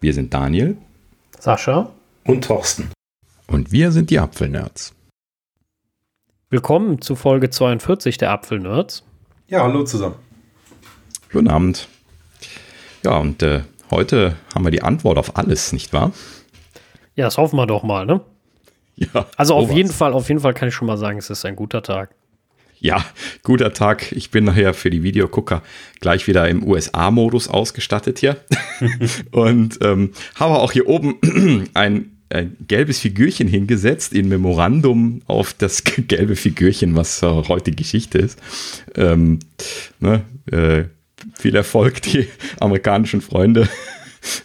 Wir sind Daniel, Sascha und Thorsten. Und wir sind die Apfelnerds. Willkommen zu Folge 42 der Apfelnerds. Ja, hallo zusammen. Guten Abend. Ja, und äh, heute haben wir die Antwort auf alles, nicht wahr? Ja, das hoffen wir doch mal, ne? Ja. Also auf jeden Fall, auf jeden Fall kann ich schon mal sagen, es ist ein guter Tag. Ja, guter Tag. Ich bin nachher für die Videogucker gleich wieder im USA-Modus ausgestattet hier. und ähm, habe auch hier oben ein, ein, gelbes Figürchen hingesetzt, in Memorandum auf das gelbe Figürchen, was äh, heute Geschichte ist. Ähm, ne, äh, viel Erfolg, die amerikanischen Freunde.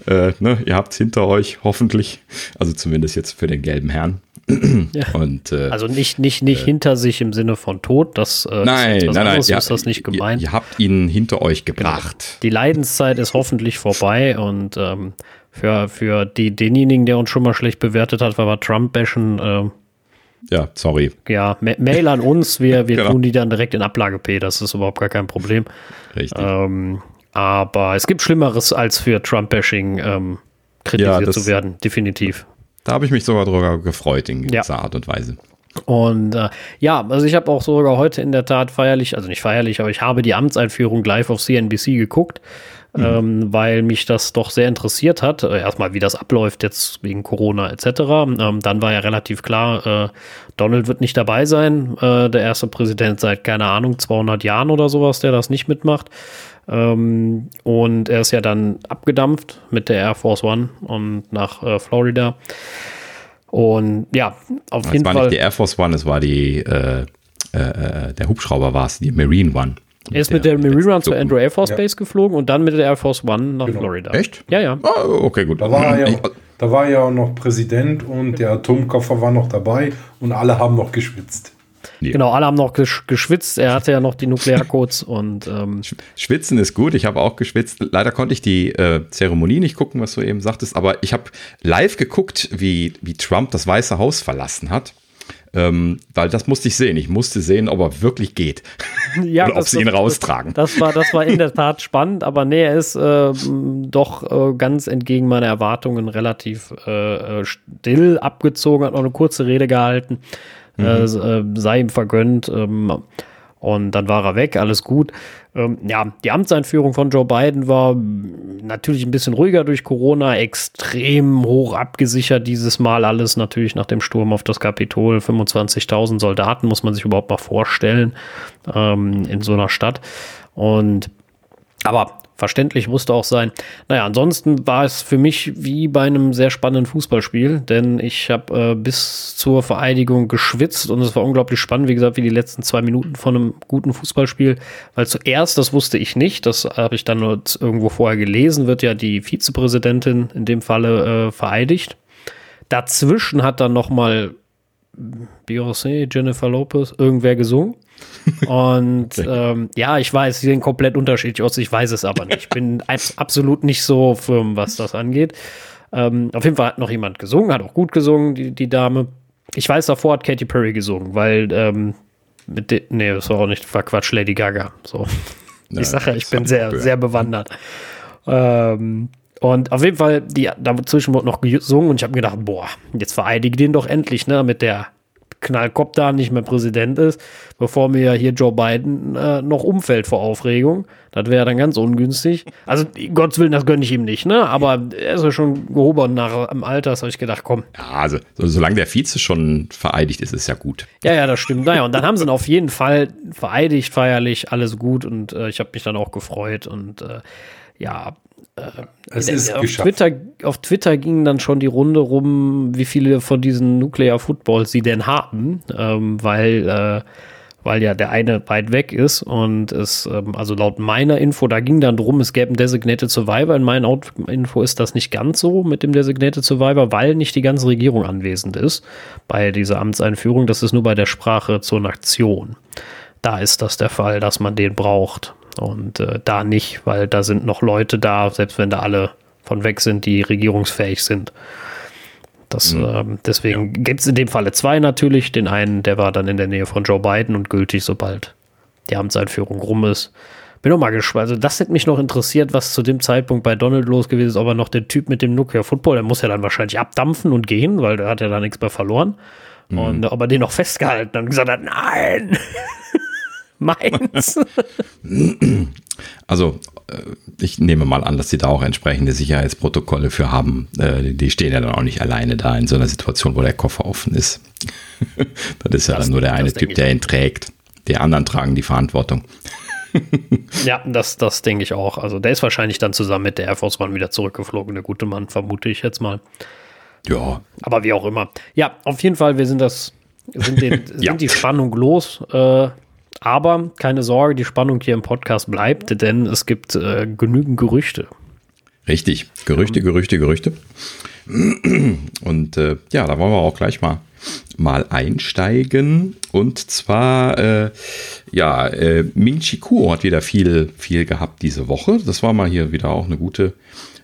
äh, ne, ihr habt hinter euch hoffentlich, also zumindest jetzt für den gelben Herrn. Ja. Und, äh, also nicht, nicht, nicht äh, hinter sich im Sinne von Tod, das äh, nein, ist nein, nein, ist das nicht gemeint. Ihr, ihr, habt ihn hinter euch genau. gebracht. Genau. Die Leidenszeit ist hoffentlich vorbei und ähm, für, für die, denjenigen, der uns schon mal schlecht bewertet hat, weil wir Trump bashen, äh, ja, sorry. Ja, Ma Mail an uns, wir, wir genau. tun die dann direkt in Ablage P, das ist überhaupt gar kein Problem. Richtig. Ähm, aber es gibt Schlimmeres, als für Trump-Bashing ähm, kritisiert ja, zu werden, definitiv. Da habe ich mich sogar drüber gefreut in gewisser ja. Art und Weise. Und äh, ja, also ich habe auch sogar heute in der Tat feierlich, also nicht feierlich, aber ich habe die Amtseinführung live auf CNBC geguckt, mhm. ähm, weil mich das doch sehr interessiert hat. Äh, erstmal, wie das abläuft jetzt wegen Corona etc. Ähm, dann war ja relativ klar, äh, Donald wird nicht dabei sein, äh, der erste Präsident seit, keine Ahnung, 200 Jahren oder sowas, der das nicht mitmacht. Ähm, und er ist ja dann abgedampft mit der Air Force One und nach äh, Florida. Und ja, auf das jeden war Fall. nicht die Air Force One, es war die, äh, äh, äh der Hubschrauber war es, die Marine One. Er ist mit der, der Marine One zur Andrew Air Force ja. Base geflogen und dann mit der Air Force One nach genau. Florida. Echt? Ja, ja. Oh, okay, gut. Da war, ja, da war ja auch noch Präsident und der Atomkoffer war noch dabei und alle haben noch geschwitzt. Nee. Genau, alle haben noch geschwitzt. Er hatte ja noch die Nuklearcodes und ähm Schwitzen ist gut. Ich habe auch geschwitzt. Leider konnte ich die äh, Zeremonie nicht gucken, was du eben sagtest, aber ich habe live geguckt, wie, wie Trump das Weiße Haus verlassen hat. Ähm, weil das musste ich sehen. Ich musste sehen, ob er wirklich geht. Ja, Oder ob sie ihn das, raustragen. Das war, das war in der Tat spannend, aber nee, er ist äh, doch äh, ganz entgegen meiner Erwartungen relativ äh, äh still abgezogen, hat noch eine kurze Rede gehalten. Mhm. Äh, äh, sei ihm vergönnt. Ähm, und dann war er weg, alles gut. Ähm, ja, die Amtseinführung von Joe Biden war natürlich ein bisschen ruhiger durch Corona, extrem hoch abgesichert dieses Mal alles, natürlich nach dem Sturm auf das Kapitol. 25.000 Soldaten muss man sich überhaupt mal vorstellen ähm, in so einer Stadt. Und aber verständlich musste auch sein. Naja, ansonsten war es für mich wie bei einem sehr spannenden Fußballspiel, denn ich habe äh, bis zur Vereidigung geschwitzt und es war unglaublich spannend, wie gesagt, wie die letzten zwei Minuten von einem guten Fußballspiel, weil zuerst, das wusste ich nicht, das habe ich dann nur irgendwo vorher gelesen, wird ja die Vizepräsidentin in dem Falle äh, vereidigt. Dazwischen hat dann noch mal Beyoncé, Jennifer Lopez, irgendwer gesungen. Und ähm, ja, ich weiß, sie sehen komplett unterschiedlich aus. Ich weiß es aber nicht. Ich bin absolut nicht so firm, was das angeht. Ähm, auf jeden Fall hat noch jemand gesungen, hat auch gut gesungen, die, die Dame. Ich weiß, davor hat Katy Perry gesungen, weil, ähm, mit de, nee, das war auch nicht, war Quatsch, Lady Gaga. So. Ja, ich sage ja, ich bin sehr, sehr bewandert. Ähm, und auf jeden Fall, die, dazwischen wurde noch gesungen und ich habe mir gedacht, boah, jetzt vereidige den doch endlich, ne, mit der Knallkopf da nicht mehr Präsident ist, bevor mir hier Joe Biden äh, noch umfällt vor Aufregung. Das wäre dann ganz ungünstig. Also, Gottes Willen, das gönne ich ihm nicht, ne? Aber er ist ja schon gehoben nach im Alter, das habe ich gedacht, komm. Ja, also, solange der Vize schon vereidigt ist, ist ja gut. Ja, ja, das stimmt. Naja, und dann haben sie ihn auf jeden Fall vereidigt, feierlich, alles gut und äh, ich habe mich dann auch gefreut und äh, ja, es ist auf Twitter, auf Twitter ging dann schon die Runde rum, wie viele von diesen Nuclear Footballs sie denn haben, ähm, weil, äh, weil ja der eine weit weg ist und es, ähm, also laut meiner Info, da ging dann drum, es gäbe einen Designated Survivor. In meiner Info ist das nicht ganz so mit dem Designated Survivor, weil nicht die ganze Regierung anwesend ist bei dieser Amtseinführung. Das ist nur bei der Sprache zur Nation. Da ist das der Fall, dass man den braucht. Und äh, da nicht, weil da sind noch Leute da, selbst wenn da alle von weg sind, die regierungsfähig sind. Das, mhm. ähm, deswegen ja. gibt es in dem Falle zwei natürlich. Den einen, der war dann in der Nähe von Joe Biden und gültig, sobald die Amtseinführung rum ist. Bin noch mal gespannt. Also, das hätte mich noch interessiert, was zu dem Zeitpunkt bei Donald los gewesen ist, ob er noch der Typ mit dem Nokia Football, der muss ja dann wahrscheinlich abdampfen und gehen, weil der hat ja da nichts mehr verloren. Mhm. Und ob er den noch festgehalten hat und gesagt hat, nein, meins. Also, äh, ich nehme mal an, dass sie da auch entsprechende Sicherheitsprotokolle für haben. Äh, die stehen ja dann auch nicht alleine da in so einer Situation, wo der Koffer offen ist. das ist ja das dann nur der eine Typ, der ihn trägt. Die anderen tragen die Verantwortung. ja, das, das denke ich auch. Also der ist wahrscheinlich dann zusammen mit der Air Force One wieder zurückgeflogen, der gute Mann, vermute ich jetzt mal. Ja. Aber wie auch immer. Ja, auf jeden Fall, wir sind das, sind, den, sind ja. die Spannung los. Äh, aber keine Sorge, die Spannung hier im Podcast bleibt, denn es gibt äh, genügend Gerüchte. Richtig, Gerüchte, Gerüchte, Gerüchte. Und äh, ja, da wollen wir auch gleich mal mal einsteigen. Und zwar, äh, ja, äh, Ming Chi Kuo hat wieder viel, viel gehabt diese Woche. Das war mal hier wieder auch eine gute,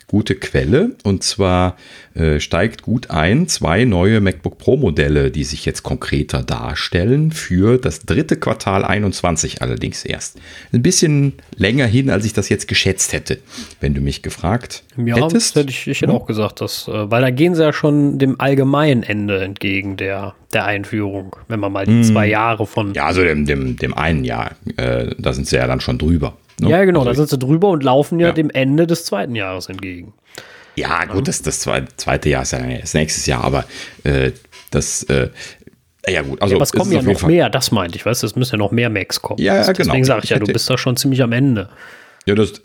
gute Quelle. Und zwar äh, steigt gut ein zwei neue MacBook Pro Modelle, die sich jetzt konkreter darstellen für das dritte Quartal 21 allerdings erst. Ein bisschen länger hin, als ich das jetzt geschätzt hätte, wenn du mich gefragt ja, hättest. Hätte ich, ich hätte auch gesagt, dass, äh, weil da gehen sie ja schon dem allgemeinen Ende entgegen der, der Einführung, wenn man mal die hm. zwei Jahre von. Ja, also dem, dem, dem einen Jahr, äh, da sind sie ja dann schon drüber. Ne? Ja, genau, also da sind sie drüber und laufen ja, ja, dem Ende des zweiten Jahres entgegen. Ja, gut, das, das zweite Jahr ist ja das nächstes Jahr, aber äh, das, äh, ja gut, also. Ja, aber es kommen ja noch mehr, das meinte ich, weißt du, es müssen ja noch mehr Macs kommen. Ja, ja Deswegen genau. Deswegen sage ich ja, du bist da schon ziemlich am Ende. Ja, das,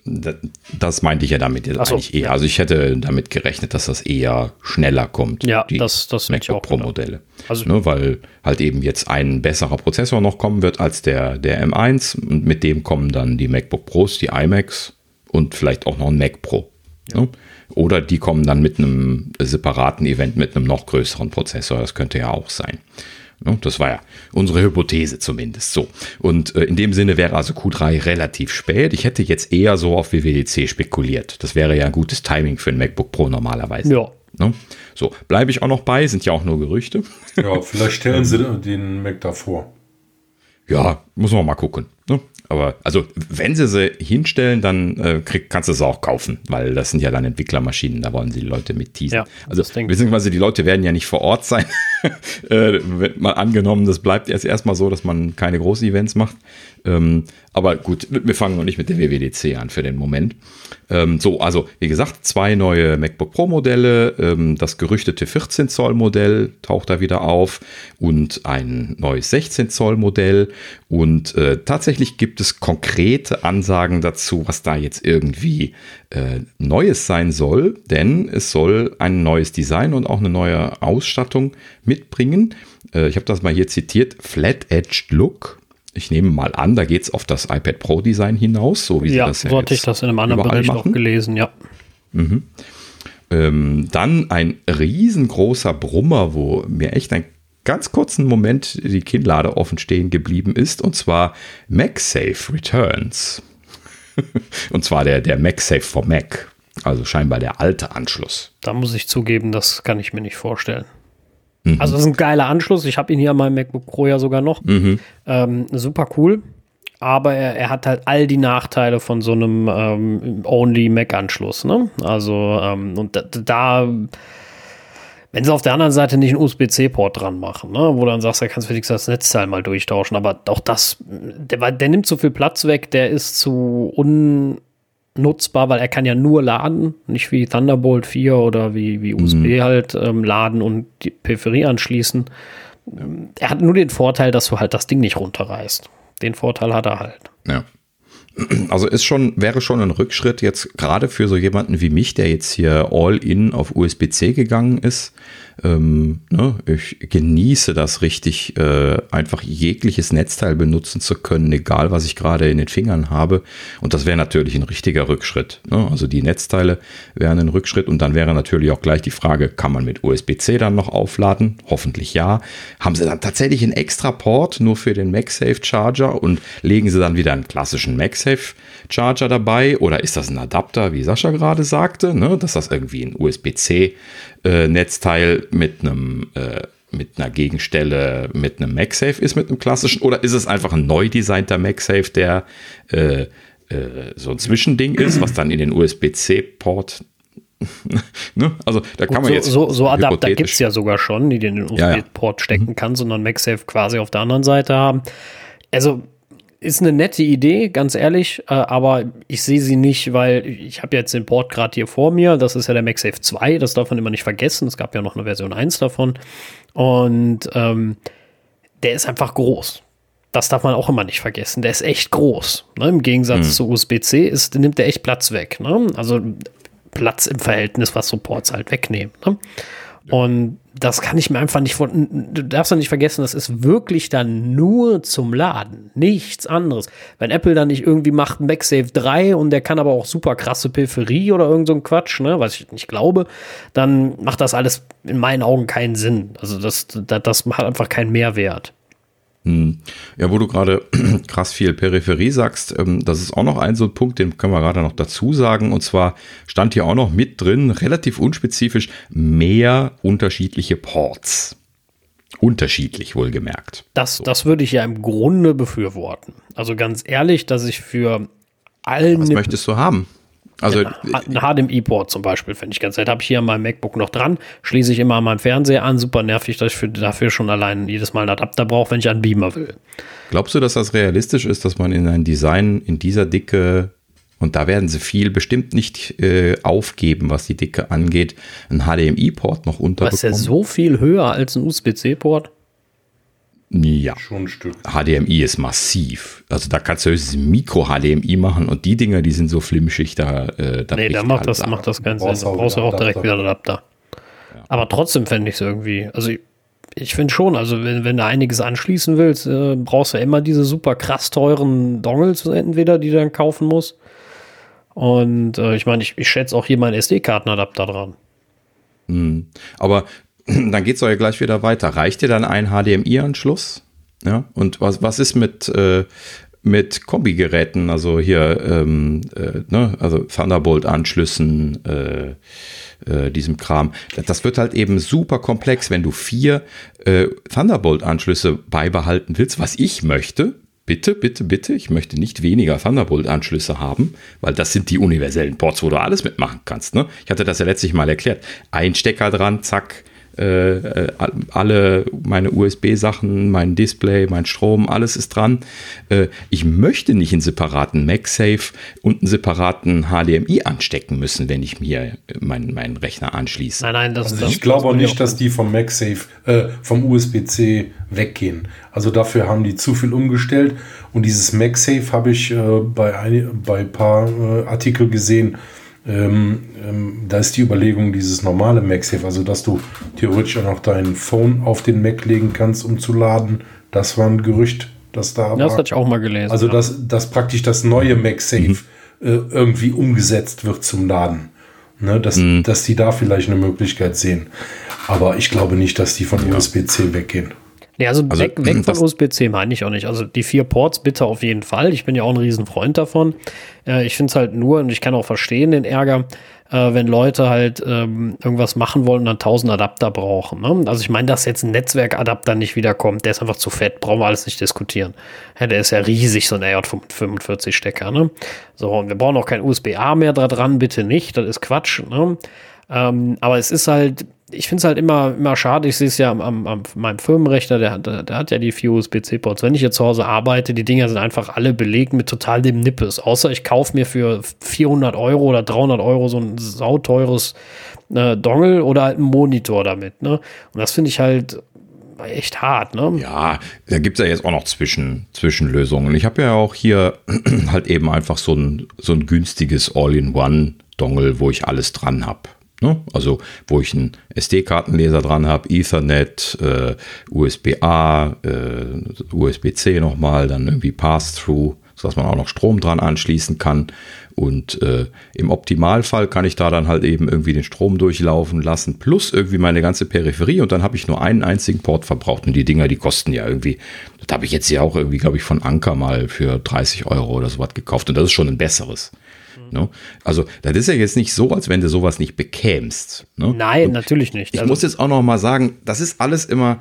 das meinte ich ja damit jetzt so, eigentlich eher. Also ich hätte damit gerechnet, dass das eher schneller kommt. Ja, die das, das MacBook Pro Modelle. Also ne, weil halt eben jetzt ein besserer Prozessor noch kommen wird als der, der M1 und mit dem kommen dann die MacBook Pros, die iMacs und vielleicht auch noch ein Mac Pro. Ja. Ne? Oder die kommen dann mit einem separaten Event mit einem noch größeren Prozessor. Das könnte ja auch sein. Ne, das war ja unsere Hypothese zumindest so. Und äh, in dem Sinne wäre also Q3 relativ spät. Ich hätte jetzt eher so auf WWDC spekuliert. Das wäre ja ein gutes Timing für ein MacBook Pro normalerweise. Ja. Ne? So, bleibe ich auch noch bei, sind ja auch nur Gerüchte. Ja, vielleicht stellen sie den Mac davor. Ja, muss man mal gucken. Aber also, wenn sie sie hinstellen, dann äh, krieg, kannst du sie auch kaufen, weil das sind ja dann Entwicklermaschinen, da wollen sie die Leute mit teasen. Ja, also, beziehungsweise die Leute werden ja nicht vor Ort sein. äh, mal angenommen, das bleibt erst erstmal so, dass man keine großen Events macht. Ähm, aber gut, wir fangen noch nicht mit der WWDC an für den Moment. Ähm, so, also wie gesagt, zwei neue MacBook Pro Modelle, ähm, das gerüchtete 14 Zoll Modell taucht da wieder auf und ein neues 16 Zoll Modell. Und äh, tatsächlich gibt es konkrete Ansagen dazu, was da jetzt irgendwie äh, Neues sein soll, denn es soll ein neues Design und auch eine neue Ausstattung mitbringen. Äh, ich habe das mal hier zitiert: Flat Edged Look ich nehme mal an, da geht es auf das iPad Pro Design hinaus, so wie ja, sie das ja so hatte ich das in einem anderen Bericht machen. auch gelesen, ja. Mhm. Ähm, dann ein riesengroßer Brummer, wo mir echt einen ganz kurzen Moment die Kinnlade offen stehen geblieben ist, und zwar MagSafe Returns. und zwar der, der MagSafe for Mac, also scheinbar der alte Anschluss. Da muss ich zugeben, das kann ich mir nicht vorstellen. Mhm. Also, das ist ein geiler Anschluss. Ich habe ihn hier an meinem MacBook Pro ja sogar noch. Mhm. Ähm, super cool. Aber er, er, hat halt all die Nachteile von so einem ähm, Only-Mac-Anschluss. Ne? Also, ähm, und da, da, wenn sie auf der anderen Seite nicht einen USB-C-Port dran machen, ne? wo dann sagst, da kannst du wenigstens das Netzteil mal durchtauschen. Aber auch das, der, der nimmt zu viel Platz weg, der ist zu un nutzbar, weil er kann ja nur laden, nicht wie Thunderbolt 4 oder wie, wie USB mhm. halt ähm, laden und die Peripherie anschließen. Er hat nur den Vorteil, dass du halt das Ding nicht runterreißt. Den Vorteil hat er halt. Ja. Also ist schon, wäre schon ein Rückschritt jetzt gerade für so jemanden wie mich, der jetzt hier all in auf USB-C gegangen ist, ähm, ne, ich genieße das richtig, äh, einfach jegliches Netzteil benutzen zu können, egal was ich gerade in den Fingern habe. Und das wäre natürlich ein richtiger Rückschritt. Ne? Also die Netzteile wären ein Rückschritt und dann wäre natürlich auch gleich die Frage, kann man mit USB-C dann noch aufladen? Hoffentlich ja. Haben sie dann tatsächlich einen extra Port nur für den MagSafe Charger und legen sie dann wieder einen klassischen MagSafe Charger dabei? Oder ist das ein Adapter, wie Sascha gerade sagte, ne? dass das irgendwie ein USB-C äh, mit einem äh, mit einer Gegenstelle mit einem MagSafe ist, mit einem klassischen, oder ist es einfach ein neu designter MagSafe, der äh, äh, so ein Zwischending ist, was dann in den USB-C-Port ne? Also da kann man so, jetzt. So, so Adapter gibt es ja sogar schon, die den USB-Port ja, ja. stecken mhm. kann, sondern MagSafe quasi auf der anderen Seite haben. Also ist eine nette Idee, ganz ehrlich, äh, aber ich sehe sie nicht, weil ich habe jetzt den Port gerade hier vor mir. Das ist ja der MagSafe 2, das darf man immer nicht vergessen. Es gab ja noch eine Version 1 davon. Und ähm, der ist einfach groß. Das darf man auch immer nicht vergessen. Der ist echt groß. Ne? Im Gegensatz mhm. zu USB-C ist, nimmt der echt Platz weg. Ne? Also Platz im Verhältnis, was Supports halt wegnehmen. Ne? Und das kann ich mir einfach nicht von. Du darfst ja nicht vergessen, das ist wirklich dann nur zum Laden. Nichts anderes. Wenn Apple dann nicht irgendwie macht MagSafe 3 und der kann aber auch super krasse Peripherie oder irgend so ein Quatsch, ne, was ich nicht glaube, dann macht das alles in meinen Augen keinen Sinn. Also das, das, das hat einfach keinen Mehrwert. Hm. Ja, wo du gerade krass viel Peripherie sagst, ähm, das ist auch noch ein so ein Punkt, den können wir gerade noch dazu sagen. Und zwar stand hier auch noch mit drin, relativ unspezifisch, mehr unterschiedliche Ports. Unterschiedlich wohlgemerkt. Das, so. das würde ich ja im Grunde befürworten. Also ganz ehrlich, dass ich für allen. Was möchtest du haben? Also ja, ein HDMI-Port zum Beispiel, finde ich ganz nett. Habe ich hier an meinem MacBook noch dran, schließe ich immer an meinem Fernseher an. Super nervig, dass ich für, dafür schon allein jedes Mal einen Adapter brauche, wenn ich einen Beamer will. Glaubst du, dass das realistisch ist, dass man in ein Design in dieser Dicke und da werden sie viel bestimmt nicht äh, aufgeben, was die Dicke angeht, einen HDMI-Port noch unterbekommen? Was ist ja so viel höher als ein USB-C-Port? Ja. Schon ein Stück. HDMI ist massiv. Also da kannst du höchstens Mikro-HDMI machen und die Dinger, die sind so flimschig, da, äh, da Nee, da macht das, macht das keinen Sinn. Da brauchst du auch direkt wieder einen Adapter. Ja. Aber trotzdem fände ich es irgendwie, also ich, ich finde schon, also wenn, wenn du einiges anschließen willst, äh, brauchst du immer diese super krass teuren Dongles entweder, die du dann kaufen musst. Und äh, ich meine, ich, ich schätze auch hier meinen SD-Kartenadapter dran. Hm. Aber dann geht es ja gleich wieder weiter. Reicht dir dann ein HDMI-Anschluss? Ja, und was, was ist mit, äh, mit Kombigeräten, also hier, ähm, äh, ne, also Thunderbolt-Anschlüssen, äh, äh, diesem Kram. Das wird halt eben super komplex, wenn du vier äh, Thunderbolt-Anschlüsse beibehalten willst, was ich möchte. Bitte, bitte, bitte, ich möchte nicht weniger Thunderbolt-Anschlüsse haben, weil das sind die universellen Ports, wo du alles mitmachen kannst. Ne? Ich hatte das ja letztlich mal erklärt. Ein Stecker dran, zack, äh, alle meine USB-Sachen, mein Display, mein Strom, alles ist dran. Äh, ich möchte nicht einen separaten MagSafe und einen separaten HDMI anstecken müssen, wenn ich mir meinen, meinen Rechner anschließe. Nein, nein, das, also ich glaube auch nicht, dass die vom MagSafe, äh, vom USB-C weggehen. Also dafür haben die zu viel umgestellt und dieses MagSafe habe ich äh, bei ein bei paar äh, Artikel gesehen ähm, ähm, da ist die Überlegung dieses normale MagSafe, also dass du theoretisch auch noch dein Phone auf den Mac legen kannst, um zu laden. Das war ein Gerücht, das da war. Das hatte ich auch mal gelesen. Also, ja. dass, dass praktisch das neue MagSafe mhm. äh, irgendwie umgesetzt wird zum Laden. Ne, dass, mhm. dass die da vielleicht eine Möglichkeit sehen. Aber ich glaube nicht, dass die von ja. USB-C weggehen. Nee, also, also weg, weg von USB-C meine ich auch nicht. Also die vier Ports bitte auf jeden Fall. Ich bin ja auch ein Riesenfreund davon. Äh, ich finde es halt nur, und ich kann auch verstehen den Ärger, äh, wenn Leute halt ähm, irgendwas machen wollen und dann tausend Adapter brauchen. Ne? Also ich meine, dass jetzt ein Netzwerkadapter nicht wiederkommt, der ist einfach zu fett, brauchen wir alles nicht diskutieren. Ja, der ist ja riesig, so ein RJ45-Stecker. Ne? So, und wir brauchen auch kein USB-A mehr da dran, bitte nicht, das ist Quatsch. Ne? Ähm, aber es ist halt, ich finde es halt immer, immer schade. Ich sehe es ja am, am, am meinem Firmenrechner, der, der, der, hat ja die vier USB-C-Ports. Wenn ich jetzt zu Hause arbeite, die Dinger sind einfach alle belegt mit total dem Nippes. Außer ich kaufe mir für 400 Euro oder 300 Euro so ein sauteures äh, Dongle oder halt einen Monitor damit. Ne? Und das finde ich halt echt hart, ne? Ja, da gibt es ja jetzt auch noch Zwischen, Zwischenlösungen. Ich habe ja auch hier halt eben einfach so ein, so ein günstiges All-in-One-Dongle, wo ich alles dran habe. Ne? Also wo ich einen SD-Kartenleser dran habe, Ethernet, äh, USB-A, äh, USB-C nochmal, dann irgendwie Pass-Through, sodass man auch noch Strom dran anschließen kann. Und äh, im Optimalfall kann ich da dann halt eben irgendwie den Strom durchlaufen lassen, plus irgendwie meine ganze Peripherie und dann habe ich nur einen einzigen Port verbraucht. Und die Dinger, die kosten ja irgendwie, das habe ich jetzt ja auch irgendwie, glaube ich, von Anker mal für 30 Euro oder sowas gekauft. Und das ist schon ein besseres. Ne? Also, das ist ja jetzt nicht so, als wenn du sowas nicht bekämst. Ne? Nein, Und natürlich nicht. Ich also, muss jetzt auch noch mal sagen, das ist alles immer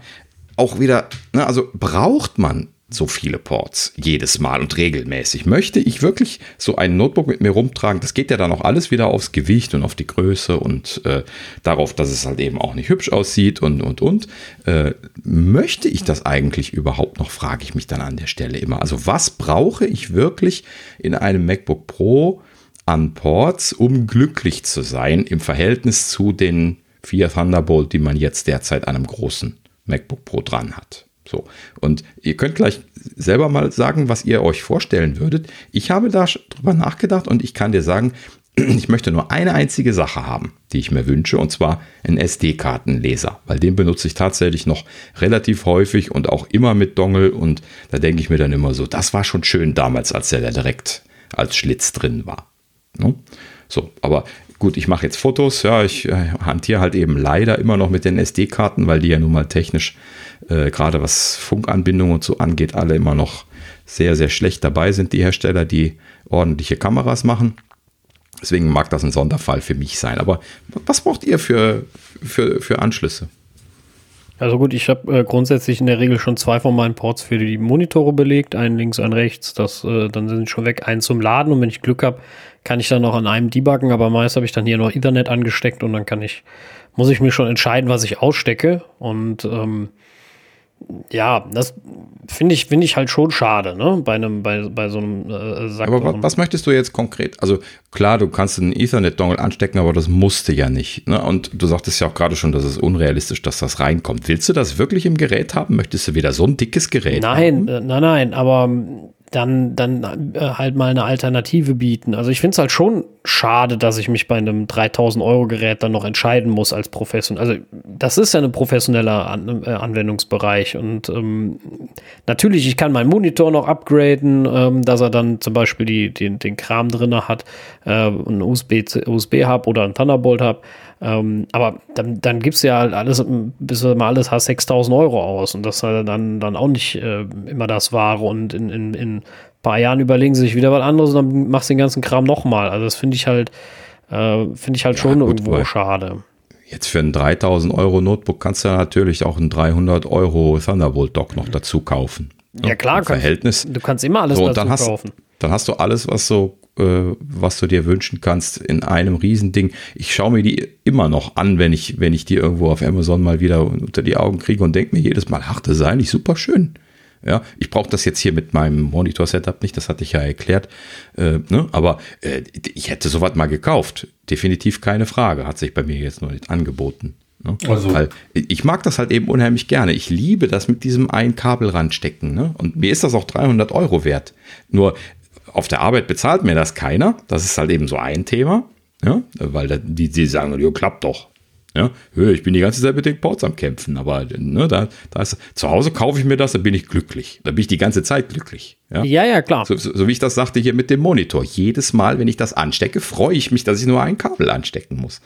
auch wieder, ne, also braucht man so viele Ports jedes Mal und regelmäßig. Möchte ich wirklich so ein Notebook mit mir rumtragen? Das geht ja dann auch alles wieder aufs Gewicht und auf die Größe und äh, darauf, dass es halt eben auch nicht hübsch aussieht und und und. Äh, möchte ich das eigentlich überhaupt noch? Frage ich mich dann an der Stelle immer. Also was brauche ich wirklich in einem MacBook Pro an Ports, um glücklich zu sein im Verhältnis zu den vier Thunderbolt, die man jetzt derzeit an einem großen MacBook Pro dran hat? So. Und ihr könnt gleich selber mal sagen, was ihr euch vorstellen würdet. Ich habe da drüber nachgedacht und ich kann dir sagen, ich möchte nur eine einzige Sache haben, die ich mir wünsche, und zwar einen SD-Kartenleser, weil den benutze ich tatsächlich noch relativ häufig und auch immer mit Dongle und da denke ich mir dann immer so, das war schon schön damals, als der da direkt als Schlitz drin war. Ne? So, aber gut, ich mache jetzt Fotos, ja, ich äh, hantiere halt eben leider immer noch mit den SD-Karten, weil die ja nun mal technisch äh, gerade was Funkanbindung und so angeht, alle immer noch sehr, sehr schlecht dabei sind, die Hersteller, die ordentliche Kameras machen. Deswegen mag das ein Sonderfall für mich sein. Aber was braucht ihr für, für, für Anschlüsse? Also gut, ich habe äh, grundsätzlich in der Regel schon zwei von meinen Ports für die Monitore belegt, einen links, einen rechts. Das, äh, dann sind schon weg, einen zum Laden und wenn ich Glück habe, kann ich dann noch an einem debuggen, aber meist habe ich dann hier noch Ethernet angesteckt und dann kann ich, muss ich mir schon entscheiden, was ich ausstecke. Und ähm, ja, das finde ich, finde ich halt schon schade, ne? Bei einem, bei, bei so einem äh, Sack. Aber was, was, möchtest du jetzt konkret? Also klar, du kannst einen Ethernet-Dongle anstecken, aber das musste ja nicht. Ne? Und du sagtest ja auch gerade schon, dass es unrealistisch, dass das reinkommt. Willst du das wirklich im Gerät haben? Möchtest du wieder so ein dickes Gerät nein, haben? Nein, äh, nein, nein, aber dann, dann äh, halt mal eine Alternative bieten. Also ich finde es halt schon schade, dass ich mich bei einem 3000 Euro Gerät dann noch entscheiden muss als Profession. Also das ist ja ein professioneller An äh, Anwendungsbereich und ähm, natürlich, ich kann meinen Monitor noch upgraden, ähm, dass er dann zum Beispiel die, die den Kram drin hat, äh, einen USB-Hub USB oder einen Thunderbolt-Hub. Ähm, aber dann, dann gibst du ja halt alles, bis du mal alles hast, 6000 Euro aus. Und das ist halt dann, dann auch nicht äh, immer das Wahre. Und in, in, in ein paar Jahren überlegen sie sich wieder was anderes und dann machst du den ganzen Kram nochmal. Also das finde ich halt, äh, finde ich halt ja, schon gut, irgendwo schade. Jetzt für ein 3000 Euro Notebook kannst du ja natürlich auch einen 300 Euro Thunderbolt Dock noch dazu kaufen. Ja, klar, Verhältnis. du kannst immer alles so, dazu hast, kaufen. Dann hast du alles, was so äh, was du dir wünschen kannst in einem Riesending. Ich schaue mir die immer noch an, wenn ich, wenn ich die irgendwo auf Amazon mal wieder unter die Augen kriege und denke mir jedes Mal, ach, das ist eigentlich super schön. Ja, ich brauche das jetzt hier mit meinem Monitor-Setup nicht, das hatte ich ja erklärt. Äh, ne? Aber äh, ich hätte sowas mal gekauft. Definitiv keine Frage. Hat sich bei mir jetzt noch nicht angeboten. Ne? Also. Weil ich mag das halt eben unheimlich gerne. Ich liebe das mit diesem ein Kabelrand stecken. Ne? Und mir ist das auch 300 Euro wert. Nur auf der Arbeit bezahlt mir das keiner. Das ist halt eben so ein Thema. Ja, weil da, die, die sagen, jo, klappt doch. Ja, ich bin die ganze Zeit mit den Ports am Kämpfen, aber ne, da, da ist, zu Hause kaufe ich mir das, da bin ich glücklich. Da bin ich die ganze Zeit glücklich. Ja, ja, ja klar. So, so, so, wie ich das sagte hier mit dem Monitor. Jedes Mal, wenn ich das anstecke, freue ich mich, dass ich nur ein Kabel anstecken muss.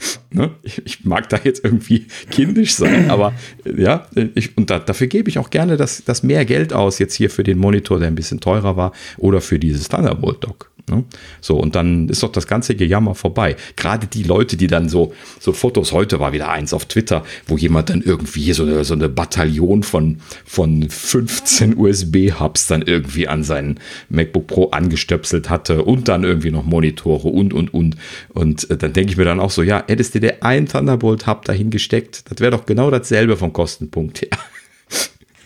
ne? ich, ich, mag da jetzt irgendwie kindisch sein, aber ja, ich, und da, dafür gebe ich auch gerne das, das mehr Geld aus, jetzt hier für den Monitor, der ein bisschen teurer war, oder für dieses Thunderbolt-Dock. Ne? So, und dann ist doch das ganze Gejammer vorbei. Gerade die Leute, die dann so, so Fotos, heute war wieder eins auf Twitter, wo jemand dann irgendwie so eine, so eine Bataillon von, von 15 USB-Hubs dann irgendwie an seinen MacBook Pro angestöpselt hatte und dann irgendwie noch Monitore und, und, und. Und äh, dann denke ich mir dann auch so, ja, hättest du dir ein Thunderbolt-Hub dahin gesteckt, das wäre doch genau dasselbe vom Kostenpunkt her.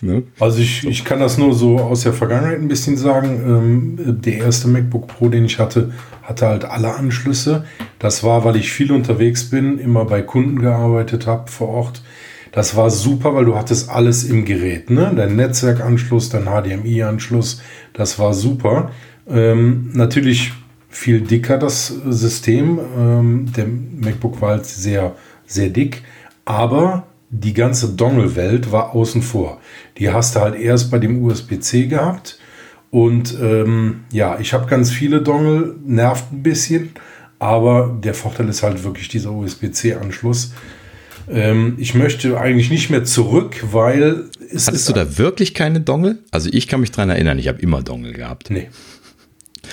Ne? Also ich, ich kann das nur so aus der Vergangenheit ein bisschen sagen. Ähm, der erste MacBook Pro, den ich hatte, hatte halt alle Anschlüsse. Das war, weil ich viel unterwegs bin, immer bei Kunden gearbeitet habe vor Ort. Das war super, weil du hattest alles im Gerät. Ne? Dein Netzwerkanschluss, dein HDMI-Anschluss, das war super. Ähm, natürlich viel dicker das System. Ähm, der MacBook war halt sehr, sehr dick. Aber die ganze Dongle-Welt war außen vor. Die hast du halt erst bei dem USB-C gehabt. Und ähm, ja, ich habe ganz viele Dongle, nervt ein bisschen, aber der Vorteil ist halt wirklich dieser USB-C-Anschluss. Ähm, ich möchte eigentlich nicht mehr zurück, weil es Hattest du da wirklich keine Dongle? Also ich kann mich daran erinnern, ich habe immer Dongle gehabt. Nee.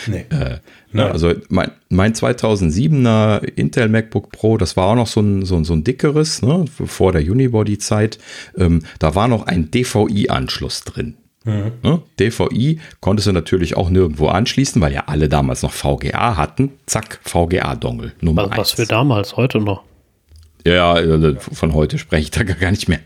Nee. Äh, ne, also mein, mein 2007er Intel MacBook Pro, das war auch noch so ein, so, so ein dickeres, ne, vor der Unibody-Zeit. Ähm, da war noch ein DVI-Anschluss drin. Mhm. Ne? DVI konntest du natürlich auch nirgendwo anschließen, weil ja alle damals noch VGA hatten. Zack, VGA-Dongle. Nummer was, was für damals, heute noch. Ja, von heute spreche ich da gar nicht mehr.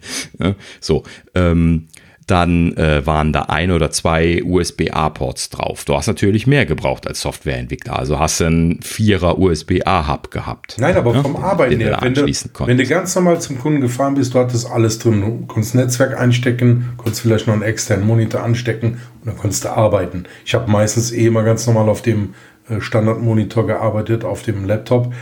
So, ähm, dann äh, waren da ein oder zwei USB-A-Ports drauf. Du hast natürlich mehr gebraucht als Softwareentwickler. Also hast du einen Vierer USB-A-Hub gehabt. Nein, aber ja? vom Arbeiten her, wenn du, wenn du ganz normal zum Kunden gefahren bist, du hattest alles drin. Du konntest Netzwerk einstecken, konntest vielleicht noch einen externen Monitor anstecken und dann konntest du arbeiten. Ich habe meistens eh immer ganz normal auf dem äh, Standardmonitor gearbeitet, auf dem Laptop.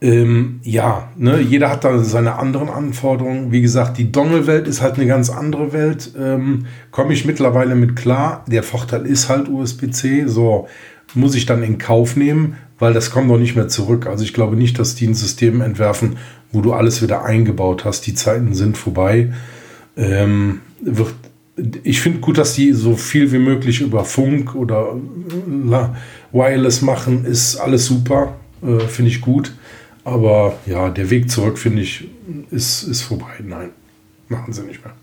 Ähm, ja, ne, jeder hat da seine anderen Anforderungen. Wie gesagt, die Dongle-Welt ist halt eine ganz andere Welt. Ähm, Komme ich mittlerweile mit klar. Der Vorteil ist halt USB-C. So muss ich dann in Kauf nehmen, weil das kommt doch nicht mehr zurück. Also ich glaube nicht, dass die ein System entwerfen, wo du alles wieder eingebaut hast. Die Zeiten sind vorbei. Ähm, wird, ich finde gut, dass die so viel wie möglich über Funk oder Wireless machen. Ist alles super. Äh, finde ich gut. Aber ja, der Weg zurück, finde ich, ist, ist vorbei. Nein, machen sie nicht mehr.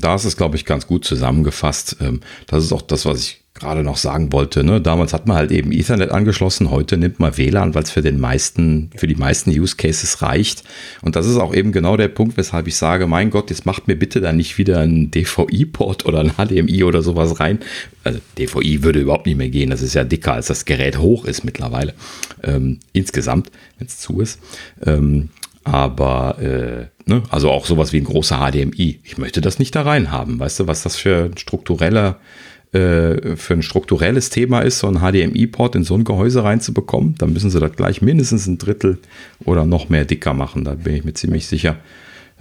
Da ist es, glaube ich, ganz gut zusammengefasst. Ähm, das ist auch das, was ich gerade noch sagen wollte. Ne? Damals hat man halt eben Ethernet angeschlossen, heute nimmt man WLAN, weil es für den meisten, für die meisten Use Cases reicht. Und das ist auch eben genau der Punkt, weshalb ich sage, mein Gott, jetzt macht mir bitte da nicht wieder einen DVI-Port oder ein HDMI oder sowas rein. Also DVI würde überhaupt nicht mehr gehen. Das ist ja dicker, als das Gerät hoch ist mittlerweile. Ähm, insgesamt, wenn es zu ist. Ähm, aber äh, ne, also auch sowas wie ein großer HDMI. Ich möchte das nicht da rein haben. Weißt du, was das für ein struktureller äh, für ein strukturelles Thema ist, so ein HDMI-Port in so ein Gehäuse reinzubekommen, dann müssen sie das gleich mindestens ein Drittel oder noch mehr dicker machen. Da bin ich mir ziemlich sicher,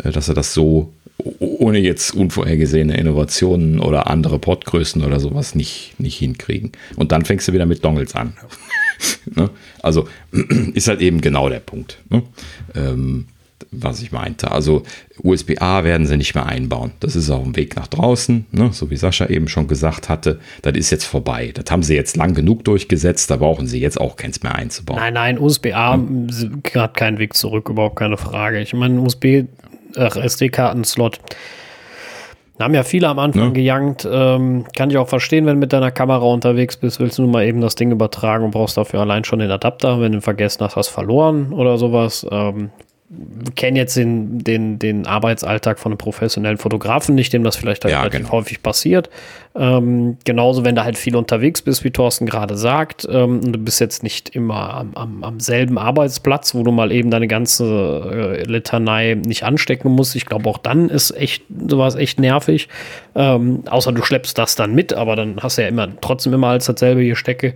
äh, dass sie das so ohne jetzt unvorhergesehene Innovationen oder andere Portgrößen oder sowas nicht, nicht hinkriegen. Und dann fängst du wieder mit Dongles an. ne? Also ist halt eben genau der Punkt. Ne? Ähm, was ich meinte. Also USB-A werden sie nicht mehr einbauen. Das ist auch ein Weg nach draußen, ne? so wie Sascha eben schon gesagt hatte. Das ist jetzt vorbei. Das haben sie jetzt lang genug durchgesetzt. Da brauchen sie jetzt auch keins mehr einzubauen. Nein, nein, USB-A hm. hat keinen Weg zurück, überhaupt keine Frage. Ich meine, USB, SD-Karten-Slot. Haben ja viele am Anfang ja. gejankt. Ähm, kann ich auch verstehen, wenn du mit deiner Kamera unterwegs bist, willst du nur mal eben das Ding übertragen und brauchst dafür allein schon den Adapter. Wenn du vergessen hast, hast verloren oder sowas. Ähm, kenne jetzt den, den, den Arbeitsalltag von einem professionellen Fotografen nicht, dem das vielleicht halt ja, relativ genau. häufig passiert. Ähm, genauso, wenn du halt viel unterwegs bist, wie Thorsten gerade sagt, ähm, und du bist jetzt nicht immer am, am, am, selben Arbeitsplatz, wo du mal eben deine ganze äh, Litanei nicht anstecken musst. Ich glaube, auch dann ist echt sowas echt nervig. Ähm, außer du schleppst das dann mit, aber dann hast du ja immer trotzdem immer als dasselbe hier stecke.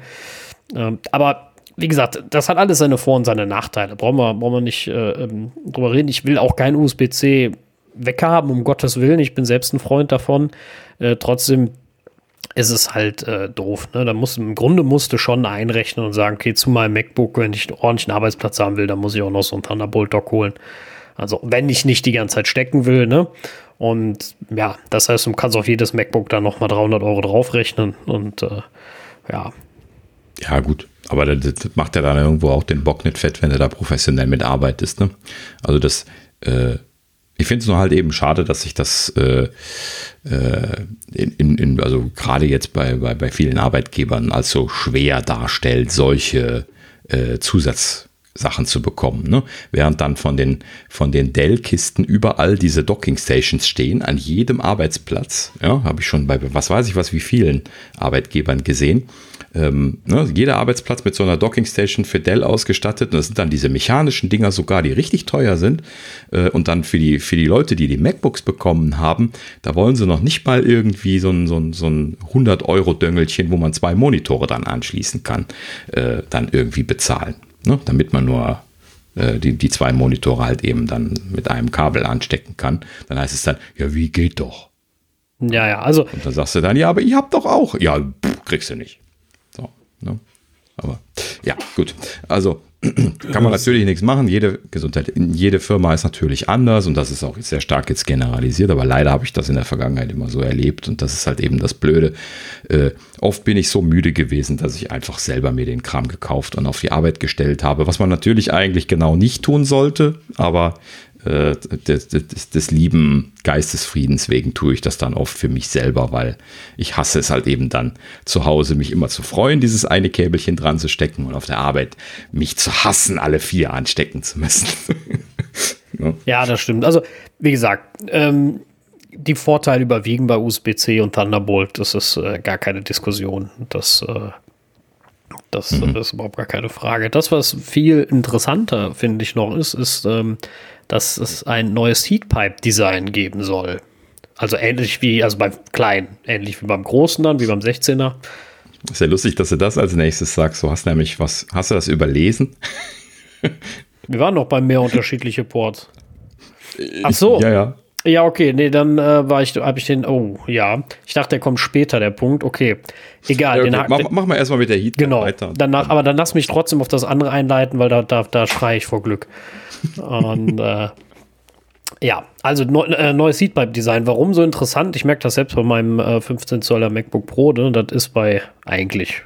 Ähm, aber wie gesagt, das hat alles seine Vor- und seine Nachteile. Brauchen wir, brauchen wir nicht äh, ähm, drüber reden. Ich will auch kein USB-C weghaben, um Gottes Willen. Ich bin selbst ein Freund davon. Äh, trotzdem ist es halt äh, doof. Ne? Da muss, Im Grunde musst du schon einrechnen und sagen, okay, zu meinem MacBook, wenn ich einen ordentlichen Arbeitsplatz haben will, dann muss ich auch noch so einen Thunderbolt-Dock holen. Also, wenn ich nicht die ganze Zeit stecken will, ne? Und ja, das heißt, du kannst auf jedes MacBook dann nochmal 300 Euro draufrechnen und äh, ja. Ja, gut. Aber das, macht ja dann irgendwo auch den Bock nicht fett, wenn du da professionell mitarbeitest. Ne? Also das, äh, ich finde es nur halt eben schade, dass sich das äh, äh in, in, also gerade jetzt bei, bei, bei vielen Arbeitgebern als so schwer darstellt, solche äh, Zusatzsachen zu bekommen. Ne? Während dann von den, von den Dell-Kisten überall diese Docking-Stations stehen, an jedem Arbeitsplatz. Ja, habe ich schon bei, was weiß ich was, wie vielen Arbeitgebern gesehen ähm, ne, jeder Arbeitsplatz mit so einer Dockingstation für Dell ausgestattet. Und das sind dann diese mechanischen Dinger sogar, die richtig teuer sind. Äh, und dann für die, für die Leute, die die MacBooks bekommen haben, da wollen sie noch nicht mal irgendwie so ein, so ein, so ein 100-Euro-Döngelchen, wo man zwei Monitore dann anschließen kann, äh, dann irgendwie bezahlen. Ne? Damit man nur äh, die, die zwei Monitore halt eben dann mit einem Kabel anstecken kann. Dann heißt es dann, ja, wie geht doch? Ja, ja, also. Und dann sagst du dann, ja, aber ich hab doch auch. Ja, pff, kriegst du nicht. Ne? Aber ja, gut. Also kann man natürlich nichts machen. Jede Gesundheit, jede Firma ist natürlich anders und das ist auch sehr stark jetzt generalisiert, aber leider habe ich das in der Vergangenheit immer so erlebt und das ist halt eben das Blöde. Äh, oft bin ich so müde gewesen, dass ich einfach selber mir den Kram gekauft und auf die Arbeit gestellt habe, was man natürlich eigentlich genau nicht tun sollte, aber äh, des, des, des, lieben Geistesfriedens wegen tue ich das dann oft für mich selber, weil ich hasse es halt eben dann zu Hause, mich immer zu freuen, dieses eine Käbelchen dran zu stecken und auf der Arbeit mich zu hassen, alle vier anstecken zu müssen. ja. ja, das stimmt. Also, wie gesagt, ähm, die Vorteile überwiegen bei USB-C und Thunderbolt. Das ist äh, gar keine Diskussion. Das, äh, das, mhm. das, ist überhaupt gar keine Frage. Das, was viel interessanter, finde ich, noch ist, ist, ähm, dass es ein neues Heatpipe-Design geben soll. Also ähnlich wie, also beim kleinen, ähnlich wie beim großen dann, wie beim 16er. Ist ja lustig, dass du das als nächstes sagst. Du hast nämlich was, hast du das überlesen? Wir waren noch bei mehr unterschiedliche Ports. Ach so. Ja, ja. Ja, okay, nee, dann äh, war ich, habe ich den, oh, ja. Ich dachte, der kommt später, der Punkt. Okay, egal. Ja, okay. Den, mach, mach mal erstmal mit der Heat genau, weiter. Danach, aber dann lass mich trotzdem auf das andere einleiten, weil da, da, da schreie ich vor Glück. Und äh, ja, also neu, äh, neues Heatpipe-Design. Warum so interessant? Ich merke das selbst bei meinem äh, 15 Zoller MacBook Pro. Ne? Das ist bei eigentlich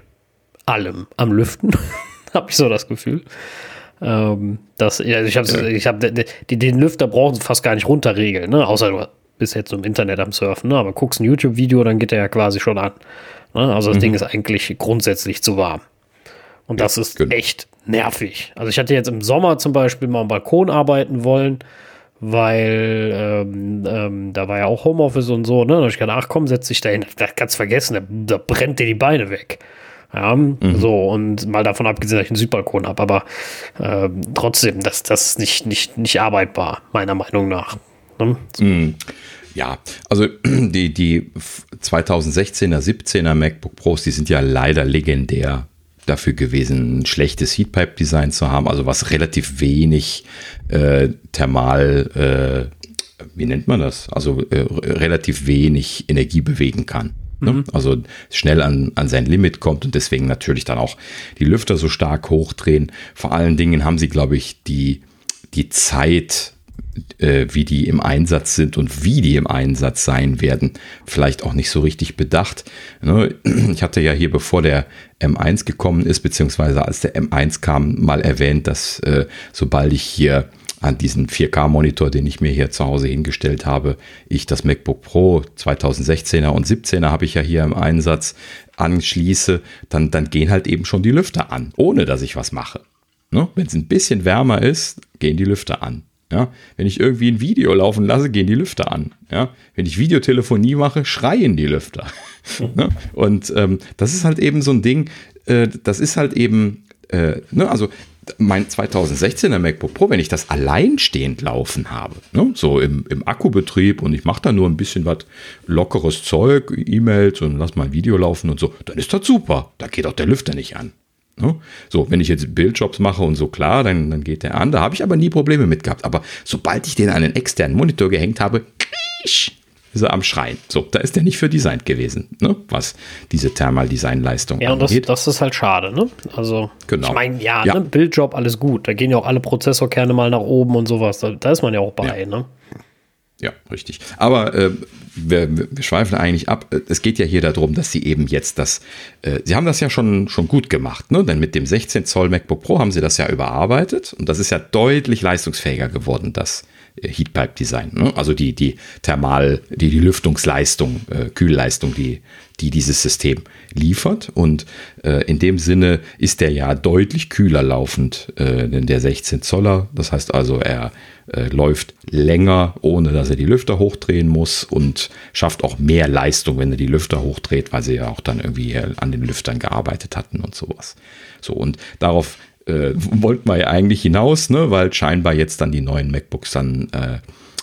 allem am Lüften, habe ich so das Gefühl. Ähm, das, ja, ich habe ich hab, die, den Lüfter brauchen sie fast gar nicht runterregeln, ne? außer du bist jetzt im Internet am Surfen, ne? aber guckst ein YouTube-Video, dann geht der ja quasi schon an. Ne? Also das mhm. Ding ist eigentlich grundsätzlich zu warm. Und das ist genau. echt nervig. Also ich hatte jetzt im Sommer zum Beispiel mal am Balkon arbeiten wollen, weil ähm, ähm, da war ja auch Homeoffice und so, ne? Da habe ich gedacht, ach komm, setz dich da hin. Das kannst vergessen, da, da brennt dir die Beine weg. Ja, mhm. so, und mal davon abgesehen, dass ich einen Südbalkon habe, aber äh, trotzdem, das, das ist nicht, nicht, nicht arbeitbar, meiner Meinung nach. Ne? So. Mhm. Ja, also die, die 2016er, 17er MacBook Pros, die sind ja leider legendär dafür gewesen, ein schlechtes Heatpipe-Design zu haben, also was relativ wenig äh, thermal, äh, wie nennt man das? Also äh, relativ wenig Energie bewegen kann. Ne? Mhm. Also schnell an, an sein Limit kommt und deswegen natürlich dann auch die Lüfter so stark hochdrehen. Vor allen Dingen haben sie, glaube ich, die, die Zeit, äh, wie die im Einsatz sind und wie die im Einsatz sein werden, vielleicht auch nicht so richtig bedacht. Ne? Ich hatte ja hier, bevor der M1 gekommen ist, beziehungsweise als der M1 kam, mal erwähnt, dass äh, sobald ich hier an diesen 4K-Monitor, den ich mir hier zu Hause hingestellt habe, ich das MacBook Pro 2016er und 17er habe ich ja hier im Einsatz, anschließe, dann, dann gehen halt eben schon die Lüfter an, ohne dass ich was mache. Ne? Wenn es ein bisschen wärmer ist, gehen die Lüfter an. Ja? Wenn ich irgendwie ein Video laufen lasse, gehen die Lüfter an. Ja? Wenn ich Videotelefonie mache, schreien die Lüfter. ne? Und ähm, das ist halt eben so ein Ding, äh, das ist halt eben, äh, ne? also mein 2016er MacBook Pro, wenn ich das alleinstehend laufen habe, ne, so im, im Akkubetrieb und ich mache da nur ein bisschen was lockeres Zeug, E-Mails und lass mal ein Video laufen und so, dann ist das super. Da geht auch der Lüfter nicht an. Ne? So, wenn ich jetzt Bildjobs mache und so, klar, dann, dann geht der an. Da habe ich aber nie Probleme mit gehabt. Aber sobald ich den an einen externen Monitor gehängt habe, krisch, ist er am Schreien. So, da ist er nicht für designt gewesen, ne? was diese Thermal-Design-Leistung ja, angeht. Ja, und das, das, ist halt schade. Ne? Also, genau. ich meine, ja, ja. Ne? Bildjob, alles gut. Da gehen ja auch alle Prozessorkerne mal nach oben und sowas. Da, da ist man ja auch bei. Ja. Ne? Ja, richtig. Aber äh, wir, wir, schweifen eigentlich ab. Es geht ja hier darum, dass sie eben jetzt das, äh, sie haben das ja schon, schon gut gemacht, ne? denn mit dem 16 Zoll MacBook Pro haben sie das ja überarbeitet und das ist ja deutlich leistungsfähiger geworden, das Heatpipe-Design. Ne? Also die, die Thermal, die, die Lüftungsleistung, äh, Kühlleistung, die, die dieses System liefert. Und äh, in dem Sinne ist der ja deutlich kühler laufend, äh, denn der 16 Zoller. Das heißt also, er äh, läuft länger, ohne dass er die Lüfter hochdrehen muss und schafft auch mehr Leistung, wenn er die Lüfter hochdreht, weil sie ja auch dann irgendwie an den Lüftern gearbeitet hatten und sowas. So, und darauf äh, wollten wir ja eigentlich hinaus, ne? weil scheinbar jetzt dann die neuen MacBooks dann äh,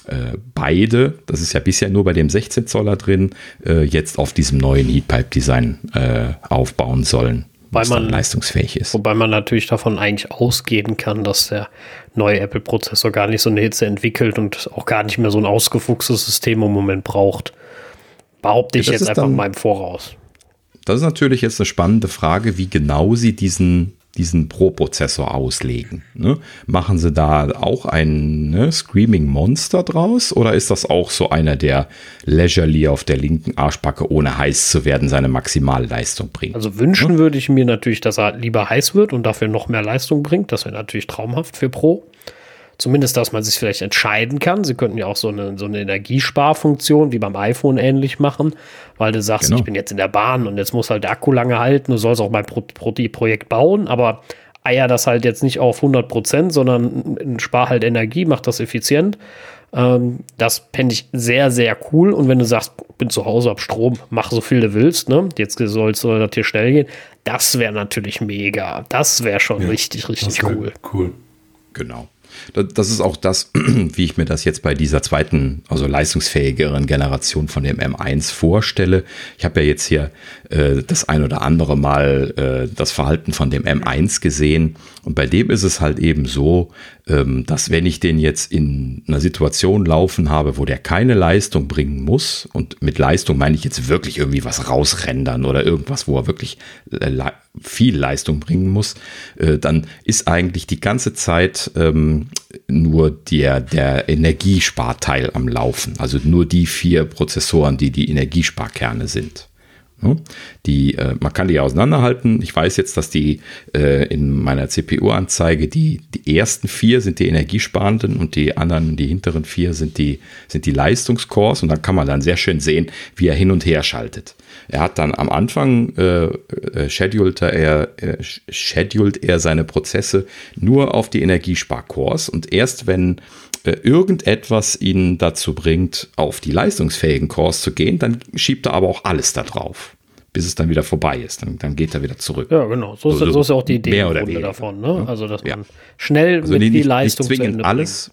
äh, beide, das ist ja bisher nur bei dem 16 Zoller drin, äh, jetzt auf diesem neuen Heatpipe-Design äh, aufbauen sollen. Was man leistungsfähig ist. Wobei man natürlich davon eigentlich ausgehen kann, dass der neue Apple-Prozessor gar nicht so eine Hitze entwickelt und auch gar nicht mehr so ein ausgefuchstes System im Moment braucht. Behaupte ich ja, jetzt einfach dann, mal im Voraus. Das ist natürlich jetzt eine spannende Frage, wie genau sie diesen diesen Pro-Prozessor auslegen. Ne? Machen sie da auch ein ne, Screaming Monster draus oder ist das auch so einer, der leisurely auf der linken Arschbacke, ohne heiß zu werden, seine Maximalleistung bringt? Also wünschen ne? würde ich mir natürlich, dass er lieber heiß wird und dafür noch mehr Leistung bringt. Das wäre natürlich traumhaft für Pro. Zumindest, dass man sich vielleicht entscheiden kann. Sie könnten ja auch so eine, so eine Energiesparfunktion wie beim iPhone ähnlich machen, weil du sagst, genau. ich bin jetzt in der Bahn und jetzt muss halt der Akku lange halten, du sollst auch mein Pro Pro Projekt bauen, aber eier das halt jetzt nicht auf 100 Prozent, sondern spar halt Energie, mach das effizient. Ähm, das fände ich sehr, sehr cool. Und wenn du sagst, bin zu Hause, hab Strom, mach so viel du willst, ne? Jetzt soll es das hier schnell gehen. Das wäre natürlich mega. Das wäre schon ja, richtig, richtig cool. Cool. Genau. Das ist auch das, wie ich mir das jetzt bei dieser zweiten, also leistungsfähigeren Generation von dem M1 vorstelle. Ich habe ja jetzt hier äh, das ein oder andere Mal äh, das Verhalten von dem M1 gesehen und bei dem ist es halt eben so, dass wenn ich den jetzt in einer Situation laufen habe, wo der keine Leistung bringen muss und mit Leistung meine ich jetzt wirklich irgendwie was rausrendern oder irgendwas, wo er wirklich äh, viel Leistung bringen muss, äh, dann ist eigentlich die ganze Zeit ähm, nur der, der Energiesparteil am Laufen. Also nur die vier Prozessoren, die die Energiesparkerne sind. Die, äh, man kann die auseinanderhalten. Ich weiß jetzt, dass die äh, in meiner CPU-Anzeige die, die ersten vier sind die energiesparenden und die anderen, die hinteren vier sind die, sind die Leistungscores und dann kann man dann sehr schön sehen, wie er hin und her schaltet. Er hat dann am Anfang äh, äh, scheduled, er, äh, scheduled er seine Prozesse nur auf die Energiesparcores und erst wenn irgendetwas ihn dazu bringt, auf die leistungsfähigen Cores zu gehen, dann schiebt er aber auch alles da drauf bis es dann wieder vorbei ist. Dann, dann geht er wieder zurück. Ja, genau. So, so, so ist ja auch die Idee mehr oder weniger. davon. Ne? Also, dass man schnell also mit nicht, viel Leistung nicht zwingend alles,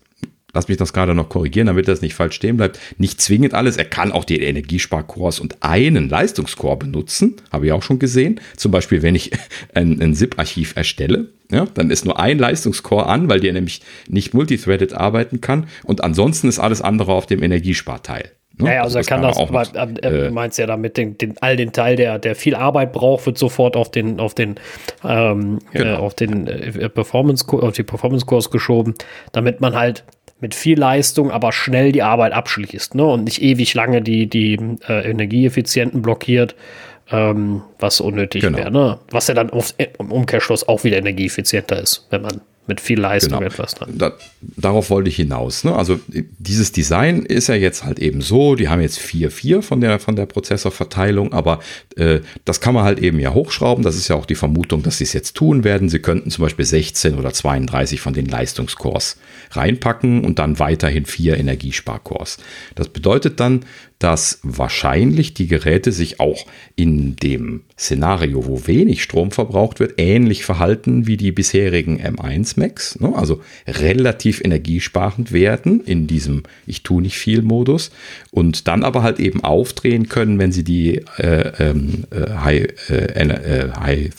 lass mich das gerade noch korrigieren, damit das nicht falsch stehen bleibt, nicht zwingend alles. Er kann auch die Energiesparcores und einen Leistungscore benutzen, habe ich auch schon gesehen. Zum Beispiel, wenn ich ein, ein ZIP-Archiv erstelle, ja, dann ist nur ein Leistungscore an, weil der nämlich nicht multithreaded arbeiten kann und ansonsten ist alles andere auf dem Energiesparteil. Ne? Ja, also, also er kann das, auch noch, er äh, meint ja damit, den, den, all den Teil, der, der viel Arbeit braucht, wird sofort auf den, auf den, ähm, äh, genau. äh, auf den äh, Performance, auf die Performance-Kurs geschoben, damit man halt mit viel Leistung, aber schnell die Arbeit abschließt ne? und nicht ewig lange die, die äh, Energieeffizienten blockiert, ähm, was unnötig genau. wäre. Ne? Was ja dann auf, im Umkehrschluss auch wieder energieeffizienter ist, wenn man mit viel Leistung genau. etwas dran. Da, darauf wollte ich hinaus. Ne? Also dieses Design ist ja jetzt halt eben so, die haben jetzt 4-4 von der, von der Prozessorverteilung, aber äh, das kann man halt eben ja hochschrauben. Das ist ja auch die Vermutung, dass sie es jetzt tun werden. Sie könnten zum Beispiel 16 oder 32 von den Leistungscores reinpacken und dann weiterhin vier Energiesparcores. Das bedeutet dann, dass wahrscheinlich die Geräte sich auch in dem Szenario, wo wenig Strom verbraucht wird, ähnlich verhalten wie die bisherigen M1 Max, ne? also relativ energiesparend werden in diesem Ich tue nicht viel Modus und dann aber halt eben aufdrehen können, wenn sie die äh, ähm, äh, High, äh, äh High,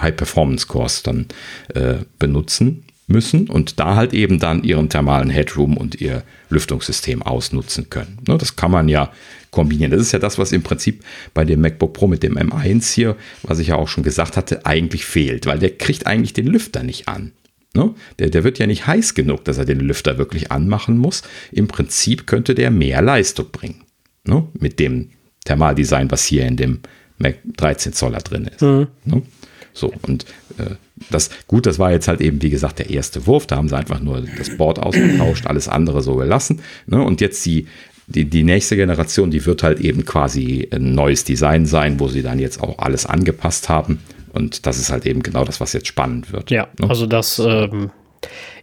High Performance Cores dann äh, benutzen müssen und da halt eben dann ihren thermalen Headroom und ihr Lüftungssystem ausnutzen können. Ne, das kann man ja kombinieren. Das ist ja das, was im Prinzip bei dem MacBook Pro mit dem M1 hier, was ich ja auch schon gesagt hatte, eigentlich fehlt, weil der kriegt eigentlich den Lüfter nicht an. Ne? Der, der wird ja nicht heiß genug, dass er den Lüfter wirklich anmachen muss. Im Prinzip könnte der mehr Leistung bringen. Ne? Mit dem Thermaldesign, was hier in dem Mac 13 Zoller drin ist. Mhm. So, und äh, das, gut, das war jetzt halt eben, wie gesagt, der erste Wurf. Da haben sie einfach nur das Board ausgetauscht, alles andere so gelassen. Ne? Und jetzt die, die, die nächste Generation, die wird halt eben quasi ein neues Design sein, wo sie dann jetzt auch alles angepasst haben. Und das ist halt eben genau das, was jetzt spannend wird. Ja, ne? also das, ähm,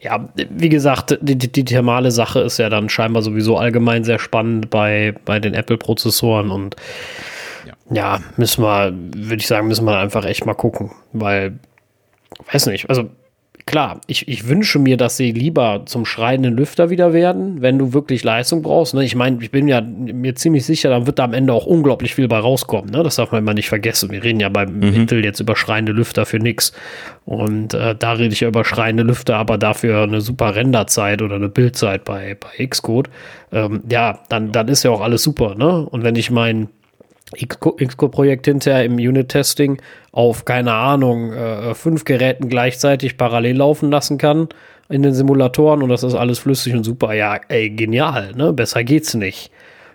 ja, wie gesagt, die, die, die, thermale Sache ist ja dann scheinbar sowieso allgemein sehr spannend bei, bei den Apple-Prozessoren und ja. ja, müssen wir, würde ich sagen, müssen wir einfach echt mal gucken, weil weiß nicht, also klar, ich, ich wünsche mir, dass sie lieber zum schreienden Lüfter wieder werden, wenn du wirklich Leistung brauchst. Ne? Ich meine, ich bin ja mir ziemlich sicher, dann wird da am Ende auch unglaublich viel bei rauskommen. Ne? Das darf man immer nicht vergessen. Wir reden ja beim mhm. Intel jetzt über schreiende Lüfter für nix. Und äh, da rede ich ja über schreiende Lüfter, aber dafür eine super Renderzeit oder eine Bildzeit bei, bei Xcode. Ähm, ja, dann, dann ist ja auch alles super. Ne? Und wenn ich mein Xcode-Projekt hinterher im Unit-Testing auf, keine Ahnung, äh, fünf Geräten gleichzeitig parallel laufen lassen kann in den Simulatoren und das ist alles flüssig und super. Ja, ey, genial, ne? Besser geht's nicht.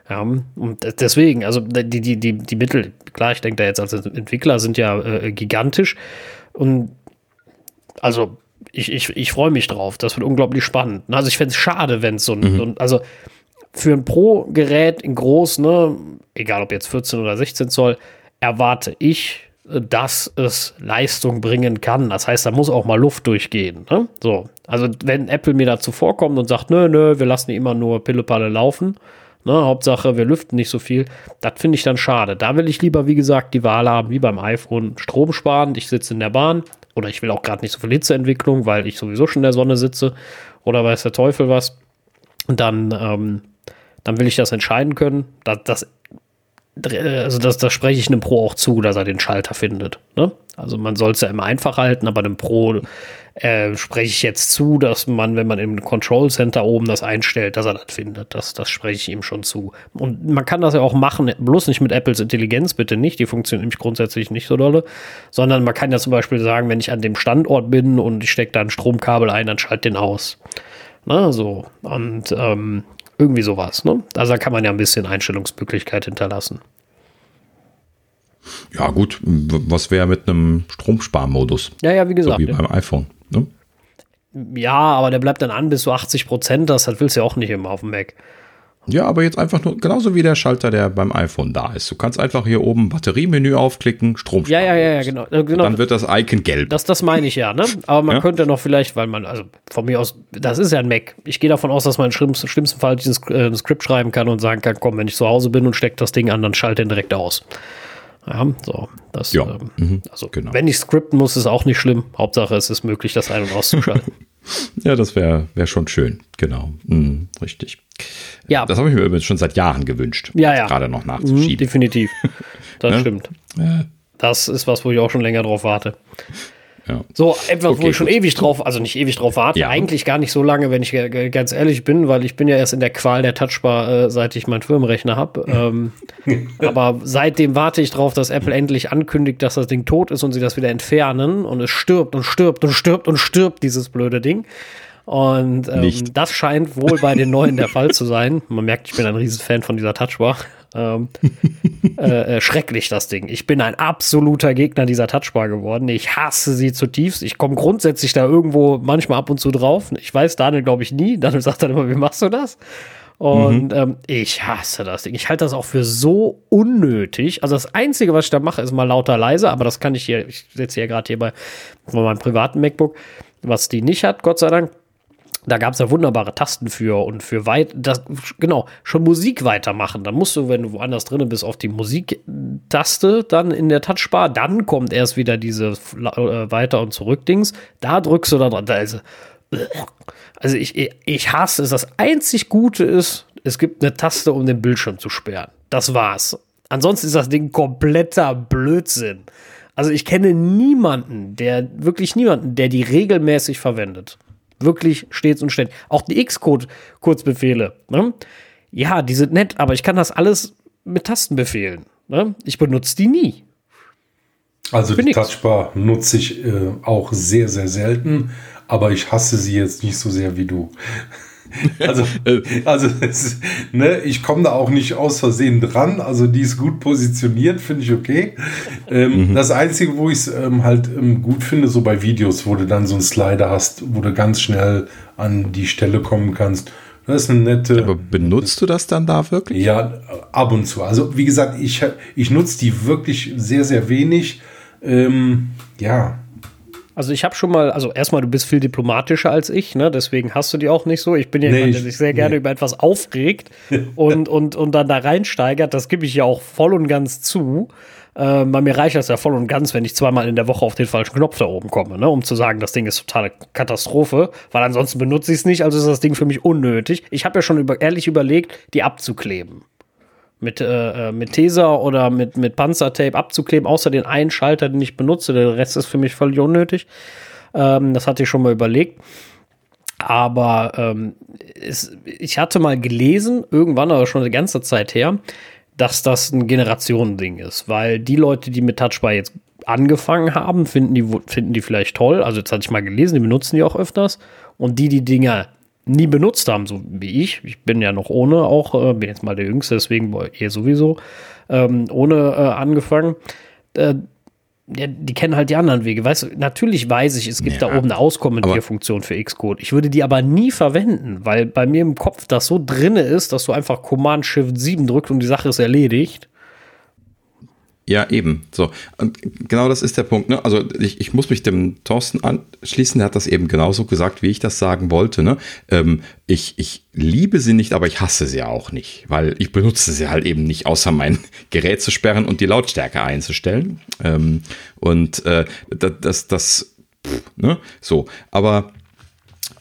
Ja, und deswegen, also die, die, die, die Mittel, klar, ich denke da jetzt als Entwickler sind ja äh, gigantisch und also ich, ich, ich freue mich drauf. Das wird unglaublich spannend. Also ich fände es schade, wenn es so, mhm. so ein, also für ein Pro-Gerät in groß, ne, egal ob jetzt 14 oder 16 Zoll, erwarte ich, dass es Leistung bringen kann. Das heißt, da muss auch mal Luft durchgehen. Ne? So, also wenn Apple mir dazu vorkommt und sagt, nö, nö, wir lassen immer nur Pillepalle laufen, ne, Hauptsache wir lüften nicht so viel, das finde ich dann schade. Da will ich lieber, wie gesagt, die Wahl haben, wie beim iPhone, Strom sparen. Ich sitze in der Bahn oder ich will auch gerade nicht so viel Hitzeentwicklung, weil ich sowieso schon in der Sonne sitze oder weiß der Teufel was. Und dann, ähm, dann will ich das entscheiden können. Das, das also das, das spreche ich einem Pro auch zu, dass er den Schalter findet. Ne? Also man soll es ja immer einfach halten, aber einem Pro äh, spreche ich jetzt zu, dass man, wenn man im Control Center oben das einstellt, dass er das findet. Das, das spreche ich ihm schon zu. Und man kann das ja auch machen, bloß nicht mit Apples Intelligenz, bitte nicht, die funktioniert nämlich grundsätzlich nicht so dolle, sondern man kann ja zum Beispiel sagen, wenn ich an dem Standort bin und ich stecke da ein Stromkabel ein, dann schalt den aus. Na, so. Und ähm, irgendwie sowas. Ne? Also da kann man ja ein bisschen Einstellungsmöglichkeit hinterlassen. Ja, gut, was wäre mit einem Stromsparmodus? Ja, ja, wie gesagt. So wie beim iPhone. Ne? Ja, aber der bleibt dann an bis zu 80 Prozent. Das, das willst du ja auch nicht immer auf dem Mac. Ja, aber jetzt einfach nur, genauso wie der Schalter, der beim iPhone da ist. Du kannst einfach hier oben Batteriemenü aufklicken, Strom Ja, ja, ja, ja, genau. Äh, genau. Dann wird das Icon gelb. Das, das meine ich ja, ne? Aber man ja? könnte noch vielleicht, weil man, also von mir aus, das ist ja ein Mac. Ich gehe davon aus, dass man im schlimmsten, schlimmsten Fall diesen äh, Skript schreiben kann und sagen kann, komm, wenn ich zu Hause bin und stecke das Ding an, dann schalte den direkt aus. Ja, so. Das, ja. Ähm, mhm, also, genau. wenn ich skripten muss, ist auch nicht schlimm. Hauptsache, es ist möglich, das ein- und auszuschalten. ja, das wäre wär schon schön. Genau. Mhm, richtig. Ja. Das habe ich mir übrigens schon seit Jahren gewünscht. Ja, ja. Gerade noch nachzuschieben. Mhm, definitiv. Das ne? stimmt. Das ist was, wo ich auch schon länger drauf warte. Ja. So etwas, okay, wo ich schon gut. ewig drauf, also nicht ewig drauf warte, ja. eigentlich gar nicht so lange, wenn ich ganz ehrlich bin, weil ich bin ja erst in der Qual der Touchbar, äh, seit ich meinen Firmenrechner habe. Ähm, aber seitdem warte ich drauf, dass Apple endlich ankündigt, dass das Ding tot ist und sie das wieder entfernen und es stirbt und stirbt und stirbt und stirbt, dieses blöde Ding. Und ähm, das scheint wohl bei den neuen der Fall zu sein. Man merkt, ich bin ein Riesenfan von dieser Touchbar. Ähm, äh, äh, schrecklich, das Ding. Ich bin ein absoluter Gegner dieser Touchbar geworden. Ich hasse sie zutiefst. Ich komme grundsätzlich da irgendwo manchmal ab und zu drauf. Ich weiß Daniel, glaube ich, nie. Daniel sagt dann immer, wie machst du das? Und mhm. ähm, ich hasse das Ding. Ich halte das auch für so unnötig. Also das Einzige, was ich da mache, ist mal lauter leise, aber das kann ich hier, ich sitze hier gerade hier bei, bei meinem privaten MacBook, was die nicht hat, Gott sei Dank. Da gab es ja wunderbare Tasten für und für weit, das, genau, schon Musik weitermachen. Dann musst du, wenn du woanders drin bist, auf die Musiktaste dann in der Touchbar, dann kommt erst wieder diese äh, Weiter- und Zurück-Dings. Da drückst du dann dran. Ist, also ich, ich hasse es. Das einzig Gute ist, es gibt eine Taste, um den Bildschirm zu sperren. Das war's. Ansonsten ist das Ding kompletter Blödsinn. Also ich kenne niemanden, der, wirklich niemanden, der die regelmäßig verwendet. Wirklich stets und ständig. Auch die X-Code-Kurzbefehle. Ne? Ja, die sind nett, aber ich kann das alles mit Tasten befehlen. Ne? Ich benutze die nie. Also Für die nix. Touchbar nutze ich äh, auch sehr, sehr selten, aber ich hasse sie jetzt nicht so sehr wie du. Also, also es, ne, ich komme da auch nicht aus Versehen dran. Also die ist gut positioniert, finde ich okay. Ähm, mhm. Das Einzige, wo ich es ähm, halt ähm, gut finde, so bei Videos, wo du dann so einen Slider hast, wo du ganz schnell an die Stelle kommen kannst. Das ist eine nette. Aber benutzt du das dann da wirklich? Ja, ab und zu. Also wie gesagt, ich, ich nutze die wirklich sehr, sehr wenig. Ähm, ja, also ich habe schon mal, also erstmal, du bist viel diplomatischer als ich, ne? Deswegen hast du die auch nicht so. Ich bin ja nee, jemand, der sich sehr gerne nee. über etwas aufregt und, und, und dann da reinsteigert. Das gebe ich ja auch voll und ganz zu. Äh, bei mir reicht das ja voll und ganz, wenn ich zweimal in der Woche auf den falschen Knopf da oben komme, ne? um zu sagen, das Ding ist totale Katastrophe, weil ansonsten benutze ich es nicht, also ist das Ding für mich unnötig. Ich habe ja schon über, ehrlich überlegt, die abzukleben mit, äh, äh, mit Tesa oder mit, mit Panzertape abzukleben, außer den einen Schalter, den ich benutze. Der Rest ist für mich völlig unnötig. Ähm, das hatte ich schon mal überlegt. Aber ähm, es, ich hatte mal gelesen, irgendwann, aber schon eine ganze Zeit her, dass das ein Generationending ist, weil die Leute, die mit Touchbar jetzt angefangen haben, finden die, finden die vielleicht toll. Also jetzt hatte ich mal gelesen, die benutzen die auch öfters. Und die, die Dinger nie benutzt haben, so wie ich. Ich bin ja noch ohne auch, äh, bin jetzt mal der Jüngste, deswegen eher sowieso, ähm, ohne äh, angefangen. Äh, ja, die kennen halt die anderen Wege. Weißt du, natürlich weiß ich, es gibt ja, da oben eine Auskommentierfunktion für Xcode. Ich würde die aber nie verwenden, weil bei mir im Kopf das so drinne ist, dass du einfach Command Shift 7 drückst und die Sache ist erledigt. Ja, eben. So. Und genau das ist der Punkt. Ne? Also ich, ich muss mich dem Thorsten anschließen, der hat das eben genauso gesagt, wie ich das sagen wollte. Ne? Ähm, ich, ich liebe sie nicht, aber ich hasse sie auch nicht, weil ich benutze sie halt eben nicht, außer mein Gerät zu sperren und die Lautstärke einzustellen. Ähm, und äh, das, das, das pff, ne? so. Aber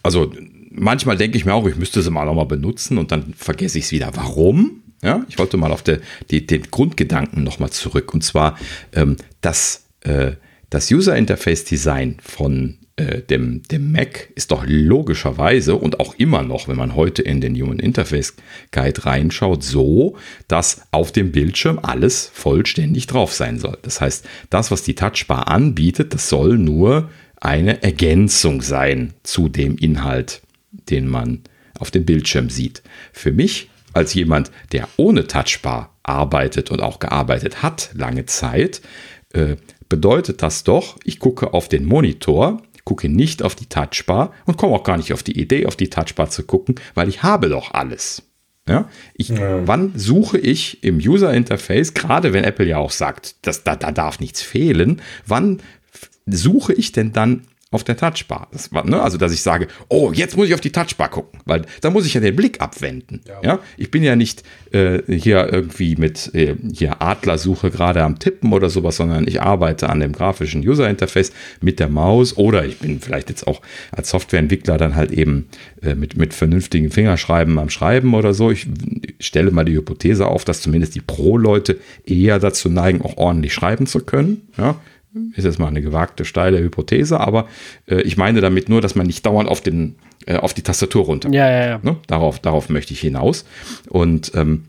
also manchmal denke ich mir auch, ich müsste sie mal nochmal benutzen und dann vergesse ich es wieder. Warum? Ja, ich wollte mal auf der, die, den Grundgedanken nochmal zurück. Und zwar ähm, das, äh, das User Interface Design von äh, dem, dem Mac ist doch logischerweise und auch immer noch, wenn man heute in den Human Interface Guide reinschaut, so, dass auf dem Bildschirm alles vollständig drauf sein soll. Das heißt, das, was die Touchbar anbietet, das soll nur eine Ergänzung sein zu dem Inhalt, den man auf dem Bildschirm sieht. Für mich als jemand, der ohne Touchbar arbeitet und auch gearbeitet hat lange Zeit, äh, bedeutet das doch, ich gucke auf den Monitor, gucke nicht auf die Touchbar und komme auch gar nicht auf die Idee, auf die Touchbar zu gucken, weil ich habe doch alles. Ja, ich, ja. Wann suche ich im User Interface, gerade wenn Apple ja auch sagt, dass, da, da darf nichts fehlen, wann suche ich denn dann auf der Touchbar. Das war, ne, also, dass ich sage, oh, jetzt muss ich auf die Touchbar gucken, weil da muss ich ja den Blick abwenden. Ja, ja? ich bin ja nicht äh, hier irgendwie mit äh, hier Adlersuche gerade am Tippen oder sowas, sondern ich arbeite an dem grafischen User Interface mit der Maus oder ich bin vielleicht jetzt auch als Softwareentwickler dann halt eben äh, mit, mit vernünftigen Fingerschreiben am Schreiben oder so. Ich stelle mal die Hypothese auf, dass zumindest die Pro-Leute eher dazu neigen, auch ordentlich schreiben zu können. Ja, ist jetzt mal eine gewagte, steile Hypothese, aber äh, ich meine damit nur, dass man nicht dauernd auf, den, äh, auf die Tastatur runter. Ja, ja, ja. Ne? Darauf, darauf möchte ich hinaus. Und ähm,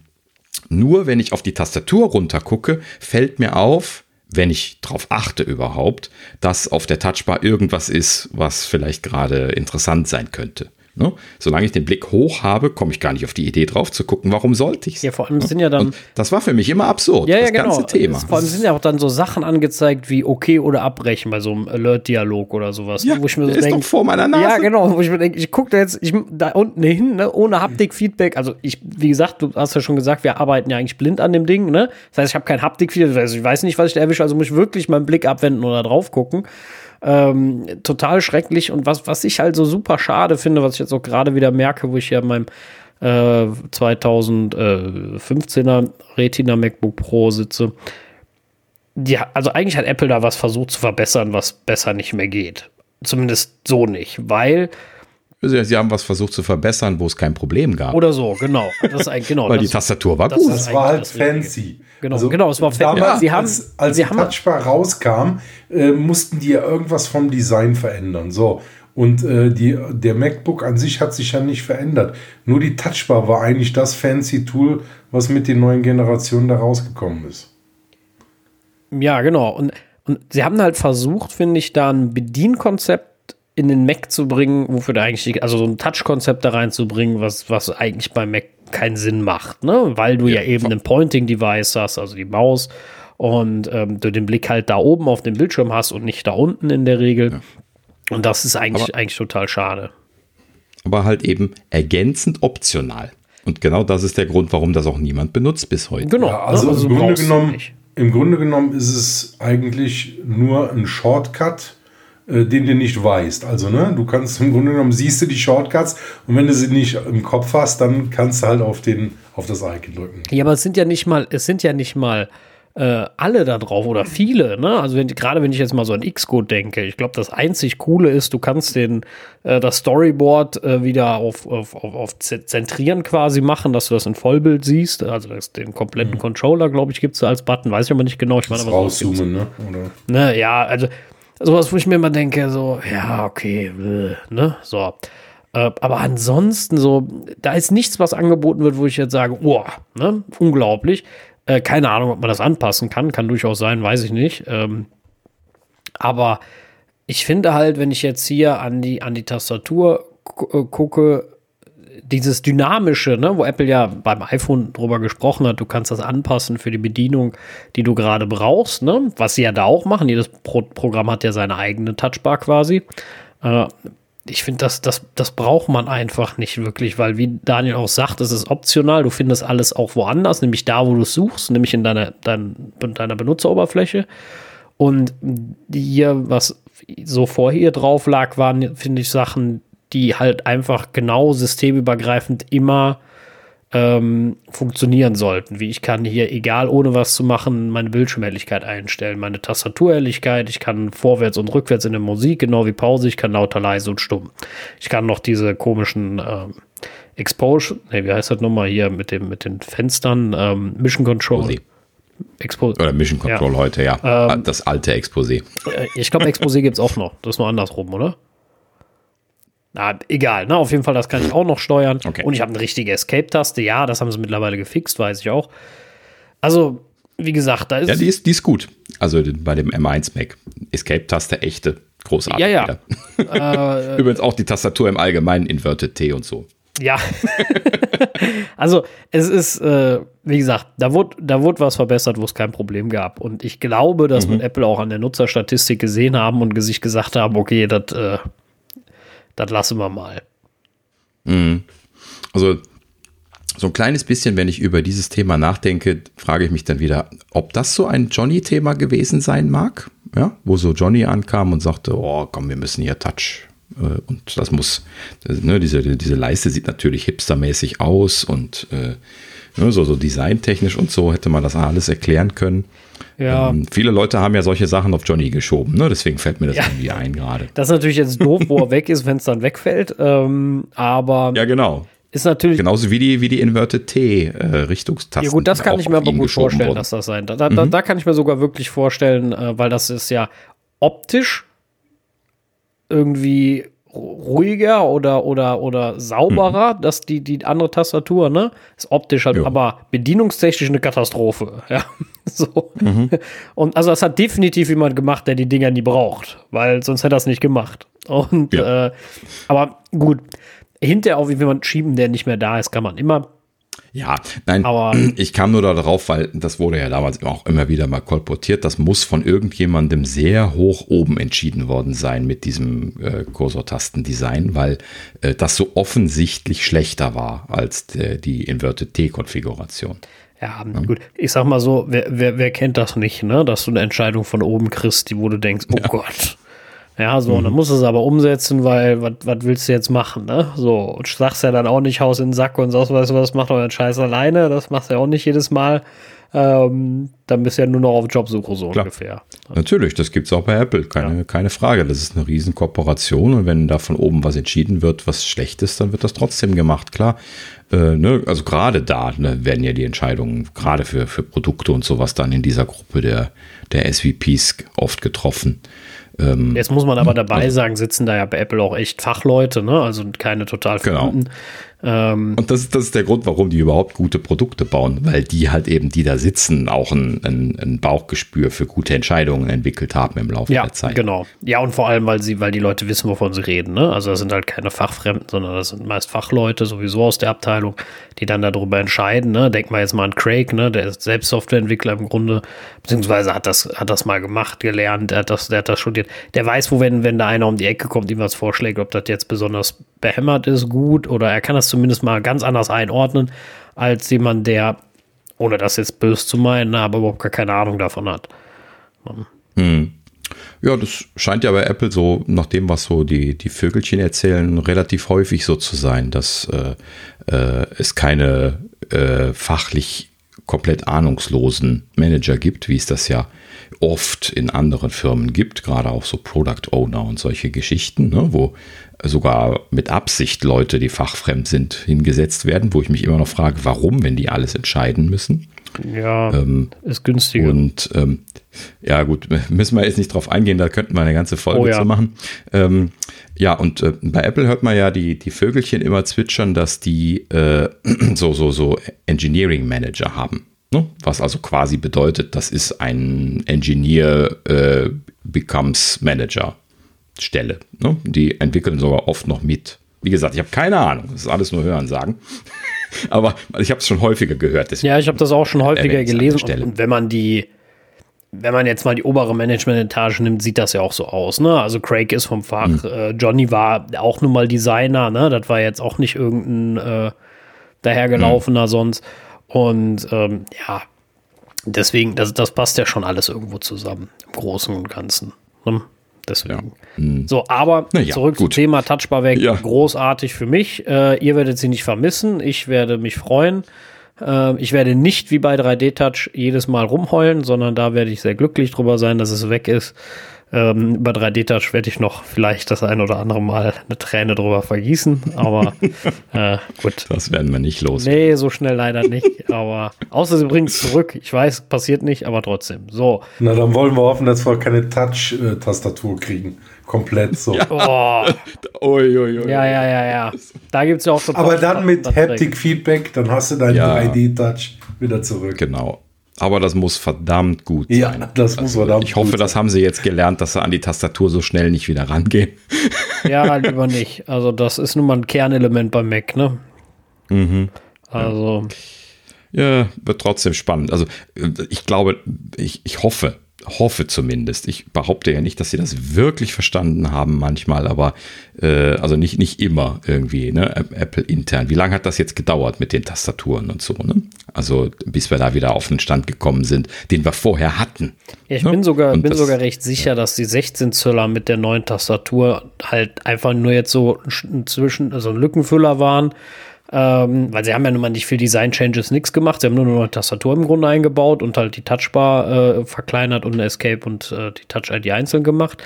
nur wenn ich auf die Tastatur runter gucke, fällt mir auf, wenn ich darauf achte überhaupt, dass auf der Touchbar irgendwas ist, was vielleicht gerade interessant sein könnte. Ne? Solange ich den Blick hoch habe, komme ich gar nicht auf die Idee drauf zu gucken, warum sollte ich es? Ja, vor allem sind ja dann. Und das war für mich immer absurd, ja, ja, das genau. ganze Thema. vor allem sind ja auch dann so Sachen angezeigt wie okay oder abbrechen bei so einem Alert-Dialog oder sowas. Ja, wo ich mir so denke. vor meiner Nase. Ja, genau, wo ich mir denke, ich gucke da jetzt ich, da unten hin, ne, ohne Haptik-Feedback. Also ich, wie gesagt, du hast ja schon gesagt, wir arbeiten ja eigentlich blind an dem Ding, ne? Das heißt, ich habe kein Haptik-Feedback, also ich weiß nicht, was ich da erwische, also muss ich wirklich meinen Blick abwenden oder drauf gucken. Ähm, total schrecklich und was, was ich halt so super schade finde, was ich jetzt auch gerade wieder merke, wo ich ja in meinem äh, 2015er Retina MacBook Pro sitze. Die, also eigentlich hat Apple da was versucht zu verbessern, was besser nicht mehr geht. Zumindest so nicht, weil Sie haben was versucht zu verbessern, wo es kein Problem gab. Oder so, genau. Das ist ein, genau Weil die Tastatur war gut. Das war halt fancy. Genau, also genau, es war damals, Sie haben, als, als Sie die Touchbar rauskam, äh, mussten die ja irgendwas vom Design verändern. So. Und äh, die, der MacBook an sich hat sich ja nicht verändert. Nur die Touchbar war eigentlich das fancy Tool, was mit den neuen Generationen da rausgekommen ist. Ja, genau. Und, und sie haben halt versucht, finde ich, da ein Bedienkonzept in den Mac zu bringen, wofür da eigentlich, also so ein Touch-Konzept da reinzubringen, was, was eigentlich beim Mac keinen Sinn macht, ne? Weil du ja, ja eben ein Pointing-Device hast, also die Maus, und ähm, du den Blick halt da oben auf dem Bildschirm hast und nicht da unten in der Regel. Ja. Und das ist eigentlich, aber, eigentlich total schade. Aber halt eben ergänzend optional. Und genau das ist der Grund, warum das auch niemand benutzt bis heute. Genau. Ja, also, also im, Grunde genommen, im Grunde genommen ist es eigentlich nur ein Shortcut den du nicht weißt. Also, ne, du kannst im Grunde genommen siehst du die Shortcuts und wenn du sie nicht im Kopf hast, dann kannst du halt auf den, auf das Icon drücken. Ja, aber es sind ja nicht mal, es sind ja nicht mal äh, alle da drauf oder viele, ne? Also wenn, gerade wenn ich jetzt mal so an Xcode denke, ich glaube, das einzig Coole ist, du kannst den äh, das Storyboard äh, wieder auf, auf, auf, auf, Zentrieren quasi machen, dass du das in Vollbild siehst. Also das, den kompletten mhm. Controller, glaube ich, gibt es als Button, weiß ich aber nicht genau. Ich meine, aber rauszoomen, ne? Oder? Ne, ja, also sowas, wo ich mir immer denke, so, ja, okay, ne, so. Äh, aber ansonsten so, da ist nichts, was angeboten wird, wo ich jetzt sage, oh, ne, unglaublich. Äh, keine Ahnung, ob man das anpassen kann, kann durchaus sein, weiß ich nicht. Ähm, aber ich finde halt, wenn ich jetzt hier an die, an die Tastatur äh, gucke, dieses Dynamische, ne, wo Apple ja beim iPhone drüber gesprochen hat, du kannst das anpassen für die Bedienung, die du gerade brauchst, ne? Was sie ja da auch machen. Jedes Pro Programm hat ja seine eigene Touchbar quasi. Äh, ich finde, das, das, das braucht man einfach nicht wirklich, weil, wie Daniel auch sagt, es ist optional. Du findest alles auch woanders, nämlich da, wo du es suchst, nämlich in deiner, dein, deiner Benutzeroberfläche. Und hier, was so vorher drauf lag, waren, finde ich, Sachen, die halt einfach genau systemübergreifend immer ähm, funktionieren sollten. Wie ich kann hier, egal ohne was zu machen, meine Bildschirmhelligkeit einstellen, meine Tastaturhelligkeit, ich kann vorwärts und rückwärts in der Musik, genau wie Pause, ich kann lauter, leise und stumm. Ich kann noch diese komischen ähm, Exposure, ne, wie heißt das nochmal hier mit dem mit den Fenstern, ähm, Mission Control. Expo Oder Mission Control ja. heute, ja. Ähm, das alte Exposé. Äh, ich glaube, Exposé gibt es auch noch. Das ist nur andersrum, oder? Na, egal, ne? Auf jeden Fall, das kann ich auch noch steuern. Okay. Und ich habe eine richtige Escape-Taste. Ja, das haben sie mittlerweile gefixt, weiß ich auch. Also, wie gesagt, da ist. Ja, die ist, die ist gut. Also bei dem M1 Mac. Escape-Taste, echte. Großartig. Ja, ja. äh, Übrigens auch die Tastatur im Allgemeinen, Inverted T und so. Ja. also, es ist, äh, wie gesagt, da wurde, da wurde was verbessert, wo es kein Problem gab. Und ich glaube, dass mhm. mit Apple auch an der Nutzerstatistik gesehen haben und sich gesagt haben, okay, das äh, das lassen wir mal. Mhm. Also so ein kleines bisschen, wenn ich über dieses Thema nachdenke, frage ich mich dann wieder, ob das so ein Johnny-Thema gewesen sein mag, ja, wo so Johnny ankam und sagte, oh komm, wir müssen hier Touch äh, und das muss, ne, diese, diese Leiste sieht natürlich hipstermäßig aus und äh, ne, so, so designtechnisch und so hätte man das alles erklären können. Ja. Ähm, viele Leute haben ja solche Sachen auf Johnny geschoben, ne? deswegen fällt mir das ja. irgendwie ein gerade. Das ist natürlich jetzt doof, wo er weg ist, wenn es dann wegfällt. Ähm, aber ja, genau. Ist natürlich. Genauso wie die, wie die Inverted T-Richtungstasten. Äh, ja, gut, das kann ich mir aber gut vorstellen, worden. dass das sein. Da, da, mhm. da, kann ich mir sogar wirklich vorstellen, äh, weil das ist ja optisch irgendwie ruhiger oder, oder, oder sauberer, mhm. dass die, die andere Tastatur, ne? Ist optisch halt, aber bedienungstechnisch eine Katastrophe. Ja. so. Mhm. Und also das hat definitiv jemand gemacht, der die Dinger nie braucht, weil sonst hätte er es nicht gemacht. Und ja. äh, aber gut, hinterher auch wie jemand schieben, der nicht mehr da ist, kann man immer. Ja, nein, aber ich kam nur darauf, weil das wurde ja damals auch immer wieder mal kolportiert. Das muss von irgendjemandem sehr hoch oben entschieden worden sein mit diesem äh, Kursortastendesign, weil äh, das so offensichtlich schlechter war als der, die Inverted T-Konfiguration. Ja, ja, gut. Ich sag mal so, wer, wer, wer kennt das nicht, ne? Dass du eine Entscheidung von oben kriegst, die wo du denkst, oh ja. Gott, ja, so, mhm. und dann musst du es aber umsetzen, weil, was willst du jetzt machen, ne? So, und sagst ja dann auch nicht Haus in den Sack und sagst, weißt du was, macht euren Scheiß alleine, das machst du ja auch nicht jedes Mal. Ähm, dann bist du ja nur noch auf Jobsuche so Klar. ungefähr. Natürlich, das gibt es auch bei Apple, keine, ja. keine Frage. Das ist eine Riesenkooperation und wenn da von oben was entschieden wird, was schlecht ist, dann wird das trotzdem gemacht, klar. Äh, ne? Also gerade da ne, werden ja die Entscheidungen, gerade für, für Produkte und sowas, dann in dieser Gruppe der, der SVPs oft getroffen. Ähm, Jetzt muss man aber dabei also, sagen, sitzen da ja bei Apple auch echt Fachleute, ne? also keine total genau. Ähm, und das, das ist der Grund, warum die überhaupt gute Produkte bauen, weil die halt eben, die da sitzen, auch ein, ein, ein Bauchgespür für gute Entscheidungen entwickelt haben im Laufe ja, der Zeit. Genau. Ja, und vor allem, weil sie, weil die Leute wissen, wovon sie reden. Ne? Also das sind halt keine Fachfremden, sondern das sind meist Fachleute sowieso aus der Abteilung, die dann darüber entscheiden. Ne? Denk mal jetzt mal an Craig, ne? der ist selbst Softwareentwickler im Grunde, beziehungsweise hat das, hat das mal gemacht, gelernt, der hat das, der hat das studiert. Der weiß, wo, wenn, wenn da einer um die Ecke kommt, ihm was vorschlägt, ob das jetzt besonders behämmert ist, gut, oder er kann das zumindest mal ganz anders einordnen, als jemand, der, ohne das jetzt böse zu meinen, aber überhaupt gar keine Ahnung davon hat. Hm. Ja, das scheint ja bei Apple so, nach dem, was so die, die Vögelchen erzählen, relativ häufig so zu sein, dass äh, äh, es keine äh, fachlich komplett ahnungslosen Manager gibt, wie es das ja oft in anderen Firmen gibt, gerade auch so Product Owner und solche Geschichten, ne, wo sogar mit Absicht Leute, die fachfremd sind, hingesetzt werden, wo ich mich immer noch frage, warum, wenn die alles entscheiden müssen. Ja, ähm, ist günstiger. Und ähm, ja, gut, müssen wir jetzt nicht drauf eingehen, da könnten wir eine ganze Folge oh, ja. zu machen. Ähm, ja, und äh, bei Apple hört man ja die, die Vögelchen immer zwitschern, dass die äh, so, so, so Engineering Manager haben. Ne? Was also quasi bedeutet, das ist ein Engineer äh, becomes Manager Stelle. Ne? Die entwickeln sogar oft noch mit Wie gesagt, ich habe keine Ahnung. Das ist alles nur Hören sagen. Aber ich habe es schon häufiger gehört. Ja, ich habe das auch schon häufiger gelesen. Und, wenn man die, wenn man jetzt mal die obere Management-Etage nimmt, sieht das ja auch so aus. Ne? Also Craig ist vom Fach, mhm. äh, Johnny war auch nun mal Designer, ne? Das war jetzt auch nicht irgendein äh, dahergelaufener mhm. sonst. Und ähm, ja, deswegen, das, das passt ja schon alles irgendwo zusammen, im Großen und Ganzen. Ne? Deswegen. Ja. Mhm. So, aber ja, zurück gut. zum Thema Touchbar weg. Ja. Großartig für mich. Äh, ihr werdet sie nicht vermissen. Ich werde mich freuen. Äh, ich werde nicht wie bei 3D-Touch jedes Mal rumheulen, sondern da werde ich sehr glücklich drüber sein, dass es weg ist. Ähm, über 3D-Touch werde ich noch vielleicht das ein oder andere Mal eine Träne drüber vergießen, aber äh, gut. Das werden wir nicht los. Nee, so schnell leider nicht, aber außer sie bringen es zurück. Ich weiß, passiert nicht, aber trotzdem. So. Na, dann wollen wir hoffen, dass wir keine Touch-Tastatur kriegen. Komplett so. Ja. Oh. ui, ui, ui. ja, ja, ja, ja. Da gibt es ja auch schon. Aber dann mit Haptic-Feedback, dann hast du deinen ja. 3D-Touch wieder zurück. Genau. Aber das muss verdammt gut sein. Ja, das muss also, verdammt Ich hoffe, das haben sie jetzt gelernt, dass sie an die Tastatur so schnell nicht wieder rangehen. Ja, lieber nicht. Also, das ist nun mal ein Kernelement beim Mac, ne? Mhm. Also. Ja, wird trotzdem spannend. Also, ich glaube, ich, ich hoffe, hoffe zumindest. Ich behaupte ja nicht, dass sie das wirklich verstanden haben manchmal, aber äh, also nicht, nicht immer irgendwie, ne? Apple intern. Wie lange hat das jetzt gedauert mit den Tastaturen und so, ne? Also bis wir da wieder auf den Stand gekommen sind, den wir vorher hatten. Ja, ich ne? bin sogar, bin das, sogar recht sicher, dass die 16 Zöller mit der neuen Tastatur halt einfach nur jetzt so zwischen, also ein Lückenfüller waren ähm, weil sie haben ja nun mal nicht viel Design-Changes, nichts gemacht. Sie haben nur eine Tastatur im Grunde eingebaut und halt die Touchbar äh, verkleinert und eine Escape und äh, die Touch-ID einzeln gemacht.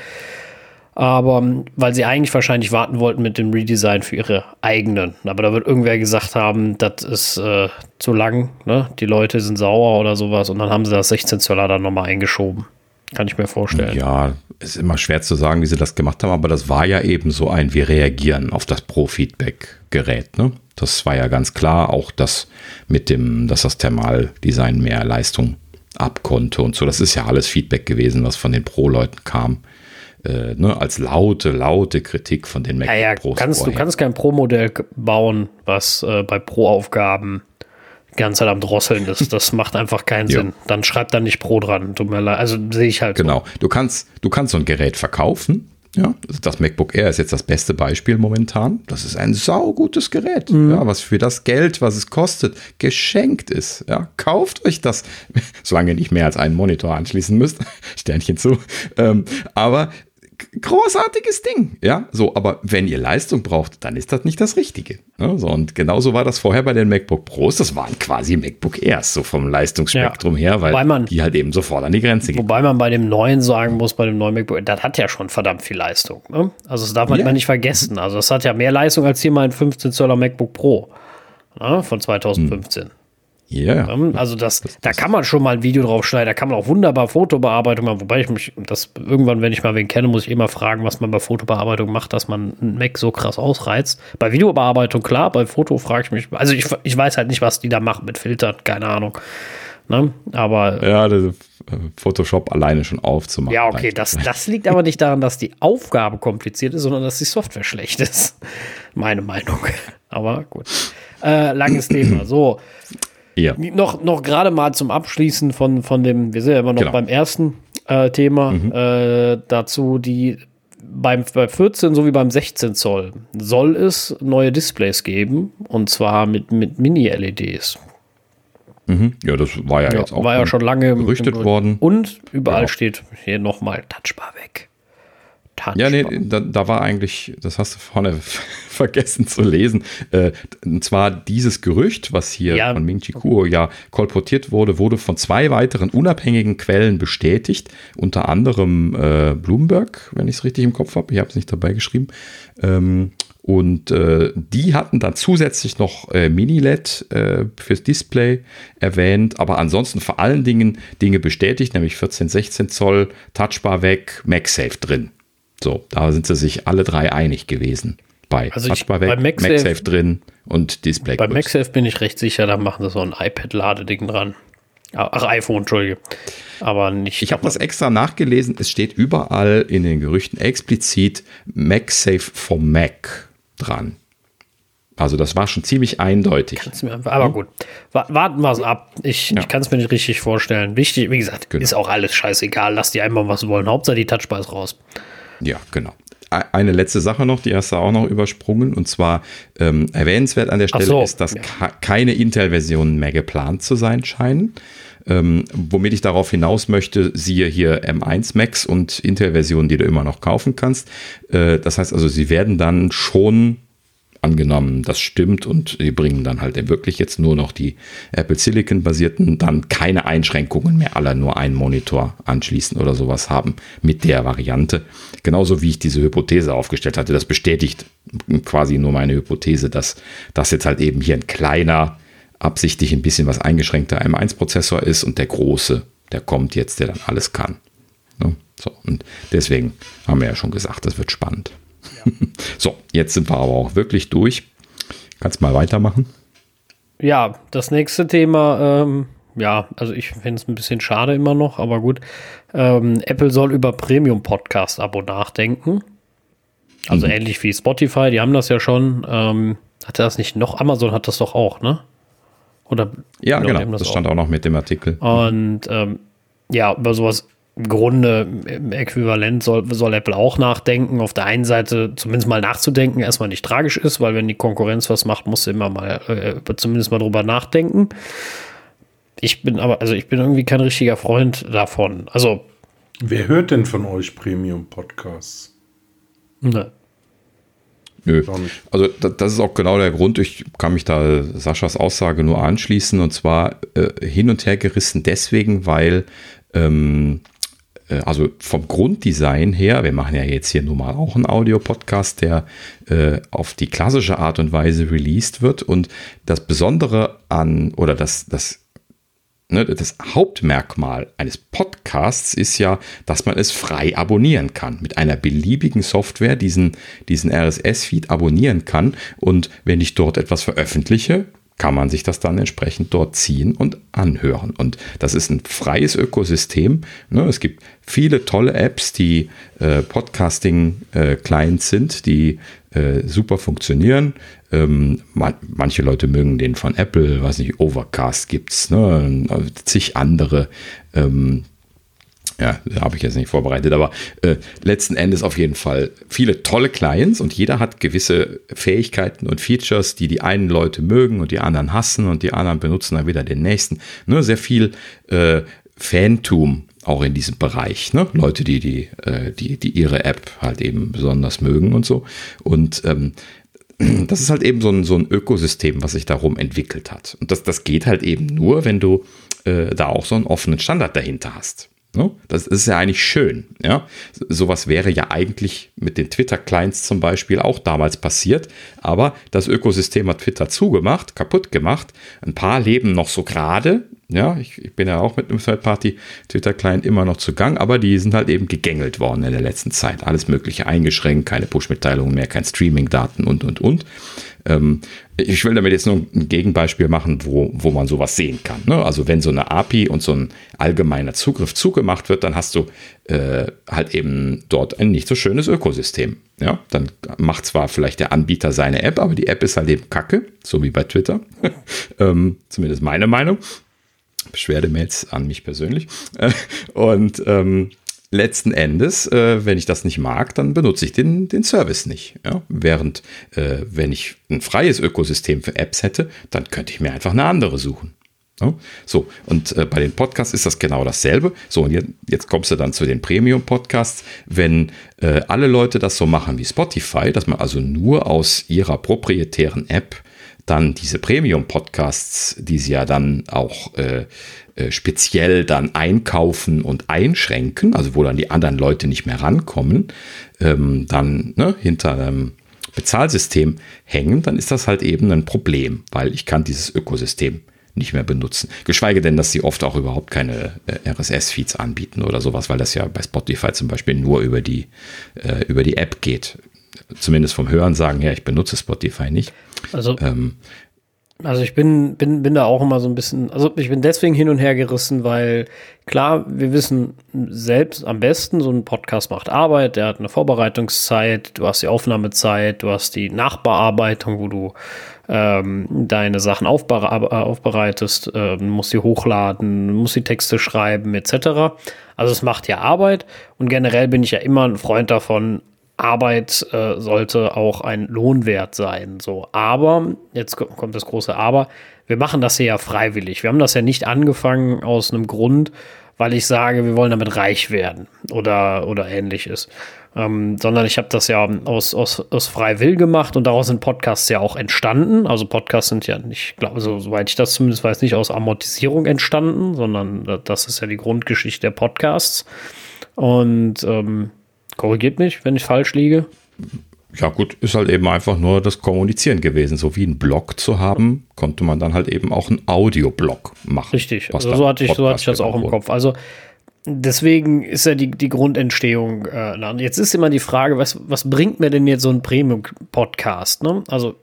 Aber weil sie eigentlich wahrscheinlich warten wollten mit dem Redesign für ihre eigenen. Aber da wird irgendwer gesagt haben, das ist äh, zu lang, ne? Die Leute sind sauer oder sowas und dann haben sie das 16 Zöller dann nochmal eingeschoben. Kann ich mir vorstellen. Ja, ist immer schwer zu sagen, wie sie das gemacht haben, aber das war ja eben so ein, wir reagieren auf das Pro-Feedback-Gerät, ne? Das war ja ganz klar, auch das mit dem, dass das Thermaldesign mehr Leistung abkonnte und so. Das ist ja alles Feedback gewesen, was von den Pro-Leuten kam. Äh, ne, als laute, laute Kritik von den Mac ja, ja, Pros. Kannst, du kannst kein Pro-Modell bauen, was äh, bei Pro-Aufgaben ganze Zeit am Drosseln ist. Das macht einfach keinen Sinn. Dann schreibt da nicht Pro dran. Tut mir leid. Also sehe ich halt. Genau. So. Du kannst, du kannst so ein Gerät verkaufen ja, das MacBook Air ist jetzt das beste Beispiel momentan. Das ist ein saugutes Gerät, mhm. ja, was für das Geld, was es kostet, geschenkt ist. Ja, kauft euch das, solange ihr nicht mehr als einen Monitor anschließen müsst. Sternchen zu. Ähm, aber großartiges Ding. Ja, so, aber wenn ihr Leistung braucht, dann ist das nicht das Richtige. Ja, so, und genauso war das vorher bei den MacBook Pros. Das waren quasi MacBook Airs, so vom Leistungsspektrum ja, her, weil man, die halt eben sofort an die Grenze gehen. Wobei man bei dem neuen sagen muss, bei dem neuen MacBook, das hat ja schon verdammt viel Leistung. Ne? Also, das darf man ja. immer nicht vergessen. Also, das hat ja mehr Leistung als hier mein 15 Zoller MacBook Pro ne, von 2015. Hm. Ja. Yeah. Also das, das, da kann man schon mal ein Video drauf schneiden, da kann man auch wunderbar Fotobearbeitung machen, wobei ich mich, das irgendwann, wenn ich mal wen kenne, muss ich immer fragen, was man bei Fotobearbeitung macht, dass man einen Mac so krass ausreizt. Bei Videobearbeitung klar, bei Foto frage ich mich, also ich, ich weiß halt nicht, was die da machen mit Filtern, keine Ahnung. Ne? Aber. Ja, das, äh, Photoshop alleine schon aufzumachen. Ja, okay, das, das liegt aber nicht daran, dass die Aufgabe kompliziert ist, sondern dass die Software schlecht ist. Meine Meinung. Aber gut. Äh, langes Thema. So. Ja. Noch, noch gerade mal zum Abschließen von, von dem, wir sind ja immer noch genau. beim ersten äh, Thema, mhm. äh, dazu die beim, bei 14 sowie beim 16 Zoll soll es neue Displays geben und zwar mit, mit Mini-LEDs. Mhm. Ja, das war ja, ja, jetzt auch war ja schon lange gerüchtet worden. Und überall ja. steht hier nochmal Touchbar weg. Touchbar. Ja, nee, da, da, war eigentlich, das hast du vorne vergessen zu lesen, äh, und zwar dieses Gerücht, was hier ja. von Ming Chi Kuo ja kolportiert wurde, wurde von zwei weiteren unabhängigen Quellen bestätigt, unter anderem äh, Bloomberg, wenn ich es richtig im Kopf habe, ich habe es nicht dabei geschrieben, ähm, und äh, die hatten dann zusätzlich noch äh, Mini-LED äh, fürs Display erwähnt, aber ansonsten vor allen Dingen Dinge bestätigt, nämlich 14, 16 Zoll, Touchbar weg, MagSafe drin. So, da sind sie sich alle drei einig gewesen. Bei also Touchbar weg, bei MagSafe, MagSafe drin und Display. Bei MagSafe bin ich recht sicher, da machen sie so ein iPad-Ladeding dran. Ach, iPhone, Entschuldige. Aber nicht. Ich habe das extra nachgelesen. Es steht überall in den Gerüchten explizit MagSafe for Mac dran. Also das war schon ziemlich eindeutig. Einfach, aber gut, warten wir es ab. Ich, ja. ich kann es mir nicht richtig vorstellen. Wichtig, wie gesagt, genau. ist auch alles scheißegal. Lass die einmal was wollen. Hauptsache die Touchbar ist raus. Ja, genau. Eine letzte Sache noch, die hast du auch noch übersprungen. Und zwar ähm, erwähnenswert an der Stelle so, ist, dass ja. keine Intel-Versionen mehr geplant zu sein scheinen. Ähm, womit ich darauf hinaus möchte, siehe hier M1 Max und Intel-Versionen, die du immer noch kaufen kannst. Äh, das heißt also, sie werden dann schon angenommen, das stimmt und die bringen dann halt wirklich jetzt nur noch die Apple Silicon basierten, dann keine Einschränkungen mehr, alle nur einen Monitor anschließen oder sowas haben mit der Variante. Genauso wie ich diese Hypothese aufgestellt hatte, das bestätigt quasi nur meine Hypothese, dass das jetzt halt eben hier ein kleiner, absichtlich ein bisschen was eingeschränkter M1-Prozessor ist und der große, der kommt jetzt, der dann alles kann. Ne? So, und deswegen haben wir ja schon gesagt, das wird spannend. so, jetzt sind wir aber auch wirklich durch. Kannst mal weitermachen. Ja, das nächste Thema, ähm, ja, also ich finde es ein bisschen schade immer noch, aber gut. Ähm, Apple soll über Premium-Podcast-Abo nachdenken. Also mhm. ähnlich wie Spotify, die haben das ja schon. Ähm, hatte das nicht noch? Amazon hat das doch auch, ne? Oder ja, genau, das, das stand auch noch mit dem Artikel. Und ähm, ja, über sowas im Grunde im Äquivalent soll, soll Apple auch nachdenken. Auf der einen Seite zumindest mal nachzudenken, erstmal nicht tragisch ist, weil wenn die Konkurrenz was macht, musst du immer mal äh, zumindest mal drüber nachdenken. Ich bin aber, also ich bin irgendwie kein richtiger Freund davon. Also. Wer hört denn von euch Premium-Podcasts? Ne. Nö. Also das ist auch genau der Grund. Ich kann mich da Saschas Aussage nur anschließen und zwar äh, hin und her gerissen deswegen, weil ähm, äh, also vom Grunddesign her, wir machen ja jetzt hier nun mal auch einen Audio-Podcast, der äh, auf die klassische Art und Weise released wird. Und das Besondere an, oder das, das, ne, das Hauptmerkmal eines Podcasts ist ja, dass man es frei abonnieren kann. Mit einer beliebigen Software diesen, diesen RSS-Feed abonnieren kann. Und wenn ich dort etwas veröffentliche, kann man sich das dann entsprechend dort ziehen und anhören. Und das ist ein freies Ökosystem. Ne? Es gibt viele tolle Apps, die äh, Podcasting-Clients äh, sind, die äh, super funktionieren. Ähm, man, manche Leute mögen den von Apple, weiß nicht, Overcast gibt's, ne? zig andere. Ja, habe ich jetzt nicht vorbereitet, aber äh, letzten Endes auf jeden Fall viele tolle Clients und jeder hat gewisse Fähigkeiten und Features, die die einen Leute mögen und die anderen hassen und die anderen benutzen dann wieder den nächsten. Ne, sehr viel äh, Fantum auch in diesem Bereich. Ne? Leute, die, die, äh, die, die ihre App halt eben besonders mögen und so. Und ähm, das ist halt eben so ein, so ein Ökosystem, was sich darum entwickelt hat. Und das, das geht halt eben nur, wenn du äh, da auch so einen offenen Standard dahinter hast. Ne? Das ist ja eigentlich schön. Ja? Sowas wäre ja eigentlich mit den Twitter-Clients zum Beispiel auch damals passiert, aber das Ökosystem hat Twitter zugemacht, kaputt gemacht. Ein paar leben noch so gerade. Ja, ich, ich, bin ja auch mit einem Third-Party-Twitter-Client immer noch zu Gang, aber die sind halt eben gegängelt worden in der letzten Zeit. Alles Mögliche eingeschränkt, keine Push-Mitteilungen mehr, kein Streaming-Daten und, und, und. Ähm, ich will damit jetzt nur ein Gegenbeispiel machen, wo, wo man sowas sehen kann. Ne? Also wenn so eine API und so ein allgemeiner Zugriff zugemacht wird, dann hast du äh, halt eben dort ein nicht so schönes Ökosystem. Ja, dann macht zwar vielleicht der Anbieter seine App, aber die App ist halt eben Kacke, so wie bei Twitter. ähm, zumindest meine Meinung. Beschwerdemails an mich persönlich. und ähm, letzten Endes, äh, wenn ich das nicht mag, dann benutze ich den, den Service nicht. Ja? Während, äh, wenn ich ein freies Ökosystem für Apps hätte, dann könnte ich mir einfach eine andere suchen. Ja? So, und äh, bei den Podcasts ist das genau dasselbe. So, und jetzt, jetzt kommst du dann zu den Premium-Podcasts. Wenn äh, alle Leute das so machen wie Spotify, dass man also nur aus ihrer proprietären App dann diese Premium-Podcasts, die sie ja dann auch äh, äh, speziell dann einkaufen und einschränken, also wo dann die anderen Leute nicht mehr rankommen, ähm, dann ne, hinter einem Bezahlsystem hängen, dann ist das halt eben ein Problem, weil ich kann dieses Ökosystem nicht mehr benutzen. Geschweige denn, dass sie oft auch überhaupt keine äh, RSS-Feeds anbieten oder sowas, weil das ja bei Spotify zum Beispiel nur über die, äh, über die App geht. Zumindest vom Hören sagen her, ich benutze Spotify nicht. Also ähm, Also ich bin, bin, bin da auch immer so ein bisschen, also ich bin deswegen hin und her gerissen, weil klar, wir wissen selbst am besten, so ein Podcast macht Arbeit, der hat eine Vorbereitungszeit, du hast die Aufnahmezeit, du hast die Nachbearbeitung, wo du ähm, deine Sachen aufbereitest, äh, musst sie hochladen, musst die Texte schreiben, etc. Also es macht ja Arbeit und generell bin ich ja immer ein Freund davon, Arbeit äh, sollte auch ein Lohnwert sein. So, aber jetzt kommt das große Aber. Wir machen das hier ja freiwillig. Wir haben das ja nicht angefangen aus einem Grund, weil ich sage, wir wollen damit reich werden oder oder ähnliches, ähm, sondern ich habe das ja aus, aus, aus frei will gemacht und daraus sind Podcasts ja auch entstanden. Also Podcasts sind ja nicht, glaube so, soweit ich das zumindest weiß, nicht aus Amortisierung entstanden, sondern das ist ja die Grundgeschichte der Podcasts. Und ähm, Korrigiert mich, wenn ich falsch liege. Ja, gut, ist halt eben einfach nur das Kommunizieren gewesen. So wie ein Blog zu haben, konnte man dann halt eben auch einen Audioblog machen. Richtig, also so hatte, ich, so hatte ich das auch im Kopf. Also deswegen ist ja die, die Grundentstehung. Äh, jetzt ist immer die Frage, was, was bringt mir denn jetzt so ein Premium-Podcast? Ne? Also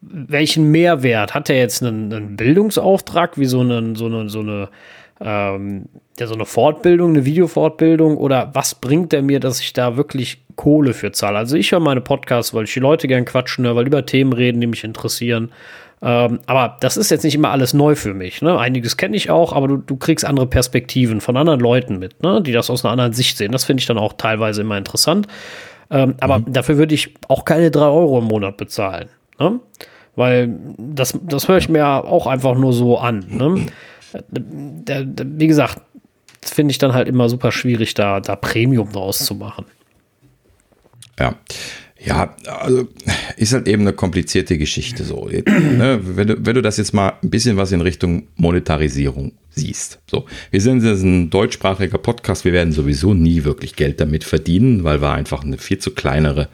welchen Mehrwert hat er jetzt einen, einen Bildungsauftrag, wie so eine, so eine, so eine ähm, ja, so eine Fortbildung, eine Videofortbildung oder was bringt er mir, dass ich da wirklich Kohle für zahle? Also ich höre meine Podcasts, weil ich die Leute gern quatschen höre, weil über Themen reden, die mich interessieren. Ähm, aber das ist jetzt nicht immer alles neu für mich. Ne? Einiges kenne ich auch, aber du, du kriegst andere Perspektiven von anderen Leuten mit, ne? die das aus einer anderen Sicht sehen. Das finde ich dann auch teilweise immer interessant. Ähm, aber mhm. dafür würde ich auch keine drei Euro im Monat bezahlen. Ne? Weil das, das höre ich mir auch einfach nur so an. Ne? Wie gesagt, finde ich dann halt immer super schwierig, da, da Premium draus zu machen. Ja. Ja, also ist halt eben eine komplizierte Geschichte so. Ne, wenn, du, wenn du das jetzt mal ein bisschen was in Richtung Monetarisierung siehst. So, wir sind jetzt ein deutschsprachiger Podcast, wir werden sowieso nie wirklich Geld damit verdienen, weil wir einfach eine viel zu kleinere äh,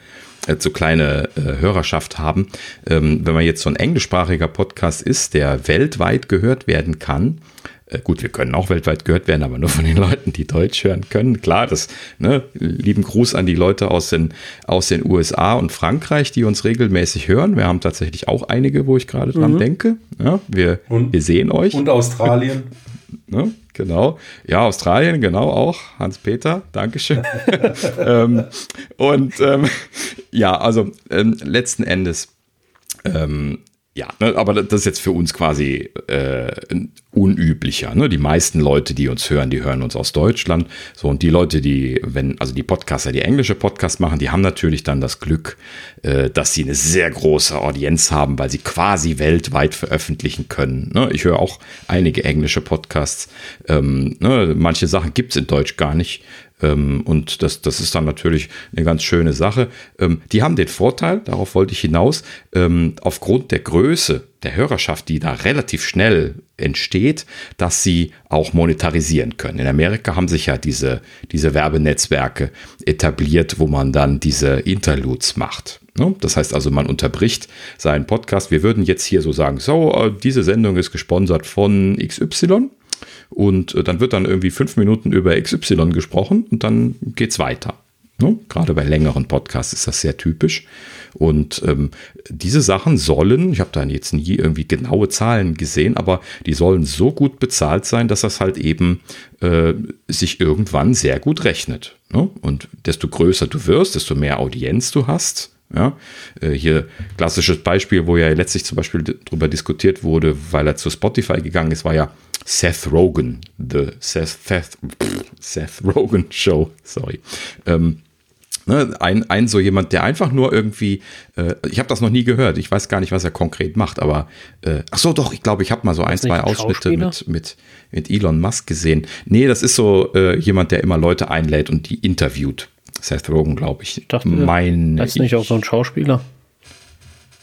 zu kleine äh, Hörerschaft haben. Ähm, wenn man jetzt so ein englischsprachiger Podcast ist, der weltweit gehört werden kann, äh, gut, wir können auch weltweit gehört werden, aber nur von den Leuten, die Deutsch hören können. Klar, das, ne, lieben Gruß an die Leute aus den, aus den USA und Frankreich, die uns regelmäßig hören. Wir haben tatsächlich auch einige, wo ich gerade dran mhm. denke. Ja, wir, und, wir sehen euch. Und Australien. ne, genau. Ja, Australien, genau auch. Hans-Peter, Dankeschön. ähm, und ähm, ja, also ähm, letzten Endes ähm, ja, ne, aber das ist jetzt für uns quasi äh, unüblicher. Ne? Die meisten Leute, die uns hören, die hören uns aus Deutschland. So, und die Leute, die, wenn, also die Podcaster, die englische Podcasts machen, die haben natürlich dann das Glück, äh, dass sie eine sehr große Audienz haben, weil sie quasi weltweit veröffentlichen können. Ne? Ich höre auch einige englische Podcasts. Ähm, ne? Manche Sachen gibt's in Deutsch gar nicht. Ähm, und das, das ist dann natürlich eine ganz schöne Sache. Ähm, die haben den Vorteil, darauf wollte ich hinaus, ähm, aufgrund der Größe der Hörerschaft, die da relativ schnell entsteht, dass sie auch monetarisieren können. In Amerika haben sich ja diese, diese Werbenetzwerke etabliert, wo man dann diese Interludes macht. Ne? Das heißt also, man unterbricht seinen Podcast. Wir würden jetzt hier so sagen, so, äh, diese Sendung ist gesponsert von XY und äh, dann wird dann irgendwie fünf Minuten über XY gesprochen und dann geht es weiter. Ne? Gerade bei längeren Podcasts ist das sehr typisch. Und ähm, diese Sachen sollen, ich habe da jetzt nie irgendwie genaue Zahlen gesehen, aber die sollen so gut bezahlt sein, dass das halt eben äh, sich irgendwann sehr gut rechnet. Ne? Und desto größer du wirst, desto mehr Audienz du hast, ja, äh, hier klassisches Beispiel, wo ja letztlich zum Beispiel darüber diskutiert wurde, weil er zu Spotify gegangen ist, war ja Seth Rogen, the Seth, Seth, Seth Rogen Show, sorry. Ähm, ne, ein, ein so jemand, der einfach nur irgendwie, äh, ich habe das noch nie gehört, ich weiß gar nicht, was er konkret macht, aber äh, ach so, doch, ich glaube, ich habe mal so ein, zwei Ausschnitte mit, mit, mit Elon Musk gesehen. Nee, das ist so äh, jemand, der immer Leute einlädt und die interviewt. Seth Rogen, glaube ich. ich dachte, ist nicht auch so ein Schauspieler?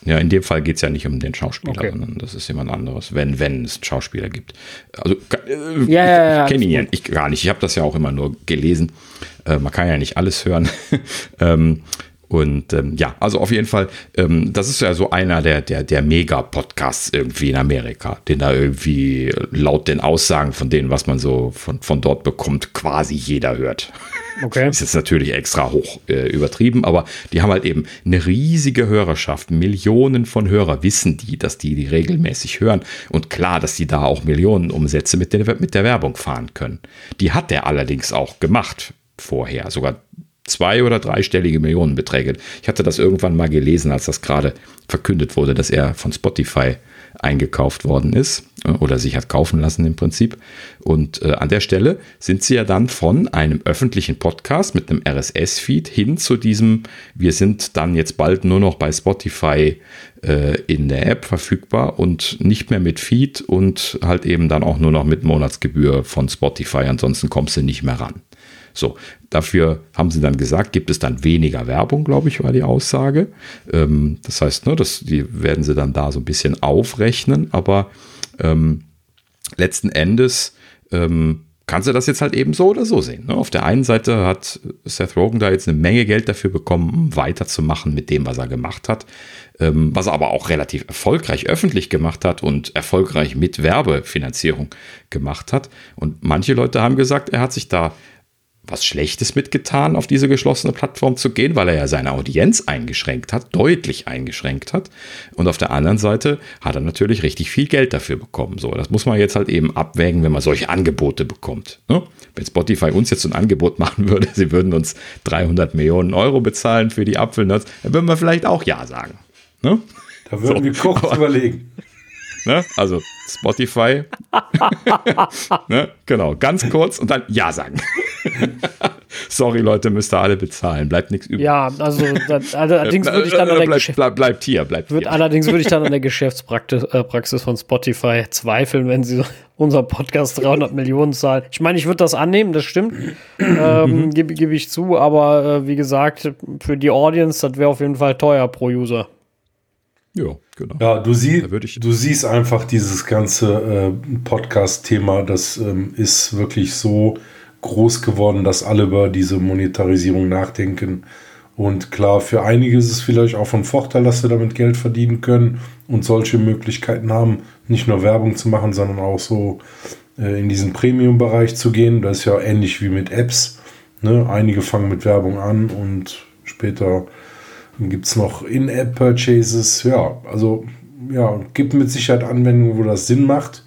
Ja, in dem Fall geht es ja nicht um den Schauspieler, okay. sondern das ist jemand anderes, wenn, wenn es einen Schauspieler gibt. Also äh, ja, ja, ja, ich kenne ihn ja ich, gar nicht. Ich habe das ja auch immer nur gelesen. Äh, man kann ja nicht alles hören. ähm, und ähm, ja, also auf jeden Fall, ähm, das ist ja so einer der, der, der Mega-Podcasts irgendwie in Amerika, den da irgendwie laut den Aussagen von denen, was man so von, von dort bekommt, quasi jeder hört. Okay. Ist jetzt natürlich extra hoch äh, übertrieben, aber die haben halt eben eine riesige Hörerschaft. Millionen von Hörer wissen die, dass die die regelmäßig hören. Und klar, dass die da auch Millionen Umsätze mit der, mit der Werbung fahren können. Die hat der allerdings auch gemacht vorher. Sogar zwei- oder dreistellige Millionenbeträge. Ich hatte das irgendwann mal gelesen, als das gerade verkündet wurde, dass er von Spotify eingekauft worden ist äh, oder sich hat kaufen lassen im Prinzip. Und äh, an der Stelle sind sie ja dann von einem öffentlichen Podcast mit einem RSS-Feed hin zu diesem, wir sind dann jetzt bald nur noch bei Spotify äh, in der App verfügbar und nicht mehr mit Feed und halt eben dann auch nur noch mit Monatsgebühr von Spotify. Ansonsten kommst du nicht mehr ran. So, dafür haben sie dann gesagt, gibt es dann weniger Werbung, glaube ich, war die Aussage. Ähm, das heißt, ne, das, die werden sie dann da so ein bisschen aufrechnen, aber ähm, letzten Endes ähm, kannst du das jetzt halt eben so oder so sehen. Ne? Auf der einen Seite hat Seth Rogen da jetzt eine Menge Geld dafür bekommen, weiterzumachen mit dem, was er gemacht hat, ähm, was er aber auch relativ erfolgreich öffentlich gemacht hat und erfolgreich mit Werbefinanzierung gemacht hat. Und manche Leute haben gesagt, er hat sich da was Schlechtes mitgetan, auf diese geschlossene Plattform zu gehen, weil er ja seine Audienz eingeschränkt hat, deutlich eingeschränkt hat. Und auf der anderen Seite hat er natürlich richtig viel Geld dafür bekommen. So, das muss man jetzt halt eben abwägen, wenn man solche Angebote bekommt. Ne? Wenn Spotify uns jetzt so ein Angebot machen würde, sie würden uns 300 Millionen Euro bezahlen für die Apfelnuts, dann würden wir vielleicht auch Ja sagen. Ne? Da würden so, wir kurz aber, überlegen. Ne? Also Spotify. ne? Genau, ganz kurz und dann Ja sagen. Sorry, Leute, müsst ihr alle bezahlen. Bleibt nichts übrig. Ja, also das, allerdings würde ich dann an der bleib, bleib, bleibt hier, bleibt hier. Allerdings würde ich dann an der Geschäftspraxis äh, von Spotify zweifeln, wenn sie unser Podcast 300 Millionen zahlen. Ich meine, ich würde das annehmen, das stimmt, ähm, gebe geb ich zu, aber äh, wie gesagt, für die Audience, das wäre auf jeden Fall teuer pro User. Ja, genau. Ja, du, sie, du siehst einfach dieses ganze äh, Podcast-Thema, das ähm, ist wirklich so groß geworden, dass alle über diese Monetarisierung nachdenken. Und klar, für einige ist es vielleicht auch von Vorteil, dass sie damit Geld verdienen können und solche Möglichkeiten haben, nicht nur Werbung zu machen, sondern auch so äh, in diesen Premium-Bereich zu gehen. Das ist ja ähnlich wie mit Apps. Ne? Einige fangen mit Werbung an und später gibt es noch In-App-Purchases. Ja, also ja, gibt mit Sicherheit Anwendungen, wo das Sinn macht.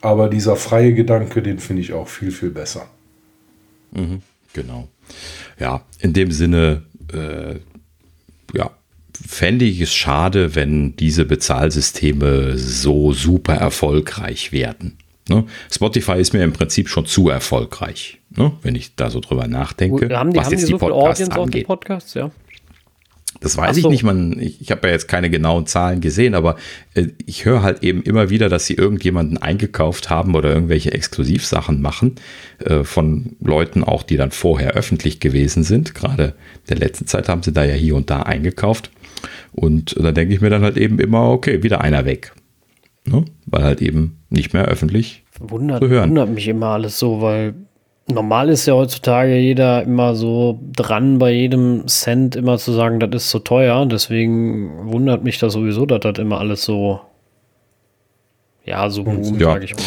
Aber dieser freie Gedanke, den finde ich auch viel, viel besser. Mhm, genau. Ja, in dem Sinne, äh, ja, fände ich es schade, wenn diese Bezahlsysteme so super erfolgreich werden. Ne? Spotify ist mir im Prinzip schon zu erfolgreich, ne? wenn ich da so drüber nachdenke. Haben die, was haben jetzt die, so Podcasts angeht. Podcasts, ja? Das weiß so. ich nicht, man, ich, ich habe ja jetzt keine genauen Zahlen gesehen, aber äh, ich höre halt eben immer wieder, dass sie irgendjemanden eingekauft haben oder irgendwelche Exklusivsachen machen äh, von Leuten auch, die dann vorher öffentlich gewesen sind. Gerade in der letzten Zeit haben sie da ja hier und da eingekauft. Und da denke ich mir dann halt eben immer, okay, wieder einer weg. Ne? Weil halt eben nicht mehr öffentlich wundert, zu hören. Wundert mich immer alles so, weil normal ist ja heutzutage jeder immer so dran, bei jedem Cent immer zu sagen, das ist zu teuer. Deswegen wundert mich das sowieso, dass das immer alles so, ja, so boomt, ja. sage ich mal.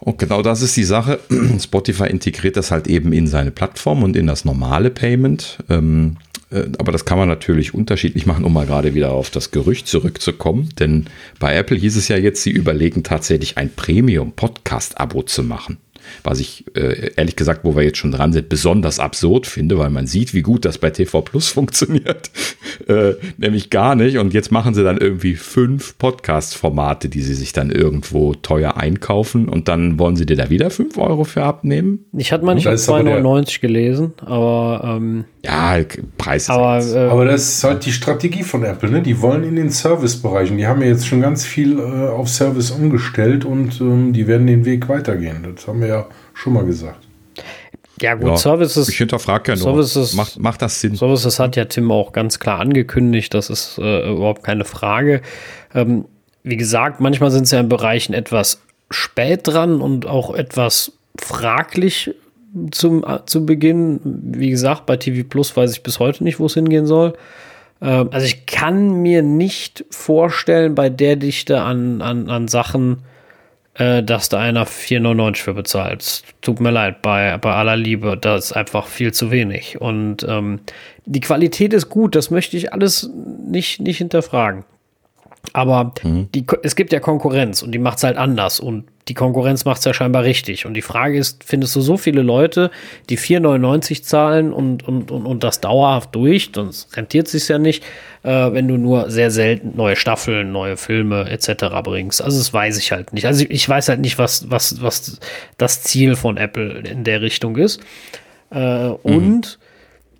Und genau das ist die Sache. Spotify integriert das halt eben in seine Plattform und in das normale Payment. Ähm, äh, aber das kann man natürlich unterschiedlich machen, um mal gerade wieder auf das Gerücht zurückzukommen. Denn bei Apple hieß es ja jetzt, sie überlegen tatsächlich ein Premium-Podcast-Abo zu machen was ich äh, ehrlich gesagt, wo wir jetzt schon dran sind, besonders absurd finde, weil man sieht, wie gut das bei TV Plus funktioniert. Äh, nämlich gar nicht. Und jetzt machen sie dann irgendwie fünf Podcast-Formate, die sie sich dann irgendwo teuer einkaufen und dann wollen sie dir da wieder fünf Euro für abnehmen. Ich hatte mal nicht auf 2,99 gelesen, aber ähm, ja, Preis aber, äh, aber das ist halt die Strategie von Apple, ne? Die wollen in den Servicebereichen, die haben ja jetzt schon ganz viel äh, auf Service umgestellt und ähm, die werden den Weg weitergehen. Das haben wir ja schon mal gesagt. Ja, gut, ja, Services. Ich hinterfrage ja nur. Services, macht, macht das Sinn? Services hat ja Tim auch ganz klar angekündigt, das ist äh, überhaupt keine Frage. Ähm, wie gesagt, manchmal sind sie ja in Bereichen etwas spät dran und auch etwas fraglich zum, äh, zu Beginn. Wie gesagt, bei TV Plus weiß ich bis heute nicht, wo es hingehen soll. Ähm, also ich kann mir nicht vorstellen, bei der Dichte an, an, an Sachen, äh, dass da einer 4,99 für bezahlt. Tut mir leid, bei, bei aller Liebe, das ist einfach viel zu wenig. Und ähm, die Qualität ist gut, das möchte ich alles nicht, nicht hinterfragen. Aber mhm. die, es gibt ja Konkurrenz und die macht es halt anders. Und die Konkurrenz macht es ja scheinbar richtig. Und die Frage ist, findest du so viele Leute, die 4,99 zahlen und, und, und, und das dauerhaft durch, sonst rentiert sich ja nicht, äh, wenn du nur sehr selten neue Staffeln, neue Filme etc. bringst. Also das weiß ich halt nicht. Also ich, ich weiß halt nicht, was, was, was das Ziel von Apple in der Richtung ist. Äh, mhm. Und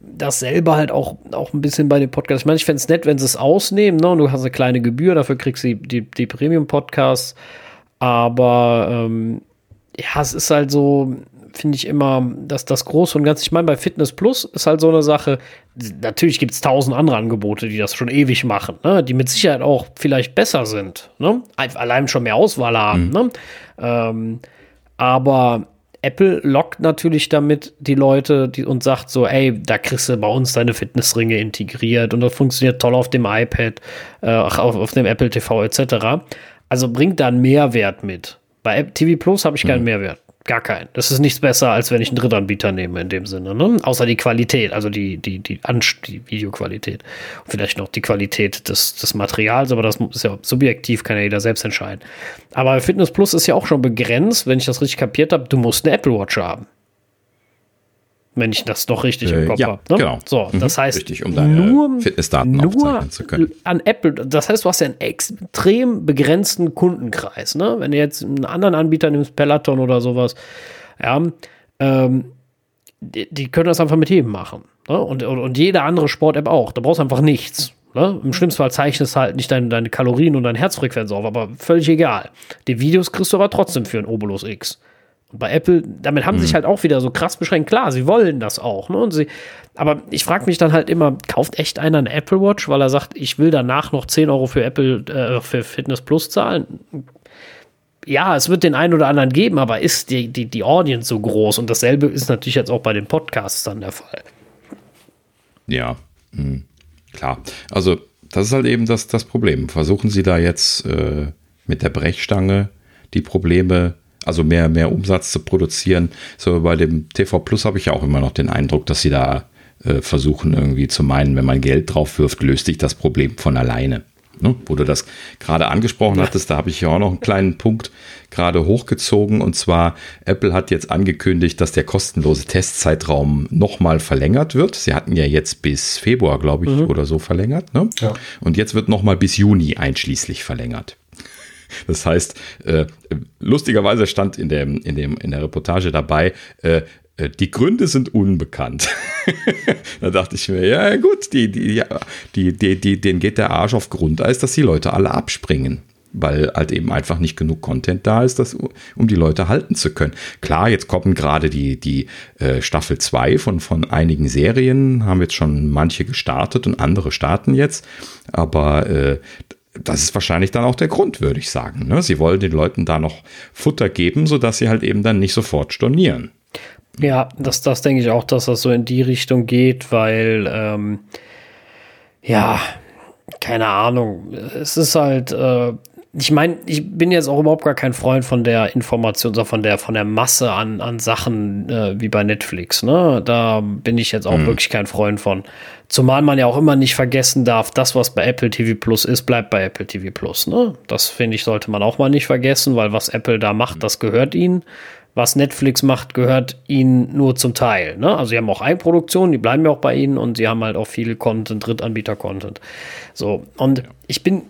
dasselbe halt auch, auch ein bisschen bei den Podcasts. Ich meine, ich fände es nett, wenn sie es ausnehmen, ne? Und du hast eine kleine Gebühr, dafür kriegst du die, die, die Premium-Podcasts. Aber ähm, ja, es ist halt so, finde ich immer, dass das Große und Ganze, ich meine, bei Fitness Plus ist halt so eine Sache, natürlich gibt es tausend andere Angebote, die das schon ewig machen, ne? die mit Sicherheit auch vielleicht besser sind, ne? allein schon mehr Auswahl haben. Mhm. Ne? Ähm, aber Apple lockt natürlich damit die Leute die, und sagt so, ey, da kriegst du bei uns deine Fitnessringe integriert und das funktioniert toll auf dem iPad, äh, auf, auf dem Apple TV etc. Also bringt da einen Mehrwert mit. Bei Apple TV Plus habe ich keinen mhm. Mehrwert. Gar keinen. Das ist nichts besser, als wenn ich einen Drittanbieter nehme in dem Sinne. Ne? Außer die Qualität, also die, die, die, die Videoqualität. Vielleicht noch die Qualität des, des Materials, aber das ist ja subjektiv, kann ja jeder selbst entscheiden. Aber Fitness Plus ist ja auch schon begrenzt, wenn ich das richtig kapiert habe, du musst eine Apple Watch haben wenn ich das doch richtig äh, im Kopf ja, habe. Ne? Genau. So, mhm, das heißt, richtig, um nur, Fitnessdaten nur zu können. an Apple. Das heißt, du hast ja einen extrem begrenzten Kundenkreis. Ne? Wenn du jetzt einen anderen Anbieter nimmst, Peloton oder sowas, ja, ähm, die, die, können das einfach mit jedem machen. Ne? Und, und, und jede andere Sport-App auch. Da brauchst du einfach nichts. Ne? Im schlimmsten Fall zeichnest halt nicht deine, deine Kalorien und deine Herzfrequenz auf, aber völlig egal. Die Videos kriegst du aber trotzdem für ein Obolus X. Und bei Apple, damit haben sie sich mhm. halt auch wieder so krass beschränkt. Klar, sie wollen das auch. Ne? Und sie, aber ich frage mich dann halt immer, kauft echt einer eine Apple Watch, weil er sagt, ich will danach noch 10 Euro für Apple, äh, für Fitness Plus zahlen? Ja, es wird den einen oder anderen geben, aber ist die, die, die Audience so groß? Und dasselbe ist natürlich jetzt auch bei den Podcasts dann der Fall. Ja, mh, klar. Also, das ist halt eben das, das Problem. Versuchen Sie da jetzt äh, mit der Brechstange die Probleme also mehr, mehr Umsatz zu produzieren. So bei dem TV Plus habe ich ja auch immer noch den Eindruck, dass sie da äh, versuchen irgendwie zu meinen, wenn man Geld drauf wirft, löst sich das Problem von alleine. Ne? Wo du das gerade angesprochen hattest, da habe ich ja auch noch einen kleinen Punkt gerade hochgezogen. Und zwar, Apple hat jetzt angekündigt, dass der kostenlose Testzeitraum nochmal verlängert wird. Sie hatten ja jetzt bis Februar, glaube ich, mhm. oder so verlängert. Ne? Ja. Und jetzt wird nochmal bis Juni einschließlich verlängert. Das heißt, äh, lustigerweise stand in, dem, in, dem, in der Reportage dabei, äh, äh die Gründe sind unbekannt. da dachte ich mir, ja gut, die, die, die, die, die, denen geht der Arsch auf Grundeis, dass die Leute alle abspringen weil halt eben einfach nicht genug Content da ist, das, um die Leute halten zu können. Klar, jetzt kommen gerade die, die äh, Staffel 2 von, von einigen Serien, haben jetzt schon manche gestartet und andere starten jetzt, aber äh, das ist wahrscheinlich dann auch der Grund, würde ich sagen. Ne? Sie wollen den Leuten da noch Futter geben, sodass sie halt eben dann nicht sofort stornieren. Ja, das, das denke ich auch, dass das so in die Richtung geht, weil, ähm, ja, keine Ahnung. Es ist halt, äh, ich meine, ich bin jetzt auch überhaupt gar kein Freund von der Information, sondern von der, von der Masse an, an Sachen äh, wie bei Netflix. Ne? Da bin ich jetzt auch mhm. wirklich kein Freund von. Zumal man ja auch immer nicht vergessen darf, das, was bei Apple TV Plus ist, bleibt bei Apple TV Plus. Ne? Das finde ich, sollte man auch mal nicht vergessen, weil was Apple da macht, das gehört ihnen. Was Netflix macht, gehört ihnen nur zum Teil. Ne? Also sie haben auch Eigenproduktionen, die bleiben ja auch bei ihnen und sie haben halt auch viel Content, Drittanbieter-Content. So, und ja. ich bin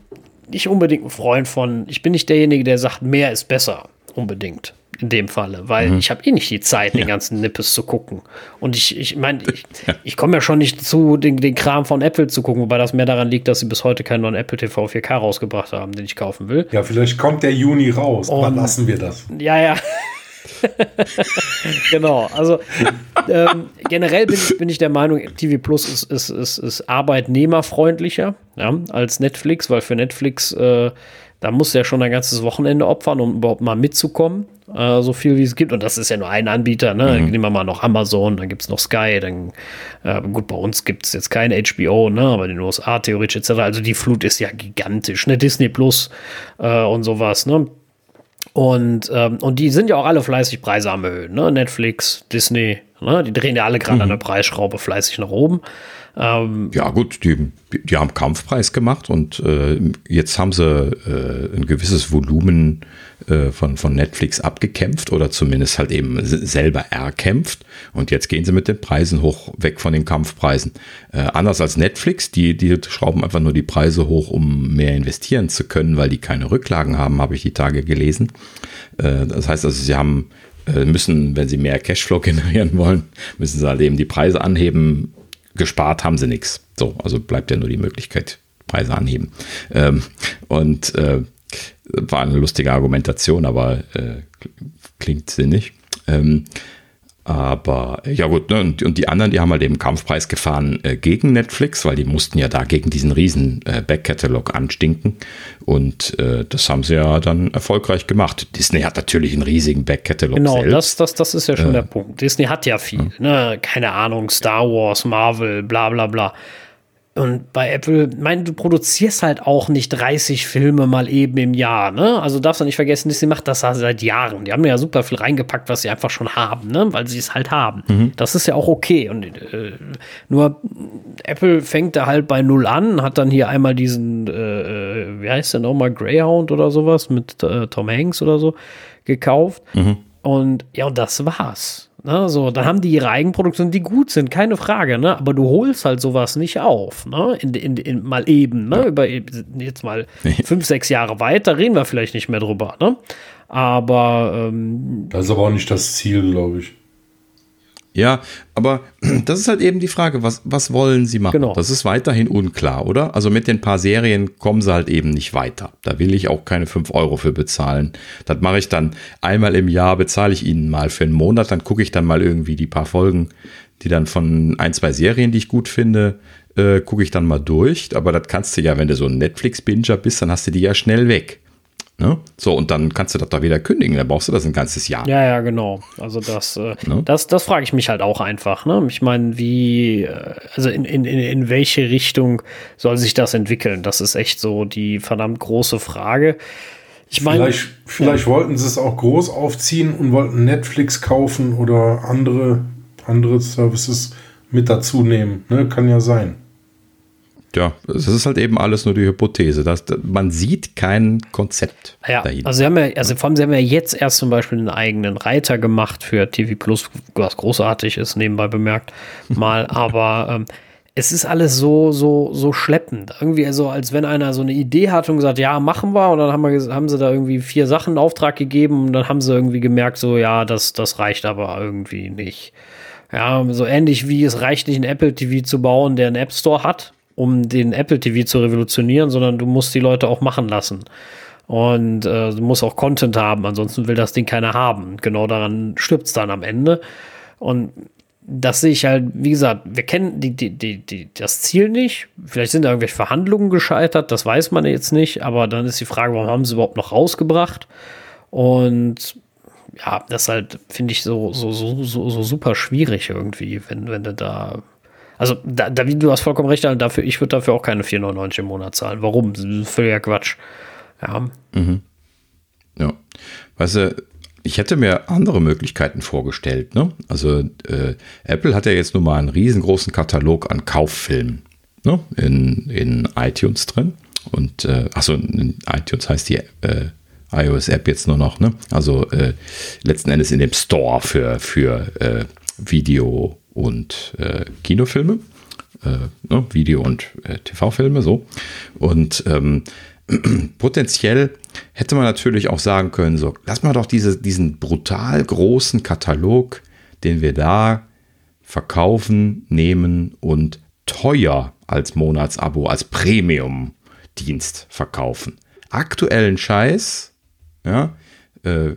nicht unbedingt ein Freund von, ich bin nicht derjenige, der sagt, mehr ist besser, unbedingt. In dem Falle, weil mhm. ich habe eh nicht die Zeit, ja. den ganzen Nippes zu gucken. Und ich, ich meine, ich, ich komme ja schon nicht zu, den, den Kram von Apple zu gucken, wobei das mehr daran liegt, dass sie bis heute keinen neuen Apple TV 4K rausgebracht haben, den ich kaufen will. Ja, vielleicht kommt der Juni raus, aber lassen wir das. Ja, ja. genau, also ähm, generell bin ich, bin ich der Meinung, TV Plus ist, ist, ist, ist arbeitnehmerfreundlicher ja, als Netflix, weil für Netflix, äh, da muss ja schon ein ganzes Wochenende opfern, um überhaupt mal mitzukommen, äh, so viel wie es gibt. Und das ist ja nur ein Anbieter, ne? Mhm. Nehmen wir mal noch Amazon, dann gibt es noch Sky, dann, äh, gut, bei uns gibt es jetzt kein HBO, ne? aber in den USA theoretisch etc. Also die Flut ist ja gigantisch, ne? Disney Plus äh, und sowas, ne? Und, ähm, und die sind ja auch alle fleißig Preise am Erhöhen. Ne? Netflix, Disney, ne? die drehen ja alle gerade mhm. an der Preisschraube fleißig nach oben. Ähm, ja, gut, die, die haben Kampfpreis gemacht und äh, jetzt haben sie äh, ein gewisses Volumen äh, von, von Netflix abgekämpft oder zumindest halt eben selber erkämpft. Und jetzt gehen sie mit den Preisen hoch, weg von den Kampfpreisen. Äh, anders als Netflix, die, die schrauben einfach nur die Preise hoch, um mehr investieren zu können, weil die keine Rücklagen haben, habe ich die Tage gelesen. Äh, das heißt also, sie haben müssen, wenn sie mehr Cashflow generieren wollen, müssen sie halt eben die Preise anheben, gespart haben sie nichts. So, also bleibt ja nur die Möglichkeit, Preise anheben. Ähm, und äh, war eine lustige Argumentation, aber äh, klingt sinnig. Ähm, aber ja gut, ne, und, und, die anderen, die haben halt eben Kampfpreis gefahren äh, gegen Netflix, weil die mussten ja da gegen diesen riesen äh, Backkatalog anstinken. Und äh, das haben sie ja dann erfolgreich gemacht. Disney hat natürlich einen riesigen Backkatalog. Genau, selbst. Das, das, das ist ja schon der Punkt. Disney hat ja viel. Ne? Keine Ahnung, Star Wars, Marvel, bla bla bla. Und bei Apple, mein, du produzierst halt auch nicht 30 Filme mal eben im Jahr, ne? Also darfst du nicht vergessen, Disney macht das seit Jahren. Die haben ja super viel reingepackt, was sie einfach schon haben, ne? Weil sie es halt haben. Mhm. Das ist ja auch okay. Und äh, nur Apple fängt da halt bei null an, hat dann hier einmal diesen, äh, äh wie heißt der nochmal, Greyhound oder sowas mit äh, Tom Hanks oder so gekauft. Mhm. Und ja, und das war's. Ne, so, dann haben die ihre Eigenproduktionen, die gut sind, keine Frage, ne? Aber du holst halt sowas nicht auf, ne? In, in, in mal eben, ne? Ja. Über jetzt mal fünf, sechs Jahre weiter reden wir vielleicht nicht mehr drüber, ne? Aber ähm, das ist aber auch nicht das Ziel, glaube ich. Ja, aber das ist halt eben die Frage, was, was wollen sie machen? Genau. Das ist weiterhin unklar, oder? Also mit den paar Serien kommen sie halt eben nicht weiter. Da will ich auch keine 5 Euro für bezahlen. Das mache ich dann einmal im Jahr, bezahle ich ihnen mal für einen Monat, dann gucke ich dann mal irgendwie die paar Folgen, die dann von ein, zwei Serien, die ich gut finde, äh, gucke ich dann mal durch. Aber das kannst du ja, wenn du so ein Netflix-Binger bist, dann hast du die ja schnell weg. Ne? So, und dann kannst du das da wieder kündigen, dann brauchst du das ein ganzes Jahr. Ja, ja, genau. Also das, äh, ne? das, das frage ich mich halt auch einfach. Ne? Ich meine, wie, äh, also in, in, in welche Richtung soll sich das entwickeln? Das ist echt so die verdammt große Frage. Ich meine, vielleicht, vielleicht ja. wollten sie es auch groß aufziehen und wollten Netflix kaufen oder andere, andere Services mit dazu nehmen. Ne? Kann ja sein ja, es ist halt eben alles nur die Hypothese. Dass, man sieht kein Konzept ja, dahinter. Also, sie haben ja, also vor allem, sie haben ja jetzt erst zum Beispiel einen eigenen Reiter gemacht für TV Plus, was großartig ist, nebenbei bemerkt mal. Aber ähm, es ist alles so, so, so schleppend. Irgendwie so, als wenn einer so eine Idee hat und gesagt, ja, machen wir. Und dann haben, wir, haben sie da irgendwie vier Sachen in Auftrag gegeben und dann haben sie irgendwie gemerkt, so, ja, das, das reicht aber irgendwie nicht. Ja, so ähnlich wie es reicht nicht, einen Apple TV zu bauen, der einen App Store hat um den Apple TV zu revolutionieren, sondern du musst die Leute auch machen lassen. Und äh, du musst auch Content haben, ansonsten will das Ding keiner haben. Genau daran stirbt es dann am Ende. Und das sehe ich halt, wie gesagt, wir kennen die, die, die, die, das Ziel nicht. Vielleicht sind da irgendwelche Verhandlungen gescheitert, das weiß man jetzt nicht. Aber dann ist die Frage, warum haben sie überhaupt noch rausgebracht? Und ja, das halt, finde ich, so, so, so, so, so super schwierig irgendwie, wenn, wenn du da also, da, David, du hast vollkommen recht, dafür, ich würde dafür auch keine 4,99 im Monat zahlen. Warum? Das ist völliger Quatsch. Ja. Mhm. Ja. Weißt du, ich hätte mir andere Möglichkeiten vorgestellt. Ne? Also, äh, Apple hat ja jetzt nun mal einen riesengroßen Katalog an Kauffilmen ne? in, in iTunes drin. Und, äh, achso, in iTunes heißt die äh, iOS-App jetzt nur noch, ne? Also äh, letzten Endes in dem Store für, für äh, Video und äh, Kinofilme, äh, ne, Video- und äh, TV-Filme, so. Und ähm, potenziell hätte man natürlich auch sagen können, so, lass mal doch diese, diesen brutal großen Katalog, den wir da verkaufen, nehmen und teuer als Monatsabo, als Premium-Dienst verkaufen. Aktuellen Scheiß, ja, äh,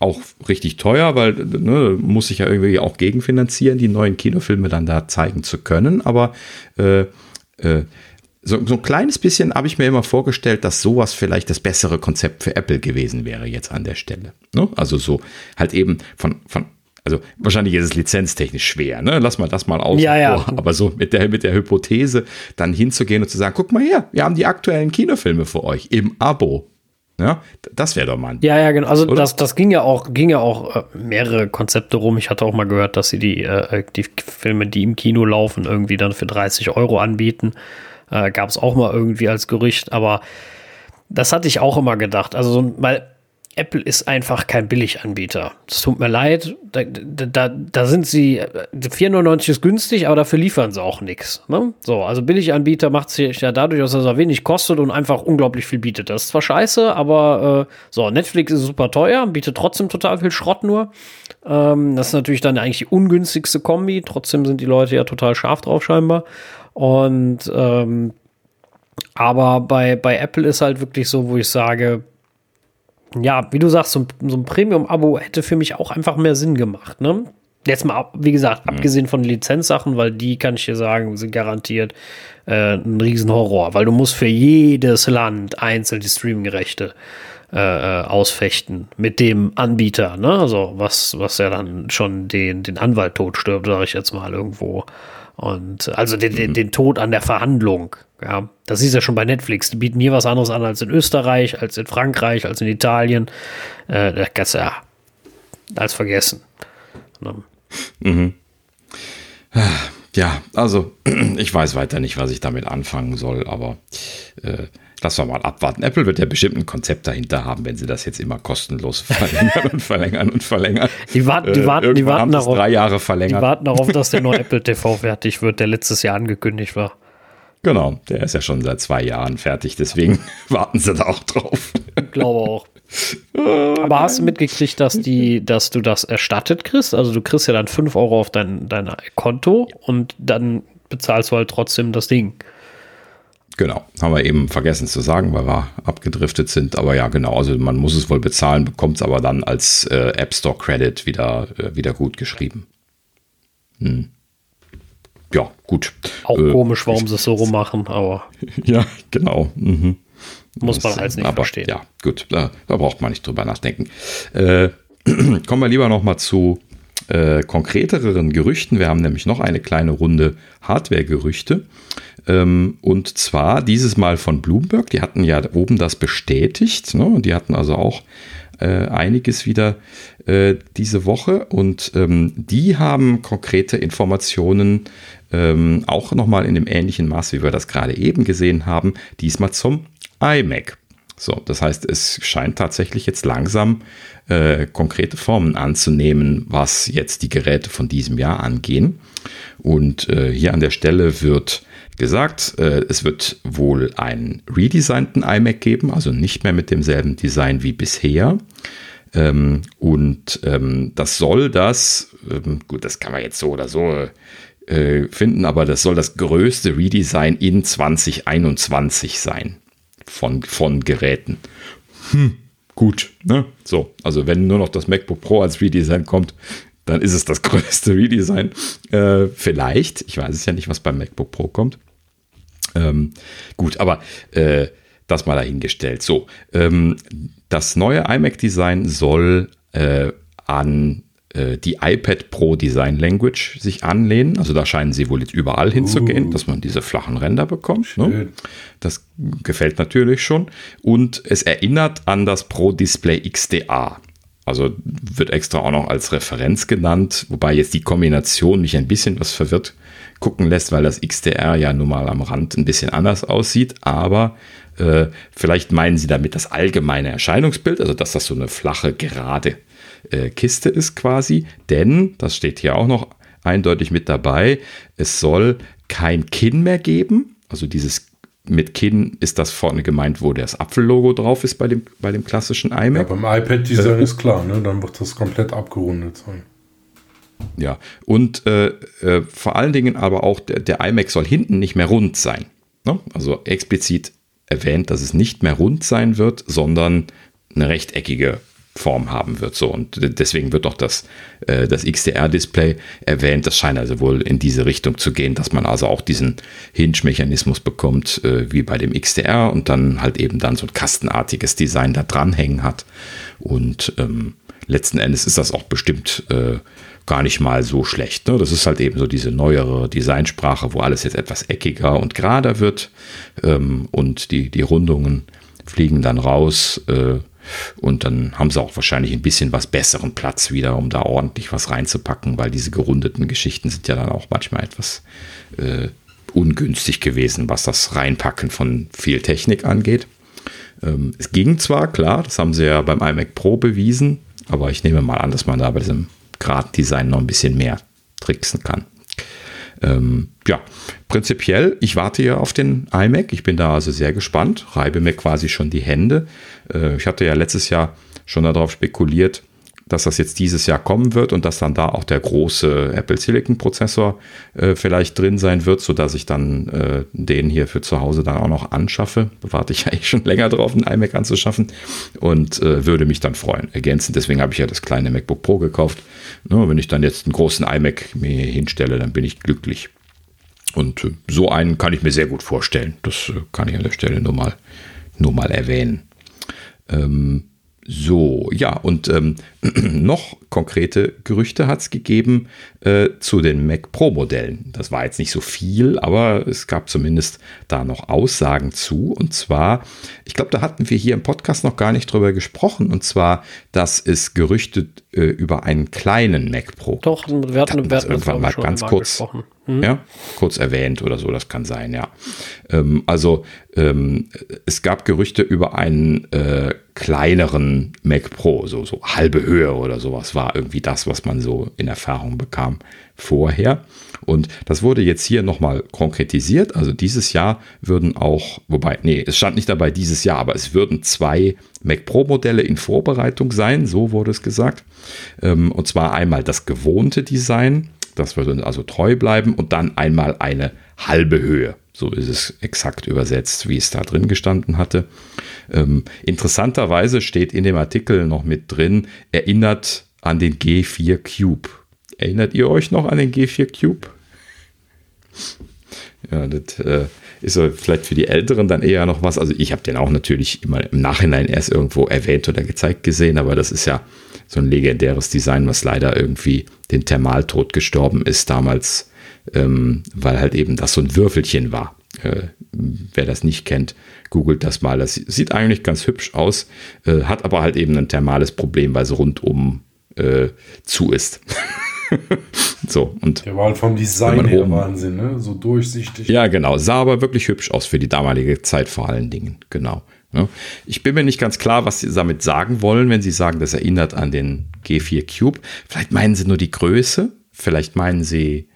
auch richtig teuer, weil ne, muss sich ja irgendwie auch gegenfinanzieren, die neuen Kinofilme dann da zeigen zu können. Aber äh, äh, so, so ein kleines bisschen habe ich mir immer vorgestellt, dass sowas vielleicht das bessere Konzept für Apple gewesen wäre jetzt an der Stelle. Ne? Also so halt eben von, von also wahrscheinlich ist es lizenztechnisch schwer, ne? Lass mal das mal aus. Ja, ja. Aber so mit der, mit der Hypothese dann hinzugehen und zu sagen, guck mal her, wir haben die aktuellen Kinofilme für euch im Abo. Ja, das wäre doch mal. Ja, ja, genau. Also das, das ging ja auch, ging ja auch äh, mehrere Konzepte rum. Ich hatte auch mal gehört, dass sie die, äh, die Filme, die im Kino laufen, irgendwie dann für 30 Euro anbieten. Äh, Gab es auch mal irgendwie als Gerücht, aber das hatte ich auch immer gedacht. Also, weil Apple ist einfach kein Billiganbieter. Es tut mir leid. Da, da, da sind sie, 4,99 ist günstig, aber dafür liefern sie auch nichts. Ne? So, also Billiganbieter macht sich ja dadurch, dass er wenig kostet und einfach unglaublich viel bietet. Das ist zwar scheiße, aber äh, so, Netflix ist super teuer, bietet trotzdem total viel Schrott nur. Ähm, das ist natürlich dann eigentlich die ungünstigste Kombi. Trotzdem sind die Leute ja total scharf drauf scheinbar. Und ähm, aber bei, bei Apple ist halt wirklich so, wo ich sage, ja, wie du sagst, so, so ein Premium-Abo hätte für mich auch einfach mehr Sinn gemacht, ne? Jetzt mal, wie gesagt, mhm. abgesehen von Lizenzsachen, weil die kann ich dir sagen, sind garantiert äh, ein Riesenhorror, weil du musst für jedes Land einzeln die Streaming-Rechte äh, äh, ausfechten mit dem Anbieter, ne? Also was, was ja dann schon den, den Anwalt tot stirbt, sage ich jetzt mal irgendwo. Und also den, den, mhm. den Tod an der Verhandlung. Ja, das ist ja schon bei Netflix. Die bieten hier was anderes an als in Österreich, als in Frankreich, als in Italien. Äh, das kannst du ja als vergessen. Ne? Mhm. Ja, also ich weiß weiter nicht, was ich damit anfangen soll, aber äh, lass wir mal abwarten. Apple wird ja bestimmt ein Konzept dahinter haben, wenn sie das jetzt immer kostenlos verlängern und verlängern und verlängern. Die warten, die warten, äh, die warten darauf, drei Jahre verlängert. Die warten darauf, dass der neue Apple TV fertig wird, der letztes Jahr angekündigt war. Genau, der ist ja schon seit zwei Jahren fertig, deswegen warten sie da auch drauf. Ich glaube auch. Aber hast du mitgekriegt, dass, die, dass du das erstattet kriegst? Also du kriegst ja dann 5 Euro auf dein, dein Konto und dann bezahlst du halt trotzdem das Ding. Genau, haben wir eben vergessen zu sagen, weil wir abgedriftet sind. Aber ja, genau, also man muss es wohl bezahlen, bekommt es aber dann als äh, App Store Credit wieder, äh, wieder gut geschrieben. Hm ja, gut. Auch äh, komisch, warum sie es so rummachen, aber. Ja, genau. Mhm. Muss man halt nicht aber, verstehen. Ja, gut, da, da, braucht man nicht drüber nachdenken. Äh, kommen wir lieber noch mal zu äh, konkreteren Gerüchten. Wir haben nämlich noch eine kleine Runde Hardware-Gerüchte. Ähm, und zwar dieses Mal von Bloomberg. Die hatten ja oben das bestätigt. Ne? Die hatten also auch äh, einiges wieder äh, diese Woche. Und ähm, die haben konkrete Informationen ähm, auch nochmal in dem ähnlichen Maß, wie wir das gerade eben gesehen haben, diesmal zum iMac. So, das heißt, es scheint tatsächlich jetzt langsam äh, konkrete Formen anzunehmen, was jetzt die Geräte von diesem Jahr angehen. Und äh, hier an der Stelle wird gesagt, äh, es wird wohl einen redesignten iMac geben, also nicht mehr mit demselben Design wie bisher. Ähm, und ähm, das soll das, ähm, gut, das kann man jetzt so oder so äh, finden, aber das soll das größte Redesign in 2021 sein von, von Geräten. Hm, gut, ne? So, also wenn nur noch das MacBook Pro als Redesign kommt, dann ist es das größte Redesign. Äh, vielleicht, ich weiß es ja nicht, was beim MacBook Pro kommt. Ähm, gut, aber äh, das mal dahingestellt. So, ähm, das neue iMac-Design soll äh, an die iPad Pro Design Language sich anlehnen. Also da scheinen sie wohl jetzt überall hinzugehen, uh. dass man diese flachen Ränder bekommt. Ne? Das gefällt natürlich schon. Und es erinnert an das Pro Display XDA. Also wird extra auch noch als Referenz genannt, wobei jetzt die Kombination mich ein bisschen was verwirrt gucken lässt, weil das XDR ja nun mal am Rand ein bisschen anders aussieht. Aber äh, vielleicht meinen sie damit das allgemeine Erscheinungsbild, also dass das so eine flache, gerade äh, Kiste ist quasi, denn, das steht hier auch noch eindeutig mit dabei, es soll kein Kinn mehr geben. Also dieses mit Kinn ist das vorne gemeint, wo das Apfellogo drauf ist bei dem, bei dem klassischen iMac. Ja, beim iPad-Design äh, ist klar, ne? dann wird das komplett abgerundet sein. Ja, und äh, äh, vor allen Dingen aber auch der, der iMac soll hinten nicht mehr rund sein. Ne? Also explizit erwähnt, dass es nicht mehr rund sein wird, sondern eine rechteckige Form haben wird. So und deswegen wird auch das, äh, das XDR-Display erwähnt. Das scheint also wohl in diese Richtung zu gehen, dass man also auch diesen Hinge-Mechanismus bekommt, äh, wie bei dem XDR und dann halt eben dann so ein kastenartiges Design da dranhängen hat. Und ähm, letzten Endes ist das auch bestimmt äh, gar nicht mal so schlecht. Ne? Das ist halt eben so diese neuere Designsprache, wo alles jetzt etwas eckiger und gerader wird ähm, und die, die Rundungen fliegen dann raus äh, und dann haben sie auch wahrscheinlich ein bisschen was besseren Platz wieder, um da ordentlich was reinzupacken, weil diese gerundeten Geschichten sind ja dann auch manchmal etwas äh, ungünstig gewesen, was das Reinpacken von viel Technik angeht. Ähm, es ging zwar, klar, das haben sie ja beim iMac Pro bewiesen, aber ich nehme mal an, dass man da bei diesem Grad-Design noch ein bisschen mehr tricksen kann. Ähm, ja, prinzipiell, ich warte ja auf den iMac. Ich bin da also sehr gespannt, reibe mir quasi schon die Hände. Äh, ich hatte ja letztes Jahr schon darauf spekuliert, dass das jetzt dieses Jahr kommen wird und dass dann da auch der große Apple Silicon Prozessor äh, vielleicht drin sein wird, sodass ich dann äh, den hier für zu Hause dann auch noch anschaffe. Warte ich eigentlich schon länger drauf, einen iMac anzuschaffen und äh, würde mich dann freuen. Ergänzend, deswegen habe ich ja das kleine MacBook Pro gekauft. Ja, wenn ich dann jetzt einen großen iMac mir hinstelle, dann bin ich glücklich. Und äh, so einen kann ich mir sehr gut vorstellen. Das äh, kann ich an der Stelle nur mal, nur mal erwähnen. Ähm, so, ja, und ähm, noch konkrete Gerüchte hat es gegeben äh, zu den Mac Pro-Modellen. Das war jetzt nicht so viel, aber es gab zumindest da noch Aussagen zu. Und zwar, ich glaube, da hatten wir hier im Podcast noch gar nicht drüber gesprochen. Und zwar, dass es Gerüchte äh, über einen kleinen Mac Pro. Doch, wir hatten, wir hatten irgendwann mal ganz kurz. Gesprochen mhm. ja, kurz erwähnt oder so, das kann sein, ja. Ähm, also ähm, es gab Gerüchte über einen äh, kleineren Mac Pro, so, so halbe Höhe oder sowas war irgendwie das, was man so in Erfahrung bekam vorher. Und das wurde jetzt hier nochmal konkretisiert. Also dieses Jahr würden auch, wobei, nee, es stand nicht dabei dieses Jahr, aber es würden zwei Mac Pro Modelle in Vorbereitung sein, so wurde es gesagt. Ähm, und zwar einmal das gewohnte Design das würde also treu bleiben und dann einmal eine halbe Höhe. So ist es exakt übersetzt, wie es da drin gestanden hatte. Ähm, interessanterweise steht in dem Artikel noch mit drin, erinnert an den G4 Cube. Erinnert ihr euch noch an den G4 Cube? Ja, das äh, ist vielleicht für die Älteren dann eher noch was. Also ich habe den auch natürlich immer im Nachhinein erst irgendwo erwähnt oder gezeigt gesehen, aber das ist ja so ein legendäres Design, was leider irgendwie den Thermaltod gestorben ist damals, ähm, weil halt eben das so ein Würfelchen war. Äh, wer das nicht kennt, googelt das mal. Das sieht eigentlich ganz hübsch aus, äh, hat aber halt eben ein thermales Problem, weil es rundum äh, zu ist. so, und Der war halt vom Design her oben, Wahnsinn, ne? So durchsichtig. Ja, genau. Sah aber wirklich hübsch aus für die damalige Zeit vor allen Dingen. Genau. Ne? Ich bin mir nicht ganz klar, was Sie damit sagen wollen, wenn Sie sagen, das erinnert an den G4 Cube. Vielleicht meinen Sie nur die Größe. Vielleicht meinen Sie,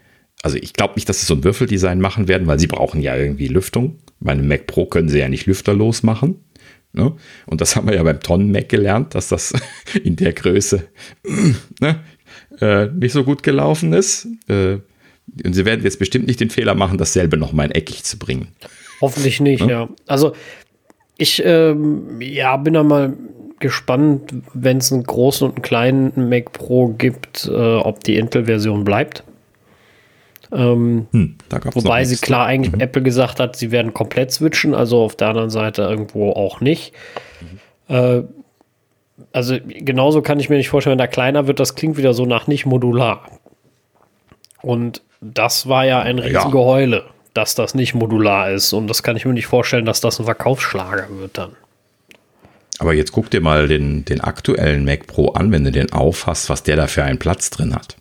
also ich glaube nicht, dass Sie so ein Würfeldesign machen werden, weil Sie brauchen ja irgendwie Lüftung. Bei einem Mac Pro können Sie ja nicht lüfterlos machen. Ne? Und das haben wir ja beim Tonnen-Mac gelernt, dass das in der Größe ne, äh, nicht so gut gelaufen ist. Äh, und sie werden jetzt bestimmt nicht den Fehler machen, dasselbe nochmal in eckig zu bringen. Hoffentlich nicht, ja. ja. Also ich ähm, ja, bin da mal gespannt, wenn es einen großen und einen kleinen Mac Pro gibt, äh, ob die Intel-Version bleibt. Ähm, hm, wobei sie klar eigentlich mhm. Apple gesagt hat, sie werden komplett switchen, also auf der anderen Seite irgendwo auch nicht. Mhm. Äh, also genauso kann ich mir nicht vorstellen, wenn der kleiner wird, das klingt wieder so nach nicht modular. Und das war ja ein Riesengeheule, ja. dass das nicht modular ist. Und das kann ich mir nicht vorstellen, dass das ein Verkaufsschlager wird dann. Aber jetzt guck dir mal den, den aktuellen Mac Pro an, wenn du den aufhast, was der da für einen Platz drin hat.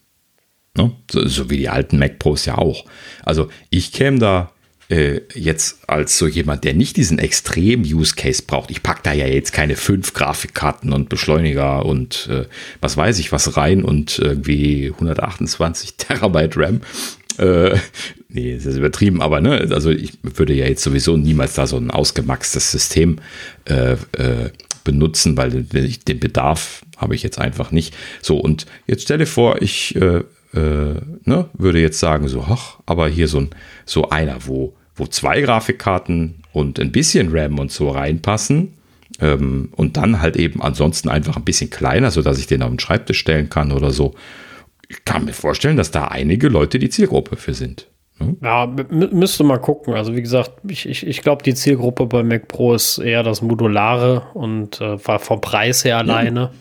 Ne? So, so, wie die alten Mac Pros ja auch. Also ich käme da äh, jetzt als so jemand, der nicht diesen Extrem-Use-Case braucht, ich packe da ja jetzt keine fünf Grafikkarten und Beschleuniger und äh, was weiß ich was rein und irgendwie 128 Terabyte RAM. Äh, nee, das ist übertrieben, aber ne, also ich würde ja jetzt sowieso niemals da so ein ausgemaxtes System äh, äh, benutzen, weil den Bedarf habe ich jetzt einfach nicht. So, und jetzt stelle vor, ich äh, äh, ne, würde jetzt sagen, so, ach, aber hier so, ein, so einer, wo, wo zwei Grafikkarten und ein bisschen RAM und so reinpassen ähm, und dann halt eben ansonsten einfach ein bisschen kleiner, sodass ich den auf den Schreibtisch stellen kann oder so. Ich kann mir vorstellen, dass da einige Leute die Zielgruppe für sind. Ne? Ja, müsste mal gucken. Also wie gesagt, ich, ich, ich glaube, die Zielgruppe bei Mac Pro ist eher das Modulare und äh, vom Preis her alleine. Ja.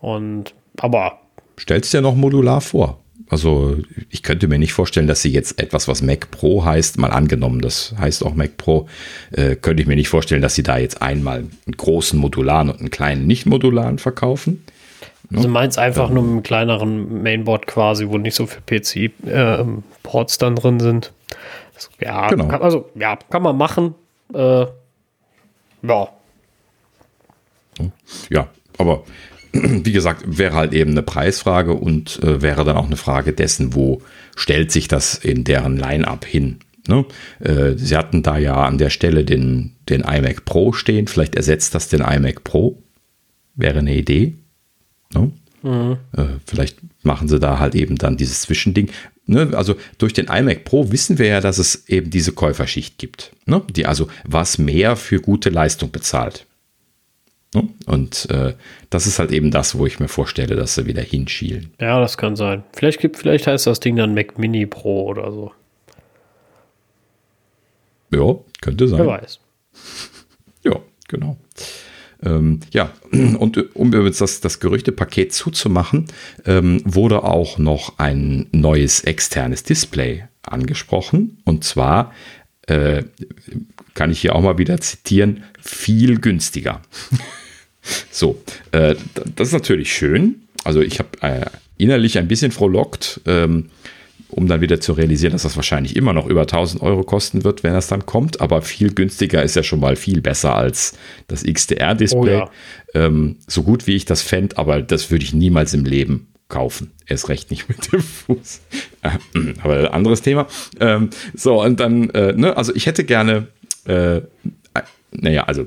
Und aber. Stellst dir noch modular vor? Also ich könnte mir nicht vorstellen, dass sie jetzt etwas, was Mac Pro heißt, mal angenommen, das heißt auch Mac Pro, äh, könnte ich mir nicht vorstellen, dass sie da jetzt einmal einen großen modularen und einen kleinen nicht modularen verkaufen. Also meins einfach ähm, nur mit einem kleineren Mainboard quasi, wo nicht so viele PC-Ports äh, dann drin sind. Ja, genau. kann, also ja, kann man machen. Äh, ja. Ja, aber wie gesagt, wäre halt eben eine Preisfrage und äh, wäre dann auch eine Frage dessen, wo stellt sich das in deren Line-up hin. Ne? Äh, sie hatten da ja an der Stelle den, den iMac Pro stehen, vielleicht ersetzt das den iMac Pro, wäre eine Idee. Ne? Mhm. Äh, vielleicht machen sie da halt eben dann dieses Zwischending. Ne? Also durch den iMac Pro wissen wir ja, dass es eben diese Käuferschicht gibt, ne? die also was mehr für gute Leistung bezahlt. Ne? Und äh, das ist halt eben das, wo ich mir vorstelle, dass sie wieder hinschielen. Ja, das kann sein. Vielleicht, gibt, vielleicht heißt das Ding dann Mac Mini Pro oder so. Ja, könnte sein. Wer weiß. Ja, genau. Ähm, ja, und um jetzt das, das Gerüchtepaket zuzumachen, ähm, wurde auch noch ein neues externes Display angesprochen. Und zwar äh, kann ich hier auch mal wieder zitieren, viel günstiger. So, äh, das ist natürlich schön. Also ich habe äh, innerlich ein bisschen frohlockt, ähm, um dann wieder zu realisieren, dass das wahrscheinlich immer noch über 1000 Euro kosten wird, wenn das dann kommt. Aber viel günstiger ist ja schon mal viel besser als das XDR-Display. Oh ja. ähm, so gut wie ich das fände, aber das würde ich niemals im Leben kaufen. Erst recht nicht mit dem Fuß. Äh, aber anderes Thema. Ähm, so, und dann, äh, ne, also ich hätte gerne, äh, naja, also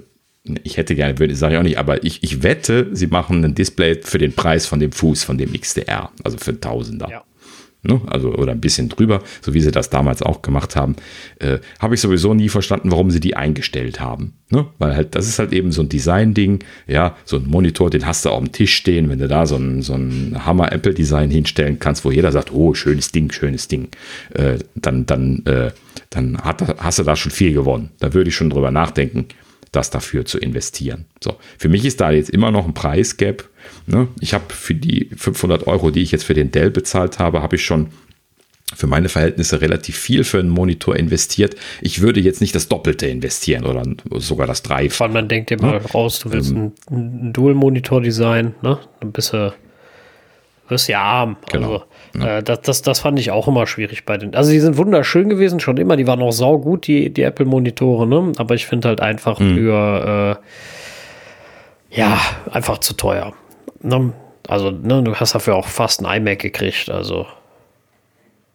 ich hätte gerne, würde sage ich auch nicht, aber ich, ich wette, sie machen ein Display für den Preis von dem Fuß von dem XDR, also für Tausender. Ja. Ne? Also, oder ein bisschen drüber, so wie sie das damals auch gemacht haben. Äh, Habe ich sowieso nie verstanden, warum sie die eingestellt haben. Ne? Weil halt, das ist halt eben so ein Design-Ding, ja, so ein Monitor, den hast du auf dem Tisch stehen, wenn du da so ein, so ein Hammer-Apple-Design hinstellen kannst, wo jeder sagt, oh, schönes Ding, schönes Ding, äh, dann, dann, äh, dann hat, hast du da schon viel gewonnen. Da würde ich schon drüber nachdenken, das dafür zu investieren. So, für mich ist da jetzt immer noch ein Preisgap. Ne? Ich habe für die 500 Euro, die ich jetzt für den Dell bezahlt habe, habe ich schon für meine Verhältnisse relativ viel für einen Monitor investiert. Ich würde jetzt nicht das Doppelte investieren oder sogar das Dreifache. Man denkt dir mal ja? raus, du willst ähm, ein, ein Dual-Monitor-Design, ne? Dann bist du wirst ja arm. Genau. Also, ja. äh, das, das, das fand ich auch immer schwierig bei den. Also, die sind wunderschön gewesen, schon immer. Die waren auch saugut, die, die Apple-Monitore, ne? Aber ich finde halt einfach mhm. für, äh, ja, einfach zu teuer. Ne? Also, ne, du hast dafür auch fast ein iMac gekriegt, also.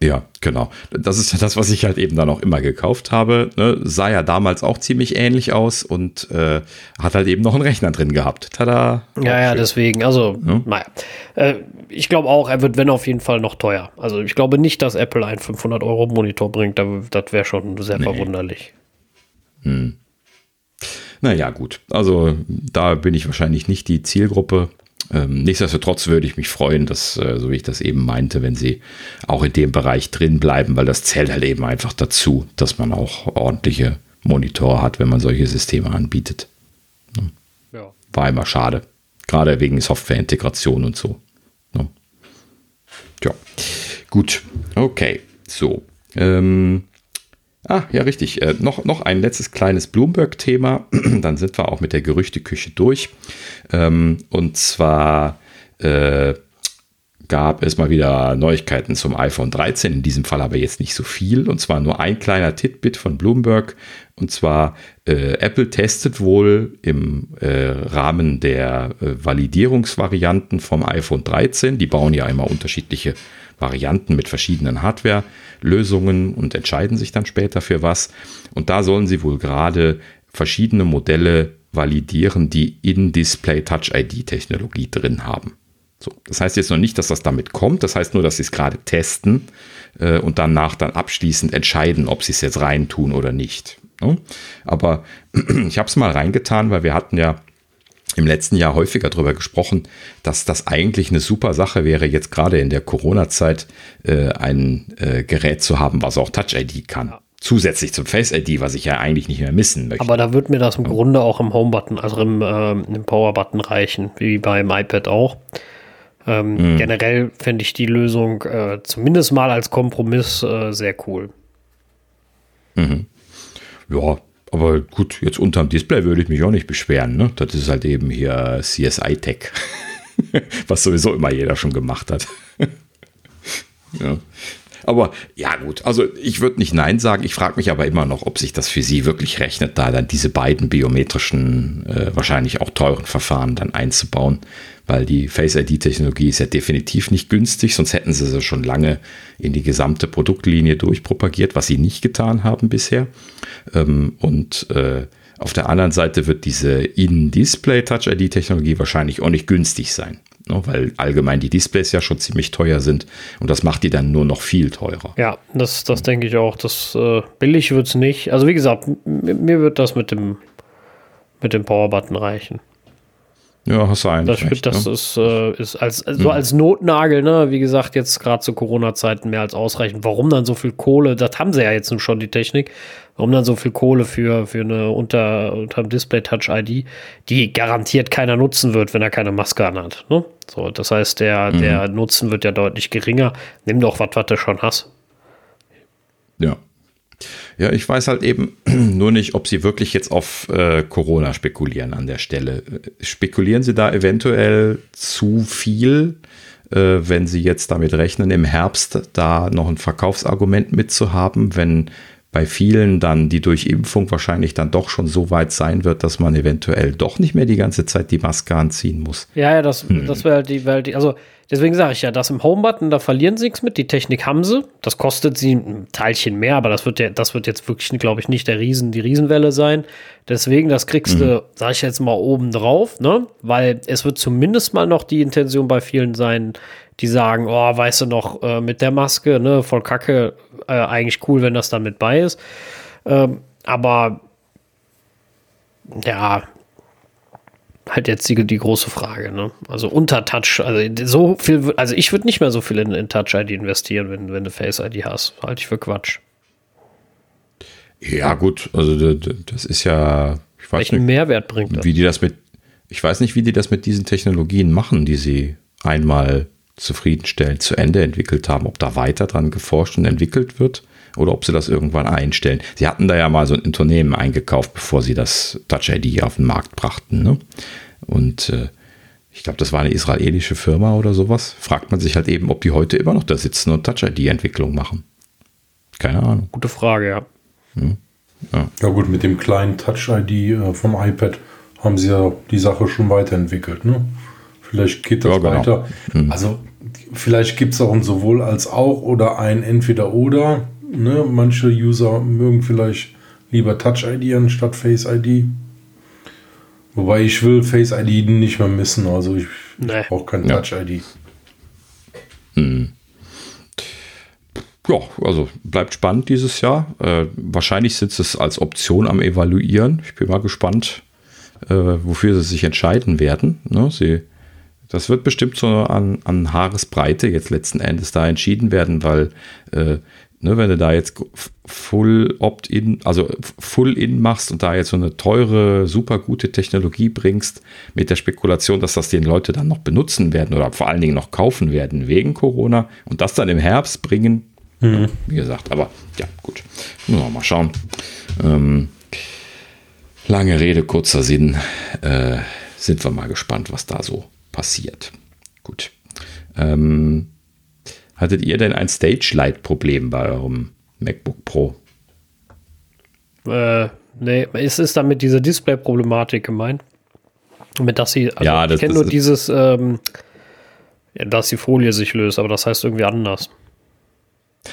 Ja, genau. Das ist ja das, was ich halt eben dann auch immer gekauft habe. Ne? Sah ja damals auch ziemlich ähnlich aus und äh, hat halt eben noch einen Rechner drin gehabt. Tada! Ja, ja, deswegen. Also, ja? naja. Äh, ich glaube auch, er wird, wenn auf jeden Fall noch teuer. Also, ich glaube nicht, dass Apple einen 500-Euro-Monitor bringt. Das wäre schon sehr nee. verwunderlich. Hm. Naja, gut. Also, da bin ich wahrscheinlich nicht die Zielgruppe. Ähm, nichtsdestotrotz würde ich mich freuen, dass, äh, so wie ich das eben meinte, wenn sie auch in dem Bereich drin bleiben, weil das zählt halt eben einfach dazu, dass man auch ordentliche Monitore hat, wenn man solche Systeme anbietet. Ne? Ja. War immer schade. Gerade wegen Softwareintegration und so. Ne? Ja, gut. Okay, so. Ähm, Ah, ja, richtig. Äh, noch, noch ein letztes kleines Bloomberg-Thema. Dann sind wir auch mit der Gerüchteküche durch. Ähm, und zwar äh, gab es mal wieder Neuigkeiten zum iPhone 13. In diesem Fall aber jetzt nicht so viel. Und zwar nur ein kleiner Titbit von Bloomberg. Und zwar äh, Apple testet wohl im äh, Rahmen der äh, Validierungsvarianten vom iPhone 13. Die bauen ja immer unterschiedliche Varianten mit verschiedenen Hardware-Lösungen und entscheiden sich dann später für was. Und da sollen sie wohl gerade verschiedene Modelle validieren, die in-Display Touch-ID-Technologie drin haben. So, das heißt jetzt noch nicht, dass das damit kommt, das heißt nur, dass sie es gerade testen äh, und danach dann abschließend entscheiden, ob sie es jetzt reintun oder nicht. Ne? Aber ich habe es mal reingetan, weil wir hatten ja im letzten Jahr häufiger darüber gesprochen, dass das eigentlich eine super Sache wäre, jetzt gerade in der Corona-Zeit äh, ein äh, Gerät zu haben, was auch Touch-ID kann. Ja. Zusätzlich zum Face-ID, was ich ja eigentlich nicht mehr missen möchte. Aber da wird mir das im ja. Grunde auch im Home-Button, also im, äh, im Power-Button reichen, wie beim iPad auch. Ähm, mhm. Generell fände ich die Lösung äh, zumindest mal als Kompromiss äh, sehr cool. Mhm. Ja, aber gut, jetzt unterm Display würde ich mich auch nicht beschweren. Ne? Das ist halt eben hier CSI-Tech, was sowieso immer jeder schon gemacht hat. ja. Aber ja gut, also ich würde nicht Nein sagen. Ich frage mich aber immer noch, ob sich das für Sie wirklich rechnet, da dann diese beiden biometrischen, äh, wahrscheinlich auch teuren Verfahren dann einzubauen. Weil die Face-ID-Technologie ist ja definitiv nicht günstig, sonst hätten sie sie schon lange in die gesamte Produktlinie durchpropagiert, was sie nicht getan haben bisher. Ähm, und äh, auf der anderen Seite wird diese In-Display Touch-ID-Technologie wahrscheinlich auch nicht günstig sein ne, weil allgemein die Displays ja schon ziemlich teuer sind und das macht die dann nur noch viel teurer. Ja, das, das denke ich auch. Das äh, billig wird es nicht. Also wie gesagt, mir wird das mit dem, mit dem Power-Button reichen. Ja, hast du eigentlich. Das, recht, das ne? ist, äh, ist als, also mhm. als Notnagel, ne? Wie gesagt, jetzt gerade zu Corona-Zeiten mehr als ausreichend. Warum dann so viel Kohle? Das haben sie ja jetzt schon, die Technik. Warum dann so viel Kohle für, für eine unter, unter Display Touch ID, die garantiert keiner nutzen wird, wenn er keine Maske anhat. Ne? So, das heißt, der, mhm. der Nutzen wird ja deutlich geringer. Nimm doch was, was du schon hast. Ja. Ja, ich weiß halt eben nur nicht, ob sie wirklich jetzt auf äh, Corona spekulieren an der Stelle. Spekulieren sie da eventuell zu viel, äh, wenn sie jetzt damit rechnen, im Herbst da noch ein Verkaufsargument mitzuhaben, wenn bei vielen dann die Durchimpfung wahrscheinlich dann doch schon so weit sein wird, dass man eventuell doch nicht mehr die ganze Zeit die Maske anziehen muss. Ja, ja, das, hm. das wäre halt die, wär die, also deswegen sage ich ja, das im Home-Button, da verlieren sie nichts mit, die Technik haben sie, das kostet sie ein Teilchen mehr, aber das wird ja, das wird jetzt wirklich, glaube ich, nicht der Riesen, die Riesenwelle sein. Deswegen, das kriegst hm. du, sage ich jetzt mal, oben drauf, ne? Weil es wird zumindest mal noch die Intention bei vielen sein, die sagen, oh, weißt du noch, äh, mit der Maske, ne, voll Kacke, äh, eigentlich cool, wenn das dann mit bei ist. Ähm, aber ja, halt jetzt die, die große Frage, ne? Also unter Touch, also so viel, also ich würde nicht mehr so viel in, in Touch ID investieren, wenn, wenn du Face ID hast. Halte ich für Quatsch. Ja, gut, also das ist ja, ich weiß Welchen nicht, Mehrwert bringt das? Wie die das mit, ich weiß nicht, wie die das mit diesen Technologien machen, die sie einmal zufriedenstellend zu Ende entwickelt haben, ob da weiter dran geforscht und entwickelt wird oder ob sie das irgendwann einstellen. Sie hatten da ja mal so ein Unternehmen eingekauft, bevor sie das Touch ID auf den Markt brachten. Ne? Und äh, ich glaube, das war eine israelische Firma oder sowas. Fragt man sich halt eben, ob die heute immer noch da sitzen und Touch ID-Entwicklung machen. Keine Ahnung. Gute Frage, ja. Hm. Ja. ja. gut, mit dem kleinen Touch ID äh, vom iPad haben sie ja die Sache schon weiterentwickelt. Ne? Vielleicht geht das ja, genau. weiter. Hm. Also vielleicht gibt es auch ein sowohl als auch oder ein entweder oder. Ne? Manche User mögen vielleicht lieber Touch ID anstatt Face ID. Wobei ich will Face ID nicht mehr missen. Also ich, nee. brauche kein ja. Touch ID. Hm. Ja, also bleibt spannend dieses Jahr. Äh, wahrscheinlich sie es als Option am Evaluieren. Ich bin mal gespannt, äh, wofür sie sich entscheiden werden. Ne? Sie das wird bestimmt so an, an Haaresbreite jetzt letzten Endes da entschieden werden, weil äh, ne, wenn du da jetzt Full Opt-in, also Full-in machst und da jetzt so eine teure, super gute Technologie bringst, mit der Spekulation, dass das die Leute dann noch benutzen werden oder vor allen Dingen noch kaufen werden wegen Corona und das dann im Herbst bringen, mhm. wie gesagt, aber ja, gut, mal schauen. Ähm, lange Rede, kurzer Sinn, äh, sind wir mal gespannt, was da so passiert. Gut. Ähm, hattet ihr denn ein Stage-Light-Problem bei eurem MacBook Pro? Äh, nee, ist es damit diese Display-Problematik gemeint? Mit dass sie, also ja, das, ich kenne nur dieses, ähm, ja, dass die Folie sich löst, aber das heißt irgendwie anders.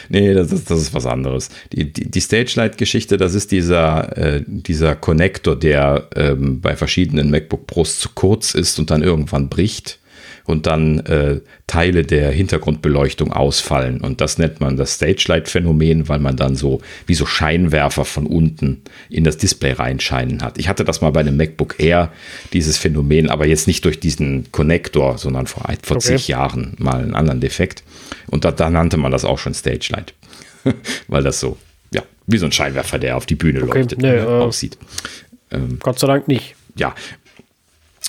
Nee, das ist, das ist was anderes. Die, die, die Stage-Light-Geschichte, das ist dieser, äh, dieser Connector, der ähm, bei verschiedenen MacBook Pros zu kurz ist und dann irgendwann bricht und dann äh, Teile der Hintergrundbeleuchtung ausfallen. Und das nennt man das Stage-Light-Phänomen, weil man dann so wie so Scheinwerfer von unten in das Display reinscheinen hat. Ich hatte das mal bei einem MacBook Air, dieses Phänomen, aber jetzt nicht durch diesen Connector, sondern vor, vor okay. zig Jahren mal einen anderen Defekt. Und da, da nannte man das auch schon Stage-Light, weil das so, ja, wie so ein Scheinwerfer, der auf die Bühne okay, leuchtet, nee, äh, aussieht. Ähm, Gott sei Dank nicht. Ja,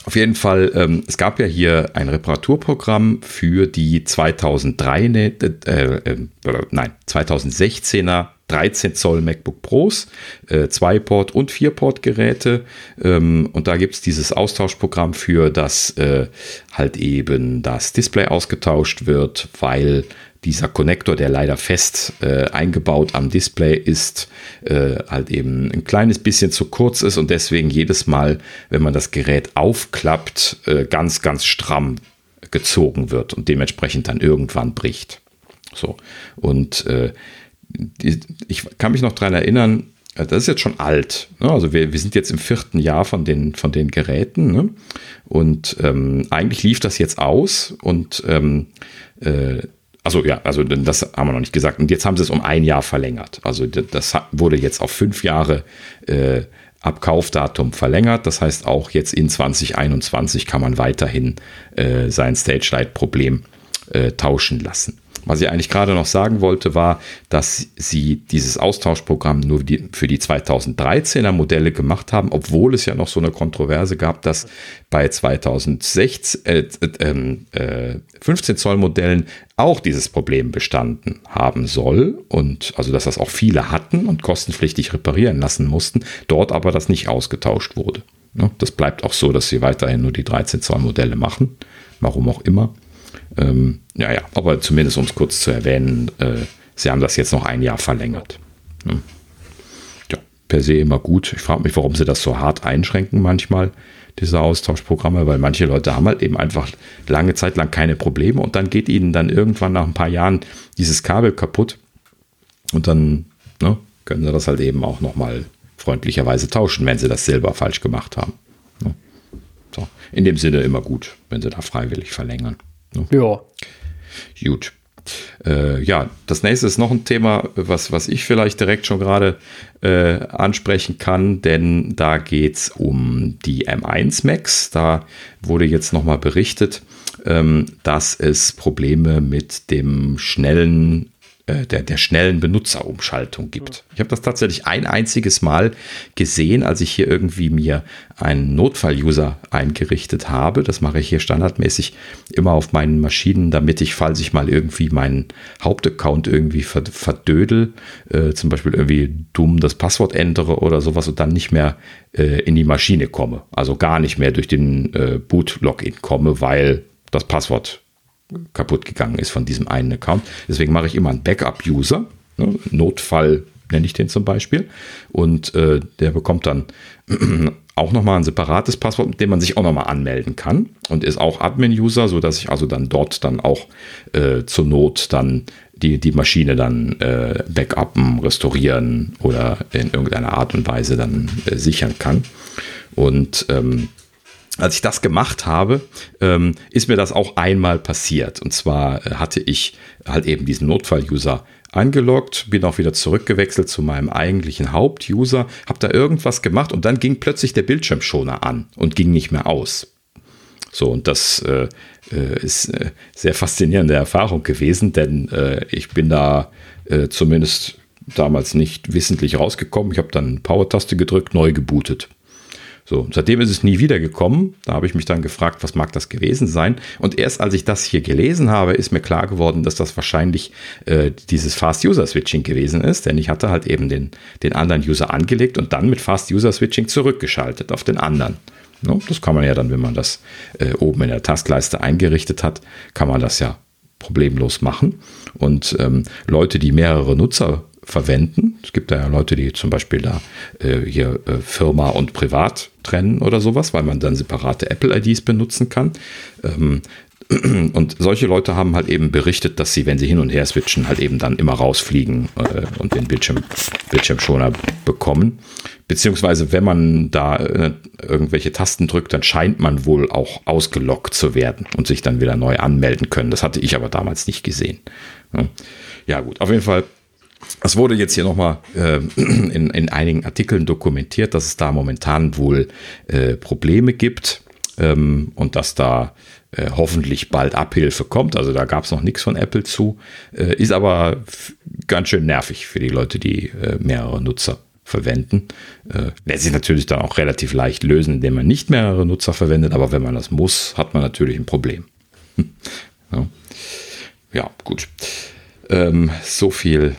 Auf jeden Fall, ähm, es gab ja hier ein Reparaturprogramm für die 2003, ne, äh, äh, nein, 2016er 13 Zoll MacBook Pros, äh, 2-Port- und 4-Port-Geräte. Ähm, und da gibt es dieses Austauschprogramm für, dass äh, halt eben das Display ausgetauscht wird, weil dieser Konnektor, der leider fest äh, eingebaut am Display ist, äh, halt eben ein kleines bisschen zu kurz ist und deswegen jedes Mal, wenn man das Gerät aufklappt, äh, ganz, ganz stramm gezogen wird und dementsprechend dann irgendwann bricht. So. Und äh, die, ich kann mich noch daran erinnern, äh, das ist jetzt schon alt. Ne? Also wir, wir sind jetzt im vierten Jahr von den, von den Geräten. Ne? Und ähm, eigentlich lief das jetzt aus und ähm, äh, also ja, also das haben wir noch nicht gesagt. Und jetzt haben sie es um ein Jahr verlängert. Also das wurde jetzt auf fünf Jahre äh, ab Kaufdatum verlängert. Das heißt, auch jetzt in 2021 kann man weiterhin äh, sein Stage Light Problem äh, tauschen lassen. Was ich eigentlich gerade noch sagen wollte, war, dass sie dieses Austauschprogramm nur für die 2013er Modelle gemacht haben, obwohl es ja noch so eine Kontroverse gab, dass bei 2016, äh, äh, 15 ähm, Zoll Modellen auch dieses Problem bestanden haben soll und also dass das auch viele hatten und kostenpflichtig reparieren lassen mussten, dort aber das nicht ausgetauscht wurde. Das bleibt auch so, dass sie weiterhin nur die 13 Zoll Modelle machen, warum auch immer. Ähm, ja, ja, aber zumindest um es kurz zu erwähnen, äh, sie haben das jetzt noch ein Jahr verlängert. Hm. Ja, per se immer gut. Ich frage mich, warum sie das so hart einschränken manchmal, diese Austauschprogramme, weil manche Leute haben halt eben einfach lange Zeit lang keine Probleme und dann geht ihnen dann irgendwann nach ein paar Jahren dieses Kabel kaputt und dann ne, können sie das halt eben auch nochmal freundlicherweise tauschen, wenn sie das selber falsch gemacht haben. Ne? So. In dem Sinne immer gut, wenn sie da freiwillig verlängern. Ja. Gut. Äh, ja, das nächste ist noch ein Thema, was, was ich vielleicht direkt schon gerade äh, ansprechen kann, denn da geht es um die M1 Max. Da wurde jetzt nochmal berichtet, ähm, dass es Probleme mit dem schnellen äh, der, der schnellen Benutzerumschaltung gibt. Ich habe das tatsächlich ein einziges Mal gesehen, als ich hier irgendwie mir einen Notfall-User eingerichtet habe. Das mache ich hier standardmäßig immer auf meinen Maschinen, damit ich, falls ich mal irgendwie meinen Hauptaccount irgendwie verdödel, äh, zum Beispiel irgendwie dumm das Passwort ändere oder sowas und dann nicht mehr äh, in die Maschine komme. Also gar nicht mehr durch den äh, Boot-Login komme, weil das Passwort kaputt gegangen ist von diesem einen Account. Deswegen mache ich immer einen Backup-User. Ne? Notfall nenne ich den zum Beispiel. Und äh, der bekommt dann auch nochmal ein separates Passwort, mit dem man sich auch nochmal anmelden kann. Und ist auch Admin-User, sodass ich also dann dort dann auch äh, zur Not dann die, die Maschine dann äh, backuppen, restaurieren oder in irgendeiner Art und Weise dann äh, sichern kann. Und ähm, als ich das gemacht habe, ähm, ist mir das auch einmal passiert. Und zwar äh, hatte ich halt eben diesen Notfall-User eingeloggt, bin auch wieder zurückgewechselt zu meinem eigentlichen Haupt-User, habe da irgendwas gemacht und dann ging plötzlich der Bildschirmschoner an und ging nicht mehr aus. So, und das äh, äh ist äh, sehr faszinierende Erfahrung gewesen, denn äh, ich bin da äh, zumindest damals nicht wissentlich rausgekommen. Ich habe dann Power-Taste gedrückt, neu gebootet. So, seitdem ist es nie wieder gekommen. Da habe ich mich dann gefragt, was mag das gewesen sein? Und erst als ich das hier gelesen habe, ist mir klar geworden, dass das wahrscheinlich äh, dieses Fast-User-Switching gewesen ist, denn ich hatte halt eben den, den anderen User angelegt und dann mit Fast-User-Switching zurückgeschaltet auf den anderen. No, das kann man ja dann, wenn man das äh, oben in der Tastleiste eingerichtet hat, kann man das ja problemlos machen. Und ähm, Leute, die mehrere Nutzer verwenden. Es gibt da ja Leute, die zum Beispiel da äh, hier äh, Firma und Privat trennen oder sowas, weil man dann separate Apple-IDs benutzen kann. Ähm, und solche Leute haben halt eben berichtet, dass sie, wenn sie hin und her switchen, halt eben dann immer rausfliegen äh, und den Bildschirm, Bildschirmschoner bekommen. Beziehungsweise, wenn man da äh, irgendwelche Tasten drückt, dann scheint man wohl auch ausgelockt zu werden und sich dann wieder neu anmelden können. Das hatte ich aber damals nicht gesehen. Ja, gut, auf jeden Fall es wurde jetzt hier nochmal äh, in, in einigen Artikeln dokumentiert, dass es da momentan wohl äh, Probleme gibt ähm, und dass da äh, hoffentlich bald Abhilfe kommt. Also da gab es noch nichts von Apple zu, äh, ist aber ganz schön nervig für die Leute, die äh, mehrere Nutzer verwenden. Äh, lässt sich natürlich dann auch relativ leicht lösen, indem man nicht mehrere Nutzer verwendet, aber wenn man das muss, hat man natürlich ein Problem. ja. ja, gut. Ähm, so viel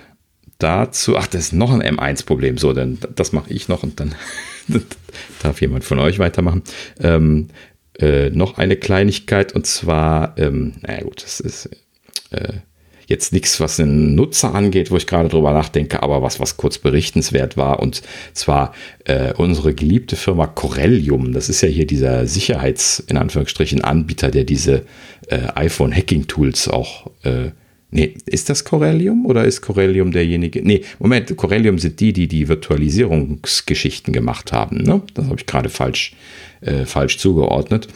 dazu. Ach, das ist noch ein M1-Problem. So, dann das mache ich noch und dann darf jemand von euch weitermachen. Ähm, äh, noch eine Kleinigkeit und zwar, ähm, naja gut, das ist äh, jetzt nichts, was den Nutzer angeht, wo ich gerade drüber nachdenke, aber was, was kurz berichtenswert war. Und zwar äh, unsere geliebte Firma Corellium. Das ist ja hier dieser Sicherheits-, in Anführungsstrichen, Anbieter, der diese äh, iPhone-Hacking-Tools auch äh, Nee, ist das Corellium oder ist Corellium derjenige? Nee, Moment, Corellium sind die, die die Virtualisierungsgeschichten gemacht haben. Ne? Das habe ich gerade falsch, äh, falsch zugeordnet.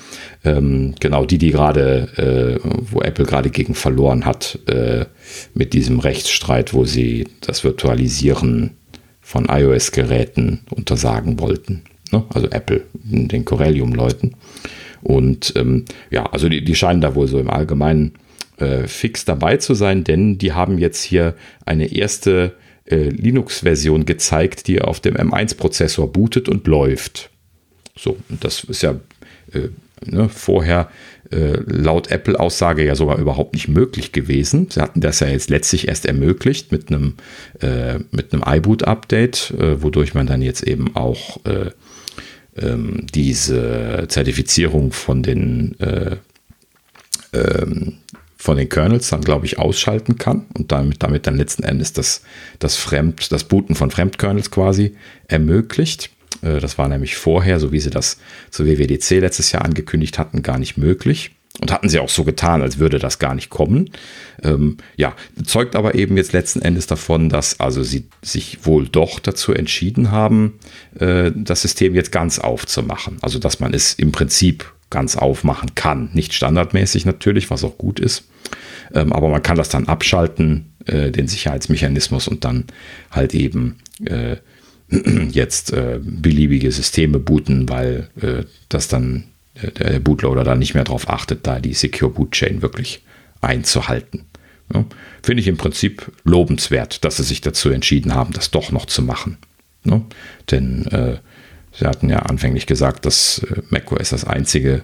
Ähm, genau, die, die gerade, äh, wo Apple gerade gegen verloren hat äh, mit diesem Rechtsstreit, wo sie das Virtualisieren von iOS-Geräten untersagen wollten. Ne? Also Apple, den Corellium-Leuten. Und ähm, ja, also die, die scheinen da wohl so im Allgemeinen äh, fix dabei zu sein, denn die haben jetzt hier eine erste äh, Linux-Version gezeigt, die auf dem M1-Prozessor bootet und läuft. So, und das ist ja äh, ne, vorher äh, laut Apple-Aussage ja sogar überhaupt nicht möglich gewesen. Sie hatten das ja jetzt letztlich erst ermöglicht mit einem, äh, mit einem iBoot-Update, äh, wodurch man dann jetzt eben auch ähm, diese Zertifizierung von den ähm, von den Kernels dann, glaube ich, ausschalten kann und damit, damit dann letzten Endes das, das Fremd, das Booten von Fremdkernels quasi ermöglicht. Äh, das war nämlich vorher, so wie sie das zur WWDC letztes Jahr angekündigt hatten, gar nicht möglich. Und hatten sie auch so getan, als würde das gar nicht kommen. Ähm, ja, zeugt aber eben jetzt letzten Endes davon, dass also sie sich wohl doch dazu entschieden haben, äh, das System jetzt ganz aufzumachen. Also dass man es im Prinzip ganz aufmachen kann. Nicht standardmäßig natürlich, was auch gut ist. Ähm, aber man kann das dann abschalten, äh, den Sicherheitsmechanismus und dann halt eben äh, jetzt äh, beliebige Systeme booten, weil äh, das dann äh, der Bootloader dann nicht mehr darauf achtet, da die Secure Boot Chain wirklich einzuhalten. Ja, Finde ich im Prinzip lobenswert, dass sie sich dazu entschieden haben, das doch noch zu machen. Ja, denn äh, Sie hatten ja anfänglich gesagt, dass äh, macOS das einzige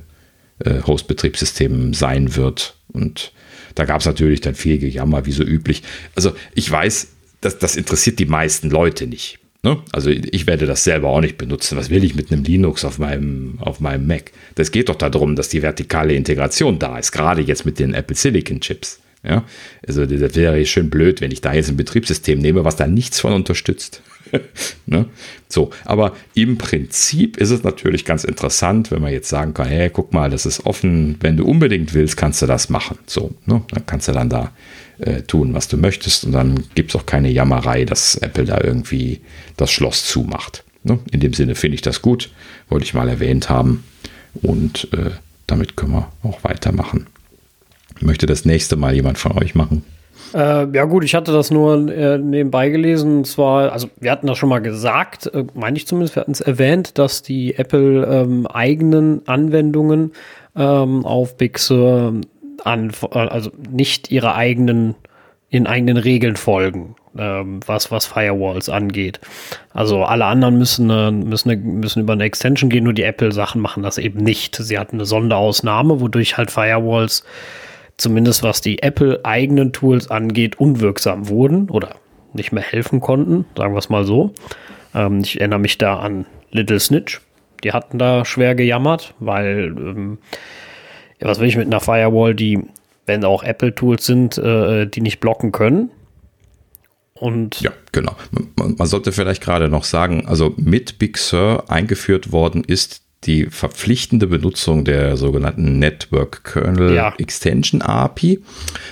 äh, Host-Betriebssystem sein wird. Und da gab es natürlich dann viel Gejammer, wie so üblich. Also ich weiß, dass das interessiert die meisten Leute nicht. Ne? Also ich werde das selber auch nicht benutzen. Was will ich mit einem Linux auf meinem, auf meinem Mac? Das geht doch darum, dass die vertikale Integration da ist, gerade jetzt mit den Apple Silicon Chips. Ja? Also das wäre schön blöd, wenn ich da jetzt ein Betriebssystem nehme, was da nichts von unterstützt. ne? So, aber im Prinzip ist es natürlich ganz interessant, wenn man jetzt sagen kann, hey, guck mal, das ist offen, wenn du unbedingt willst, kannst du das machen. So, ne? dann kannst du dann da äh, tun, was du möchtest und dann gibt es auch keine Jammerei, dass Apple da irgendwie das Schloss zumacht. Ne? In dem Sinne finde ich das gut, wollte ich mal erwähnt haben und äh, damit können wir auch weitermachen. Möchte das nächste Mal jemand von euch machen? Äh, ja gut, ich hatte das nur äh, nebenbei gelesen. Und zwar, also wir hatten das schon mal gesagt, äh, meine ich zumindest, wir hatten es erwähnt, dass die Apple ähm, eigenen Anwendungen ähm, auf Big Sur an, also nicht ihre eigenen, in eigenen Regeln folgen, ähm, was, was Firewalls angeht. Also alle anderen müssen, äh, müssen, müssen über eine Extension gehen, nur die Apple-Sachen machen das eben nicht. Sie hatten eine Sonderausnahme, wodurch halt Firewalls zumindest was die Apple-eigenen Tools angeht, unwirksam wurden oder nicht mehr helfen konnten, sagen wir es mal so. Ähm, ich erinnere mich da an Little Snitch. Die hatten da schwer gejammert, weil, ähm, ja, was will ich mit einer Firewall, die, wenn auch Apple-Tools sind, äh, die nicht blocken können. Und ja, genau. Man, man sollte vielleicht gerade noch sagen, also mit Big Sur eingeführt worden ist die verpflichtende Benutzung der sogenannten Network Kernel ja. Extension API.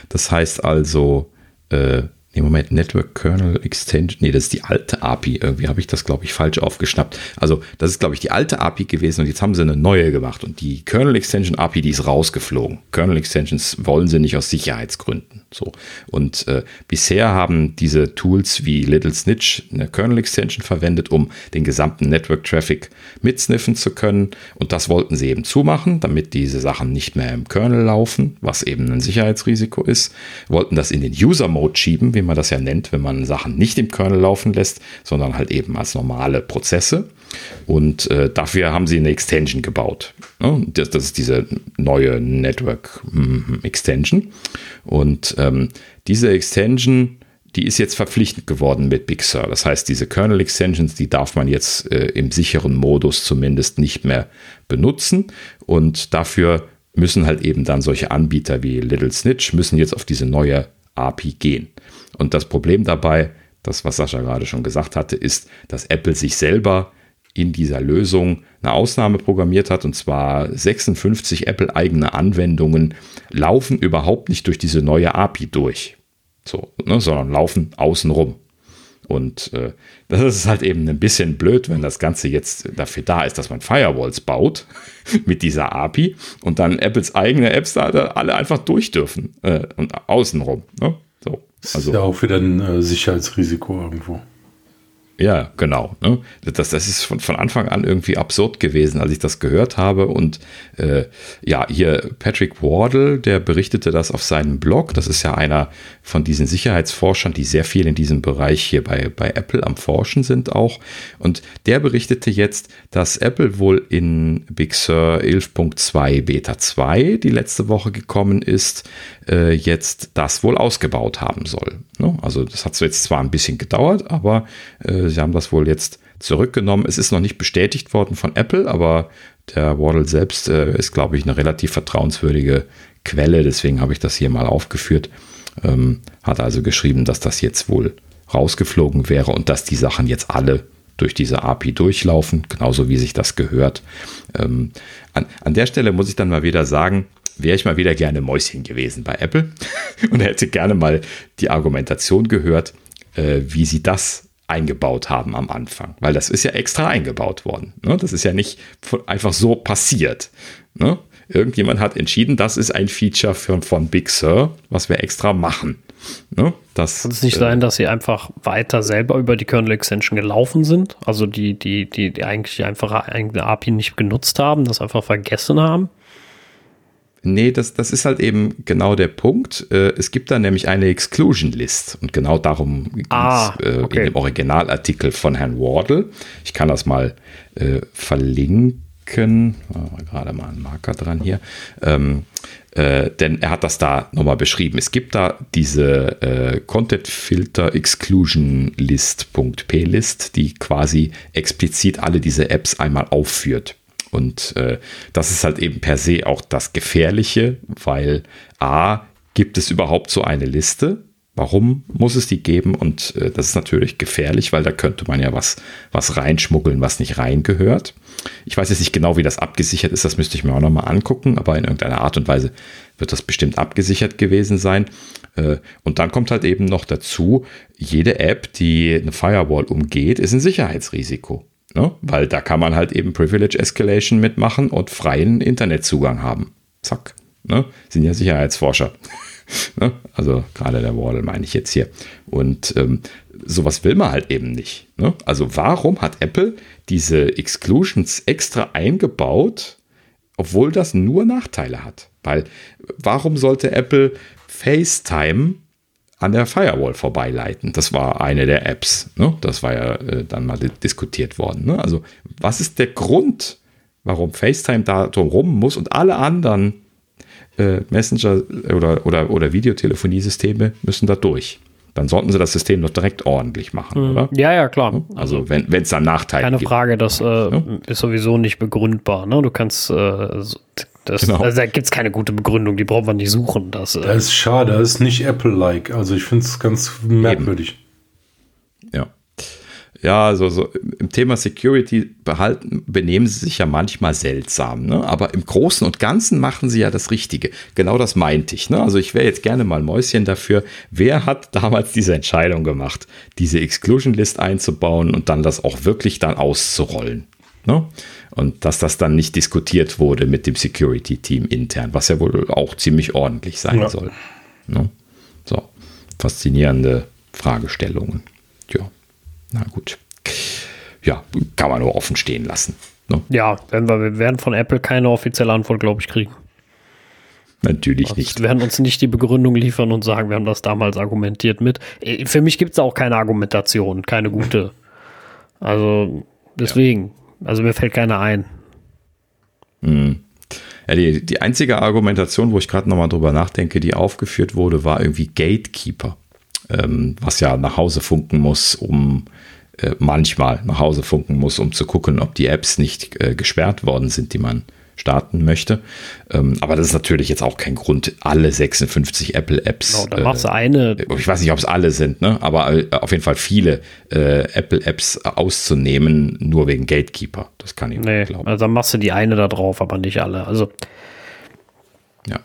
Das heißt also, äh, Nee, Moment, Network Kernel Extension. Nee, das ist die alte API. Irgendwie habe ich das, glaube ich, falsch aufgeschnappt. Also, das ist, glaube ich, die alte API gewesen und jetzt haben sie eine neue gemacht. Und die Kernel Extension API, die ist rausgeflogen. Kernel Extensions wollen sie nicht aus Sicherheitsgründen. So. Und äh, bisher haben diese Tools wie Little Snitch eine Kernel Extension verwendet, um den gesamten Network Traffic mitsniffen zu können. Und das wollten sie eben zumachen, damit diese Sachen nicht mehr im Kernel laufen, was eben ein Sicherheitsrisiko ist. Wollten das in den User Mode schieben, wie man das ja nennt, wenn man Sachen nicht im Kernel laufen lässt, sondern halt eben als normale Prozesse. Und äh, dafür haben sie eine Extension gebaut. Das, das, ist diese neue Network mm, Extension. Und ähm, diese Extension, die ist jetzt verpflichtend geworden mit Big Sur. Das heißt, diese Kernel Extensions, die darf man jetzt äh, im sicheren Modus zumindest nicht mehr benutzen. Und dafür müssen halt eben dann solche Anbieter wie Little Snitch müssen jetzt auf diese neue API gehen. Und das Problem dabei, das was Sascha gerade schon gesagt hatte, ist, dass Apple sich selber in dieser Lösung eine Ausnahme programmiert hat, und zwar 56 Apple-eigene Anwendungen laufen überhaupt nicht durch diese neue API durch, so, ne, sondern laufen außenrum. Und äh, das ist halt eben ein bisschen blöd, wenn das Ganze jetzt dafür da ist, dass man Firewalls baut mit dieser API und dann Apples eigene Apps da alle einfach durch dürfen äh, und außenrum. Ne? So, also. ist ja auch wieder ein äh, Sicherheitsrisiko irgendwo. Ja, genau. Ne? Das, das ist von, von Anfang an irgendwie absurd gewesen, als ich das gehört habe. Und äh, ja, hier Patrick Wardle, der berichtete das auf seinem Blog. Das ist ja einer von diesen Sicherheitsforschern, die sehr viel in diesem Bereich hier bei, bei Apple am Forschen sind auch. Und der berichtete jetzt, dass Apple wohl in Big Sur 11.2 Beta 2, die letzte Woche gekommen ist, äh, jetzt das wohl ausgebaut haben soll. Ne? Also das hat jetzt zwar ein bisschen gedauert, aber äh, sie haben das wohl jetzt zurückgenommen. Es ist noch nicht bestätigt worden von Apple, aber der Waddle selbst äh, ist, glaube ich, eine relativ vertrauenswürdige Quelle. Deswegen habe ich das hier mal aufgeführt. Ähm, hat also geschrieben, dass das jetzt wohl rausgeflogen wäre und dass die Sachen jetzt alle durch diese API durchlaufen, genauso wie sich das gehört. Ähm, an, an der Stelle muss ich dann mal wieder sagen, wäre ich mal wieder gerne Mäuschen gewesen bei Apple und hätte gerne mal die Argumentation gehört, äh, wie sie das eingebaut haben am Anfang. Weil das ist ja extra eingebaut worden. Ne? Das ist ja nicht einfach so passiert. Ne? Irgendjemand hat entschieden, das ist ein Feature für, von Big Sur, was wir extra machen. Ne? Das, Kann es nicht äh, sein, dass sie einfach weiter selber über die Kernel Extension gelaufen sind? Also die, die, die, die eigentlich einfach eine API nicht genutzt haben, das einfach vergessen haben? Nee, das, das ist halt eben genau der Punkt. Äh, es gibt da nämlich eine Exclusion List und genau darum ging es ah, äh, okay. in dem Originalartikel von Herrn Wardle. Ich kann das mal äh, verlinken. Oh, gerade mal einen Marker dran hier. Ähm, äh, denn er hat das da nochmal beschrieben. Es gibt da diese äh, Content Filter Exclusion List.plist, die quasi explizit alle diese Apps einmal aufführt. Und äh, das ist halt eben per se auch das Gefährliche, weil A, gibt es überhaupt so eine Liste? Warum muss es die geben? Und äh, das ist natürlich gefährlich, weil da könnte man ja was, was reinschmuggeln, was nicht reingehört. Ich weiß jetzt nicht genau, wie das abgesichert ist, das müsste ich mir auch nochmal angucken, aber in irgendeiner Art und Weise wird das bestimmt abgesichert gewesen sein. Äh, und dann kommt halt eben noch dazu, jede App, die eine Firewall umgeht, ist ein Sicherheitsrisiko. Ne? Weil da kann man halt eben Privilege Escalation mitmachen und freien Internetzugang haben. Zack. Ne? Sind ja Sicherheitsforscher. ne? Also gerade der Wardle meine ich jetzt hier. Und ähm, sowas will man halt eben nicht. Ne? Also warum hat Apple diese Exclusions extra eingebaut, obwohl das nur Nachteile hat? Weil warum sollte Apple FaceTime an der Firewall vorbeileiten. Das war eine der Apps. Ne? Das war ja äh, dann mal diskutiert worden. Ne? Also, was ist der Grund, warum FaceTime da drum muss und alle anderen äh, Messenger- oder, oder, oder Videotelefoniesysteme müssen da durch? Dann sollten sie das System doch direkt ordentlich machen, mhm. oder? Ja, ja, klar. Also, wenn es da Nachteile Keine gibt. Keine Frage, das äh, ja? ist sowieso nicht begründbar. Ne? Du kannst äh, das, genau. also da gibt es keine gute Begründung, die braucht man nicht suchen. Das, äh das ist schade, das ist nicht Apple-like. Also ich finde es ganz merkwürdig. Eben. Ja. Ja, also so im Thema Security behalten, benehmen sie sich ja manchmal seltsam, ne? aber im Großen und Ganzen machen sie ja das Richtige. Genau das meinte ich. Ne? Also ich wäre jetzt gerne mal Mäuschen dafür. Wer hat damals diese Entscheidung gemacht, diese Exclusion List einzubauen und dann das auch wirklich dann auszurollen? Ne? Und dass das dann nicht diskutiert wurde mit dem Security-Team intern, was ja wohl auch ziemlich ordentlich sein ja. soll. Ne? So, faszinierende Fragestellungen. Ja, na gut. Ja, kann man nur offen stehen lassen. Ne? Ja, wenn wir, wir werden von Apple keine offizielle Antwort, glaube ich, kriegen. Natürlich also nicht. Wir werden uns nicht die Begründung liefern und sagen, wir haben das damals argumentiert mit. Äh, für mich gibt es auch keine Argumentation, keine gute. Also deswegen, ja. also mir fällt keine ein. Hm. Ja, die, die einzige Argumentation, wo ich gerade nochmal drüber nachdenke, die aufgeführt wurde, war irgendwie Gatekeeper, ähm, was ja nach Hause funken muss, um äh, manchmal nach Hause funken muss, um zu gucken, ob die Apps nicht äh, gesperrt worden sind, die man starten möchte. Ähm, aber das ist natürlich jetzt auch kein Grund, alle 56 Apple-Apps. Genau, da machst du eine. Äh, ich weiß nicht, ob es alle sind, ne? aber äh, auf jeden Fall viele äh, Apple-Apps auszunehmen, nur wegen Gatekeeper. Das kann ich nee, nicht glauben. Also dann machst du die eine da drauf, aber nicht alle. Also. Ja.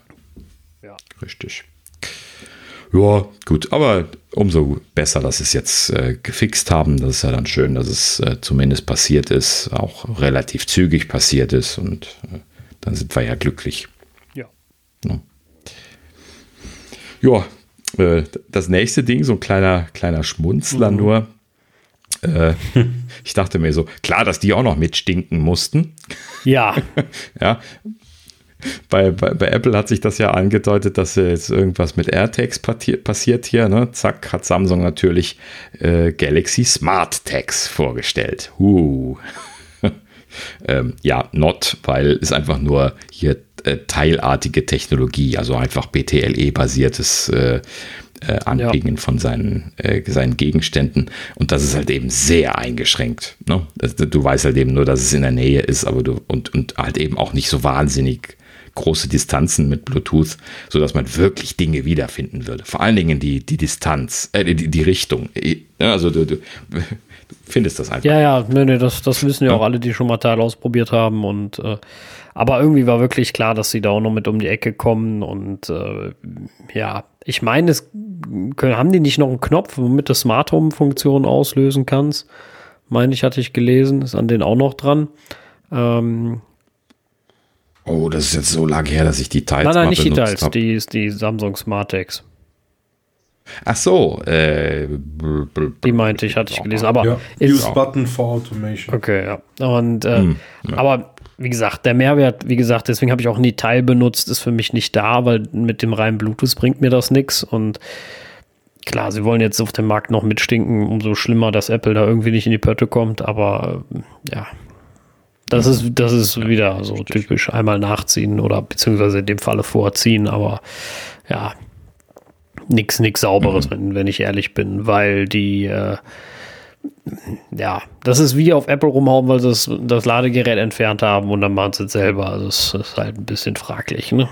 ja. Richtig. Ja, gut, aber umso besser, dass sie es jetzt äh, gefixt haben. Das ist ja dann schön, dass es äh, zumindest passiert ist, auch relativ zügig passiert ist und äh, dann sind wir ja glücklich. Ja. Ja, ja äh, das nächste Ding, so ein kleiner, kleiner Schmunzler mhm. nur. Äh, ich dachte mir so, klar, dass die auch noch mitstinken mussten. Ja. ja, bei, bei, bei, Apple hat sich das ja angedeutet, dass jetzt irgendwas mit AirTags passiert hier. Ne? Zack, hat Samsung natürlich äh, Galaxy Smart Tags vorgestellt. Uh. ähm, ja, not, weil es einfach nur hier äh, teilartige Technologie, also einfach BTLE-basiertes äh, äh, Anbringen ja. von seinen, äh, seinen Gegenständen. Und das ist halt eben sehr eingeschränkt. Ne? Du weißt halt eben nur, dass es in der Nähe ist, aber du und, und halt eben auch nicht so wahnsinnig große Distanzen mit Bluetooth, sodass man wirklich Dinge wiederfinden würde. Vor allen Dingen die, die Distanz, äh, die, die Richtung. Also du, du, findest das einfach. Ja, ja, nee, nee, das, das wissen ja, ja. auch alle, die schon mal Teil ausprobiert haben. Und äh, aber irgendwie war wirklich klar, dass sie da auch noch mit um die Ecke kommen. Und äh, ja, ich meine, es können, haben die nicht noch einen Knopf, womit du Smart Home-Funktion auslösen kannst? Meine ich, hatte ich gelesen, ist an den auch noch dran. Ähm, Oh, das ist jetzt so lange her, dass ich die Teils Nein, nein, nicht die Teils, die ist die Samsung Smartex. Ach so, äh, die meinte ich, hatte ich gelesen, aber ja, Use Button for Automation. Okay, ja. Und äh, hm, ja. aber wie gesagt, der Mehrwert, wie gesagt, deswegen habe ich auch nie Teil benutzt, ist für mich nicht da, weil mit dem reinen Bluetooth bringt mir das nichts und klar, sie wollen jetzt auf dem Markt noch mitstinken, umso schlimmer, dass Apple da irgendwie nicht in die Pötte kommt, aber äh, ja, das ist, das ist wieder so typisch einmal nachziehen oder beziehungsweise in dem Falle vorziehen, aber ja, nichts nix Sauberes, mhm. wenn, wenn ich ehrlich bin, weil die, äh, ja, das ist wie auf Apple rumhauen, weil sie das, das Ladegerät entfernt haben und dann machen sie es selber. Also das ist halt ein bisschen fraglich, ne?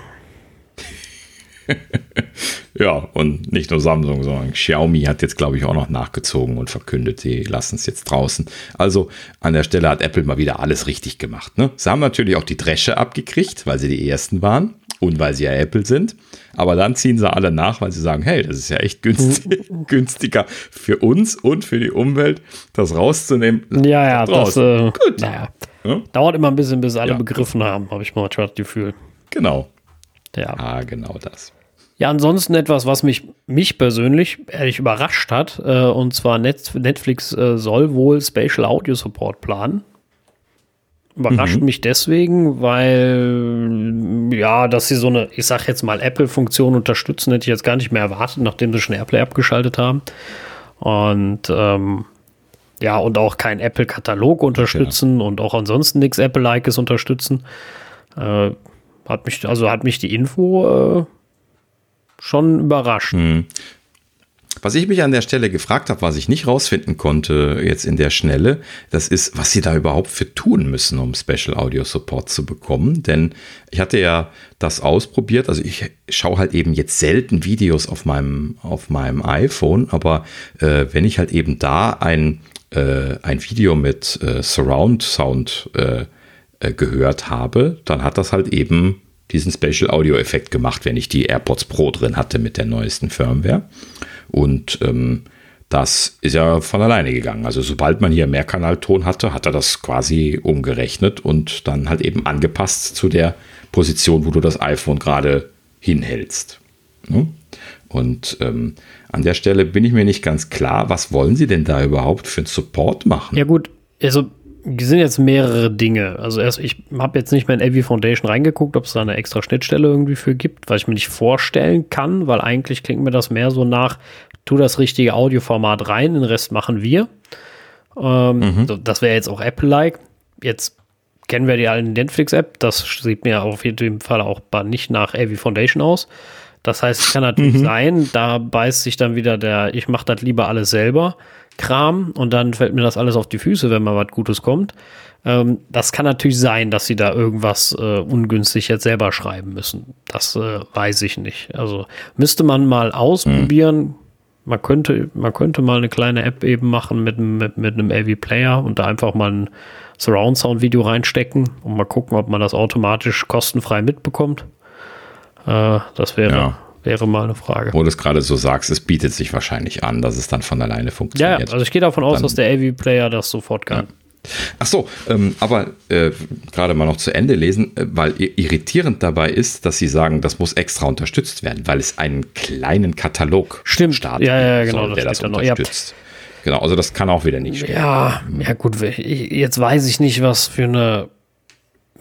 ja, und nicht nur Samsung, sondern Xiaomi hat jetzt, glaube ich, auch noch nachgezogen und verkündet, sie lassen es jetzt draußen. Also an der Stelle hat Apple mal wieder alles richtig gemacht. Ne? Sie haben natürlich auch die Dresche abgekriegt, weil sie die ersten waren und weil sie ja Apple sind. Aber dann ziehen sie alle nach, weil sie sagen, hey, das ist ja echt günstig, günstiger für uns und für die Umwelt, das rauszunehmen. Ja, ja, das, äh, Gut. Naja. Ja? dauert immer ein bisschen, bis alle ja. begriffen haben, habe ich manchmal das Gefühl. Genau. Ja. Ah, genau das. Ja, ansonsten etwas, was mich, mich persönlich ehrlich überrascht hat, äh, und zwar Netflix äh, soll wohl Spatial Audio Support planen. Überrascht mhm. mich deswegen, weil, ja, dass sie so eine, ich sag jetzt mal, Apple-Funktion unterstützen, hätte ich jetzt gar nicht mehr erwartet, nachdem sie schon AirPlay abgeschaltet haben. Und, ähm, ja, und auch kein Apple-Katalog unterstützen ja. und auch ansonsten nichts Apple-Likes unterstützen. Äh, hat mich, also hat mich die Info äh, schon überrascht. Hm. Was ich mich an der Stelle gefragt habe, was ich nicht rausfinden konnte jetzt in der Schnelle, das ist, was sie da überhaupt für tun müssen, um Special Audio Support zu bekommen. Denn ich hatte ja das ausprobiert. Also ich schaue halt eben jetzt selten Videos auf meinem, auf meinem iPhone, aber äh, wenn ich halt eben da ein, äh, ein Video mit äh, Surround Sound äh, äh, gehört habe, dann hat das halt eben diesen Special Audio Effekt gemacht, wenn ich die AirPods Pro drin hatte mit der neuesten Firmware. Und ähm, das ist ja von alleine gegangen. Also sobald man hier Mehrkanalton hatte, hat er das quasi umgerechnet und dann halt eben angepasst zu der Position, wo du das iPhone gerade hinhältst. Ne? Und ähm, an der Stelle bin ich mir nicht ganz klar, was wollen sie denn da überhaupt für einen Support machen? Ja gut, also sind jetzt mehrere Dinge. Also erst, ich habe jetzt nicht mehr in AV Foundation reingeguckt, ob es da eine extra Schnittstelle irgendwie für gibt, weil ich mir nicht vorstellen kann, weil eigentlich klingt mir das mehr so nach, tu das richtige Audioformat rein, den Rest machen wir. Ähm, mhm. Das wäre jetzt auch Apple-like. Jetzt kennen wir die alten Netflix-App. Das sieht mir auf jeden Fall auch nicht nach AV Foundation aus. Das heißt, es kann natürlich mhm. sein, da beißt sich dann wieder der, ich mache das lieber alles selber, Kram und dann fällt mir das alles auf die Füße, wenn mal was Gutes kommt. Ähm, das kann natürlich sein, dass sie da irgendwas äh, ungünstig jetzt selber schreiben müssen. Das äh, weiß ich nicht. Also müsste man mal ausprobieren. Mhm. Man könnte, man könnte mal eine kleine App eben machen mit, mit, mit einem AV Player und da einfach mal ein Surround Sound Video reinstecken und mal gucken, ob man das automatisch kostenfrei mitbekommt. Äh, das wäre, ja. Wäre mal eine Frage. Wo du es gerade so sagst, es bietet sich wahrscheinlich an, dass es dann von alleine funktioniert. Ja, also ich gehe davon aus, dann, dass der AV-Player das sofort kann. Ja. Ach so, ähm, aber äh, gerade mal noch zu Ende lesen, äh, weil irritierend dabei ist, dass Sie sagen, das muss extra unterstützt werden, weil es einen kleinen Katalog Stimmt. startet, ja, ja, genau, soll, der das, unterstützt. Genau, also das kann auch wieder nicht stehen. Ja, ja gut, jetzt weiß ich nicht, was für eine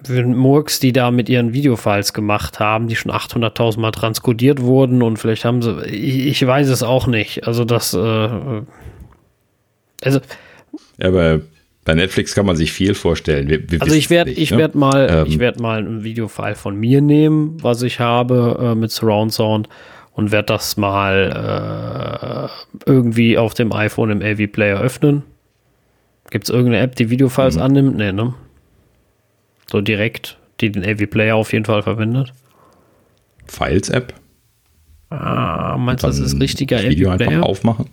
Murks, die da mit ihren Videofiles gemacht haben, die schon 800.000 Mal transkodiert wurden und vielleicht haben sie, ich, ich weiß es auch nicht. Also das, äh, also. Ja, aber bei Netflix kann man sich viel vorstellen. Wir, wir also ich werde, ich ne? werde mal, ähm, ich werde mal ein Videofile von mir nehmen, was ich habe äh, mit Surround Sound und werde das mal äh, irgendwie auf dem iPhone im AV Player öffnen. Gibt es irgendeine App, die Videofiles mhm. annimmt? Nee, ne? So direkt, die den AV Player auf jeden Fall verwendet. Files App. Ah, meinst du, das ist richtiger AV Player? einfach aufmachen?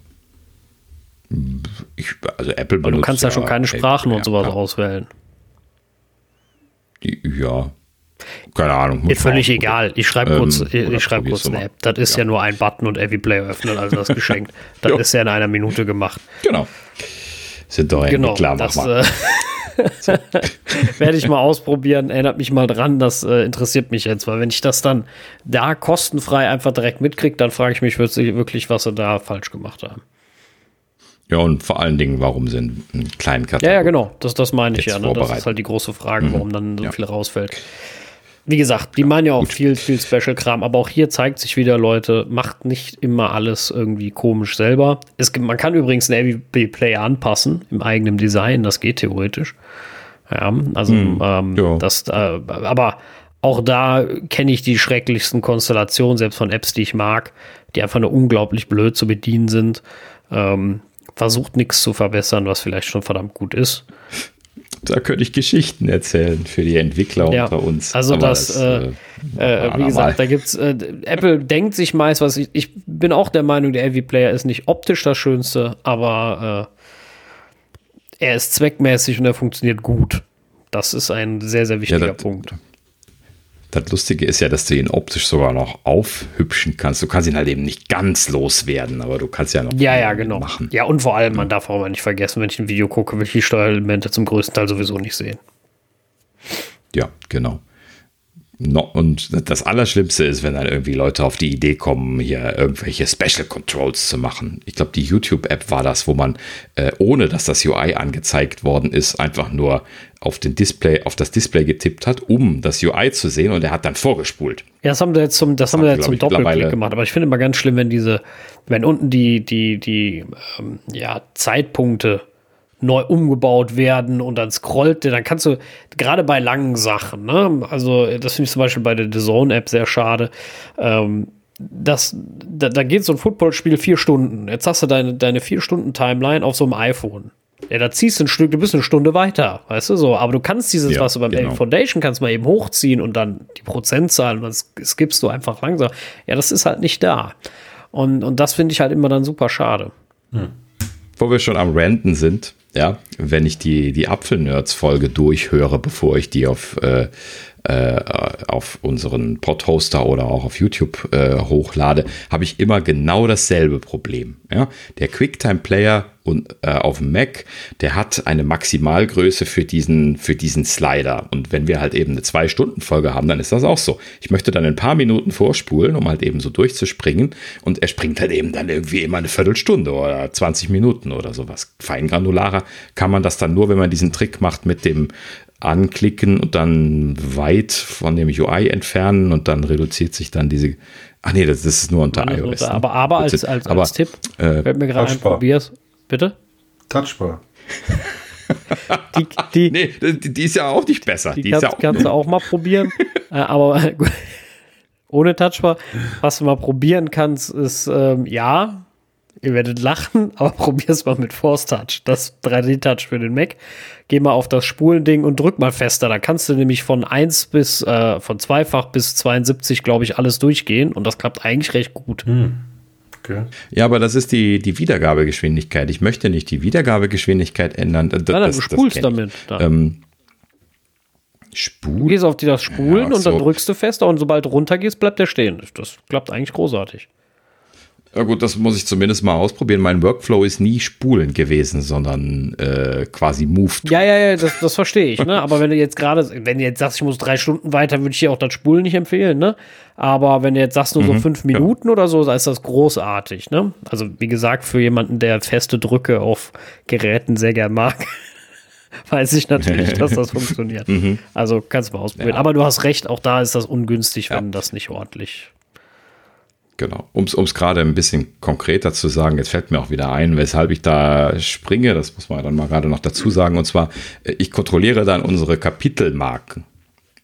Ich, also Apple benutzt. du kannst ja schon keine Sprachen und sowas auswählen. Ja. Keine Ahnung. Ist völlig egal. Ich schreibe ähm, kurz, ich schreibe kurz eine App. Das ist ja. ja nur ein Button und AV Player öffnen, also das geschenkt. Das ist ja in einer Minute gemacht. Genau. Sind doch genau, klar, das, äh. Werde ich mal ausprobieren. Erinnert mich mal dran. Das äh, interessiert mich jetzt, weil wenn ich das dann da kostenfrei einfach direkt mitkriege, dann frage ich mich wirklich, was sie da falsch gemacht haben. Ja, und vor allen Dingen, warum sind einen kleinen Katalog? Ja, ja, genau. Das, das meine ich ja. Ne? Das ist halt die große Frage, warum mhm. dann so ja. viel rausfällt. Wie gesagt, die ja, meinen ja auch gut. viel, viel Special-Kram, aber auch hier zeigt sich wieder, Leute, macht nicht immer alles irgendwie komisch selber. Es man kann übrigens einen AVP-Player anpassen im eigenen Design, das geht theoretisch. Ja, also hm, ähm, ja. das, äh, aber auch da kenne ich die schrecklichsten Konstellationen, selbst von Apps, die ich mag, die einfach nur unglaublich blöd zu bedienen sind. Ähm, versucht nichts zu verbessern, was vielleicht schon verdammt gut ist. Da könnte ich Geschichten erzählen für die Entwickler ja, unter uns. Also das, das äh, äh, äh wie gesagt, da gibt's äh, Apple denkt sich meist, was ich, ich bin auch der Meinung, der AV Player ist nicht optisch das Schönste, aber äh, er ist zweckmäßig und er funktioniert gut. Das ist ein sehr, sehr wichtiger ja, das, Punkt. Das Lustige ist ja, dass du ihn optisch sogar noch aufhübschen kannst. Du kannst ihn halt eben nicht ganz loswerden, aber du kannst ja noch ja, ja, genau. machen. Ja, und vor allem, man darf auch mal nicht vergessen, wenn ich ein Video gucke, will ich die Steuerelemente zum größten Teil sowieso nicht sehen. Ja, genau. No, und das Allerschlimmste ist, wenn dann irgendwie Leute auf die Idee kommen, hier irgendwelche Special Controls zu machen. Ich glaube, die YouTube-App war das, wo man, äh, ohne dass das UI angezeigt worden ist, einfach nur auf den Display, auf das Display getippt hat, um das UI zu sehen und er hat dann vorgespult. Ja, das haben wir jetzt zum, das, das haben wir jetzt zum Doppelklick gemacht. Aber ich finde immer ganz schlimm, wenn diese, wenn unten die, die, die, ähm, ja, Zeitpunkte neu umgebaut werden und dann scrollt der, dann kannst du, gerade bei langen Sachen, ne, also das finde ich zum Beispiel bei der The Zone-App sehr schade, ähm, das, da, da geht so ein Footballspiel vier Stunden. Jetzt hast du deine, deine vier Stunden Timeline auf so einem iPhone. Ja, da ziehst du ein Stück, du bist eine Stunde weiter, weißt du so. Aber du kannst dieses, ja, was du beim genau. Foundation kannst, mal eben hochziehen und dann die Prozentzahl und das skippst du einfach langsam. Ja, das ist halt nicht da. Und, und das finde ich halt immer dann super schade. Hm. Wo wir schon am Renten sind, ja, wenn ich die, die Apfelnerds-Folge durchhöre, bevor ich die auf, äh, äh, auf unseren Podhoster oder auch auf YouTube äh, hochlade, habe ich immer genau dasselbe Problem. Ja? Der QuickTime-Player und äh, auf dem Mac, der hat eine Maximalgröße für diesen, für diesen Slider. Und wenn wir halt eben eine Zwei-Stunden-Folge haben, dann ist das auch so. Ich möchte dann ein paar Minuten vorspulen, um halt eben so durchzuspringen. Und er springt halt eben dann irgendwie immer eine Viertelstunde oder 20 Minuten oder sowas. Feingranularer kann man das dann nur, wenn man diesen Trick macht mit dem anklicken und dann weit von dem UI entfernen und dann reduziert sich dann diese. Ach nee, das, das ist nur unter iOS. ne? aber, aber als, als, aber, als Tipp, äh, fällt mir gerade ein, probier's. Bitte? Touchbar. Die, die, Nee, die, die ist ja auch nicht besser. Die, Die, ist kannst, ja auch, kannst du auch mal probieren. äh, aber ohne Touchbar, was du mal probieren kannst, ist, ähm, ja, ihr werdet lachen, aber probier es mal mit Force Touch, das 3D-Touch für den Mac. Geh mal auf das Spulending und drück mal fester. Da kannst du nämlich von 1 bis, äh, von zweifach bis 72, glaube ich, alles durchgehen und das klappt eigentlich recht gut. Okay. ja, aber das ist die, die Wiedergabegeschwindigkeit. Ich möchte nicht die Wiedergabegeschwindigkeit ändern. Das, Nein, nein, das- du das spulst ich. damit. Dann. Ähm, Du Spul? gehst auf die das Spulen Ja, und dann so. drückst du fester und sobald du runtergehst, bleibt der stehen. Das klappt eigentlich großartig. Ja gut, das muss ich zumindest mal ausprobieren. Mein Workflow ist nie Spulen gewesen, sondern äh, quasi Move. Ja, ja, ja, das, das verstehe ich, ne? Aber wenn du jetzt gerade, wenn du jetzt sagst, ich muss drei Stunden weiter, würde ich dir auch das Spulen nicht empfehlen, ne? Aber wenn du jetzt sagst, nur so fünf Minuten oder so, dann ist das großartig, ne? Also, wie gesagt, für jemanden, der feste Drücke auf Geräten sehr gern mag, weiß ich natürlich, dass das funktioniert. Also, kannst du mal ausprobieren. Ja. Aber du hast recht, auch da ist das ungünstig, wenn das nicht ordentlich. Genau. Um es gerade ein bisschen konkreter zu sagen, jetzt fällt mir auch wieder ein, weshalb ich da springe, das muss man dann mal gerade noch dazu sagen, und zwar, äh, ich kontrolliere dann unsere Kapitelmarken.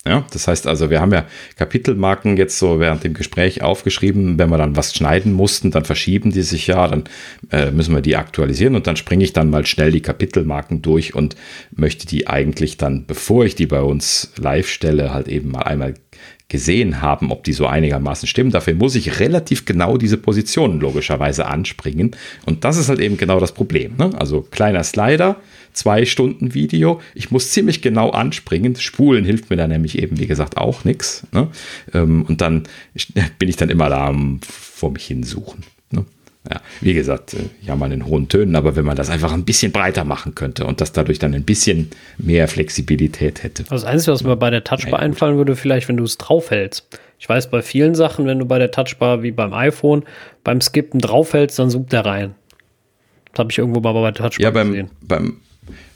Ja, das heißt also, wir haben ja Kapitelmarken jetzt so während dem Gespräch aufgeschrieben. Wenn wir dann was schneiden mussten, dann verschieben die sich ja, dann äh, müssen wir die aktualisieren und dann springe ich dann mal schnell die Kapitelmarken durch und möchte die eigentlich dann, bevor ich die bei uns live stelle, halt eben mal einmal gesehen haben, ob die so einigermaßen stimmen. Dafür muss ich relativ genau diese Positionen logischerweise anspringen. Und das ist halt eben genau das Problem. Ne? Also kleiner Slider, zwei Stunden Video. Ich muss ziemlich genau anspringen. Spulen hilft mir da nämlich eben, wie gesagt, auch nichts. Ne? Ähm, Und dann bin ich dann immer da vor mich hinsuchen. Ja, wie gesagt, äh, ja mal in hohen Tönen, aber wenn man das einfach ein bisschen breiter machen könnte und das dadurch dann ein bisschen mehr Flexibilität hätte. Also das Einzige, was mir bei der Touchbar einfallen würde, vielleicht, wenn du es draufhältst. Ich weiß, bei vielen Sachen, wenn du bei der Touchbar wie beim iPhone beim Skippen draufhältst, dann zoomt der rein. Das habe ich irgendwo mal bei der Touchbar Ja, beim, gesehen. beim,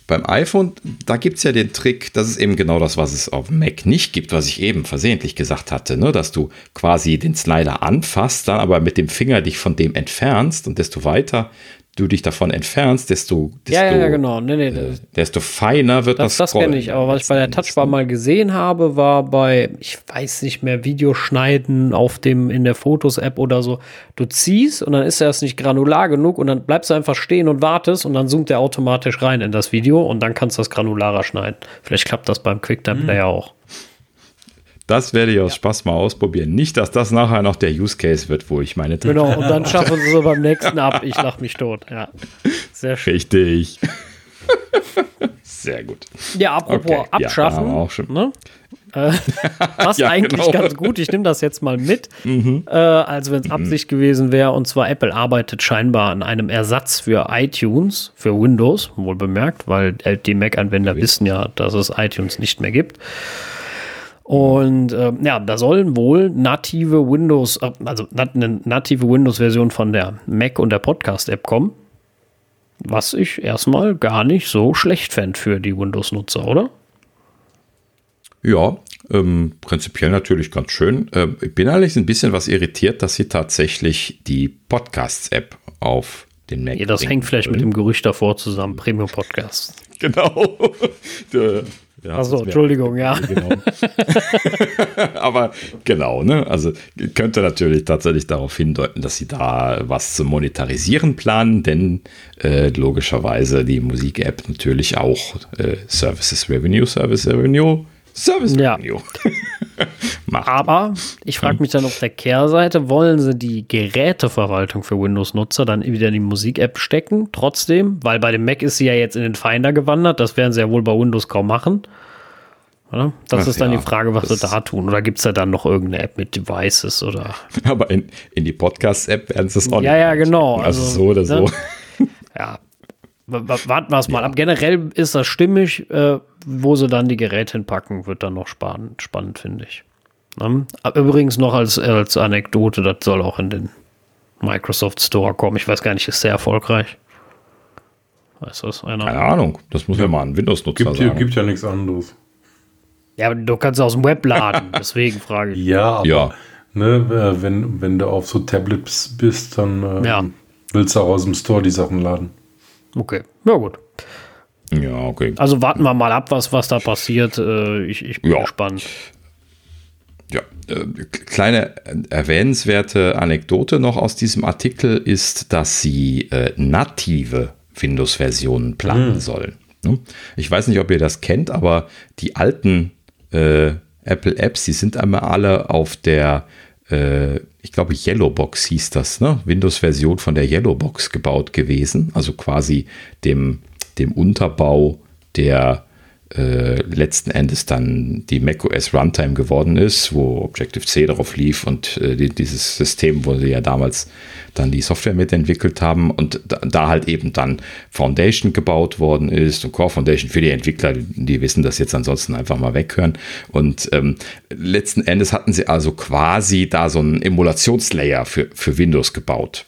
beim iPhone, da gibt es ja den Trick, das ist eben genau das, was es auf Mac nicht gibt, was ich eben versehentlich gesagt hatte, ne? dass du quasi den Slider anfasst, dann aber mit dem Finger dich von dem entfernst und desto weiter du dich davon entfernst, desto, desto, Ja, ja, genau. Nee, nee, äh, desto feiner wird Das, das das kenne ich, aber was ich bei der Touchbar mal gesehen habe, war bei, ich weiß nicht mehr, Videoschneiden auf dem, in der Fotos-App oder so. Du ziehst und dann ist das nicht granular genug und dann bleibst du einfach stehen und wartest und dann zoomt der automatisch rein in das Video und dann kannst du das granularer schneiden. Vielleicht klappt das beim QuickTime-Player auch. Das werde ich aus Spaß mal ausprobieren. Nicht, dass das nachher noch der Use Case wird, wo ich meine Genau, und dann schaffen sie so beim nächsten ab. Ich lach mich tot. Ja. Sehr schön. Richtig. Sehr gut. Ja, apropos Okay, ja, abschaffen. wir auch schon- Ne? Äh, passt Ja, eigentlich genau. Mhm. ganz gut. Ich nehme das jetzt mal mit, äh, als wenn es Absicht gewesen wäre. Und zwar Apple arbeitet scheinbar an einem Ersatz für iTunes, für Windows, wohl bemerkt, weil die Mac-Anwender wissen ja, dass es iTunes nicht mehr gibt. Und ähm, ja, da sollen wohl native Windows, äh, also eine native Windows-Version von der Mac und der Podcast-App kommen. Was ich erstmal gar nicht so schlecht fände für die Windows-Nutzer, oder? Ja, ähm, prinzipiell natürlich ganz schön. Ähm, ich bin allerdings ein bisschen was irritiert, dass sie tatsächlich die Podcasts-App auf den Mac Ja, das bringen hängt vielleicht mit dem Gerücht davor zusammen, Premium Podcast. Genau. Der- ja, Achso, Entschuldigung, ja. Genau. Aber genau, ne? Also könnte natürlich tatsächlich darauf hindeuten, dass sie da was zu monetarisieren planen, denn äh, logischerweise die Musik-App natürlich auch äh, Services Revenue, Service Revenue, Service Ja. Revenue macht. Aber ich frage mich dann auf der Kehrseite, wollen sie die Geräteverwaltung für Windows-Nutzer dann wieder in die Musik-App stecken? Trotzdem, weil bei dem Mac ist sie ja jetzt in den Finder gewandert, das werden sie ja wohl bei Windows kaum machen. Oder? Das Ach ist dann ja, die Frage, was sie da tun. Oder gibt es da dann noch irgendeine App mit Devices oder Aber in, in die Podcast-App werden sie es auch Ja, nicht ja, genau. Also, Also, so oder so. ne? ja. Warten wir es mal ab. Generell ist das stimmig. Äh, wo sie dann die Geräte hinpacken, wird dann noch spannend, spannend finde ich. Ne? Übrigens noch als, als Anekdote, das soll auch in den Microsoft Store kommen. Ich weiß gar nicht, ist sehr erfolgreich. Weiß das einer? Keine Ahnung, das muss ja mal ein Windows-Nutzer gibt sagen. Gibt ja nichts anderes. Ja, aber du kannst aus dem Web laden, deswegen frage ich. Ja, aber ja. Ne, wenn, wenn du auf so Tablets bist, dann äh, ja. willst du auch aus dem Store die Sachen laden. Okay, ja gut. Ja, okay. Also warten wir mal ab, was, was da passiert. Äh, ich, ich bin ja. gespannt. Ja, äh, kleine erwähnenswerte Anekdote noch aus diesem Artikel ist, dass sie äh, native Windows-Versionen planen mhm. sollen. Ne? Ich weiß nicht, ob ihr das kennt, aber die alten äh, Apple-Apps, die sind einmal alle auf der, äh, ich glaube, Yellowbox hieß das, ne? Windows-Version von der Yellowbox gebaut gewesen. Also quasi dem, dem Unterbau der äh, letzten Endes dann die macOS Runtime geworden ist, wo Objective-C darauf lief und äh, die, dieses System, wo sie ja damals dann die Software mitentwickelt haben und da, da, halt eben dann Foundation gebaut worden ist und Core Foundation für die Entwickler, die wissen das jetzt ansonsten einfach mal weghören. Und ähm, letzten Endes hatten sie also quasi da so einen Emulationslayer für, für Windows gebaut.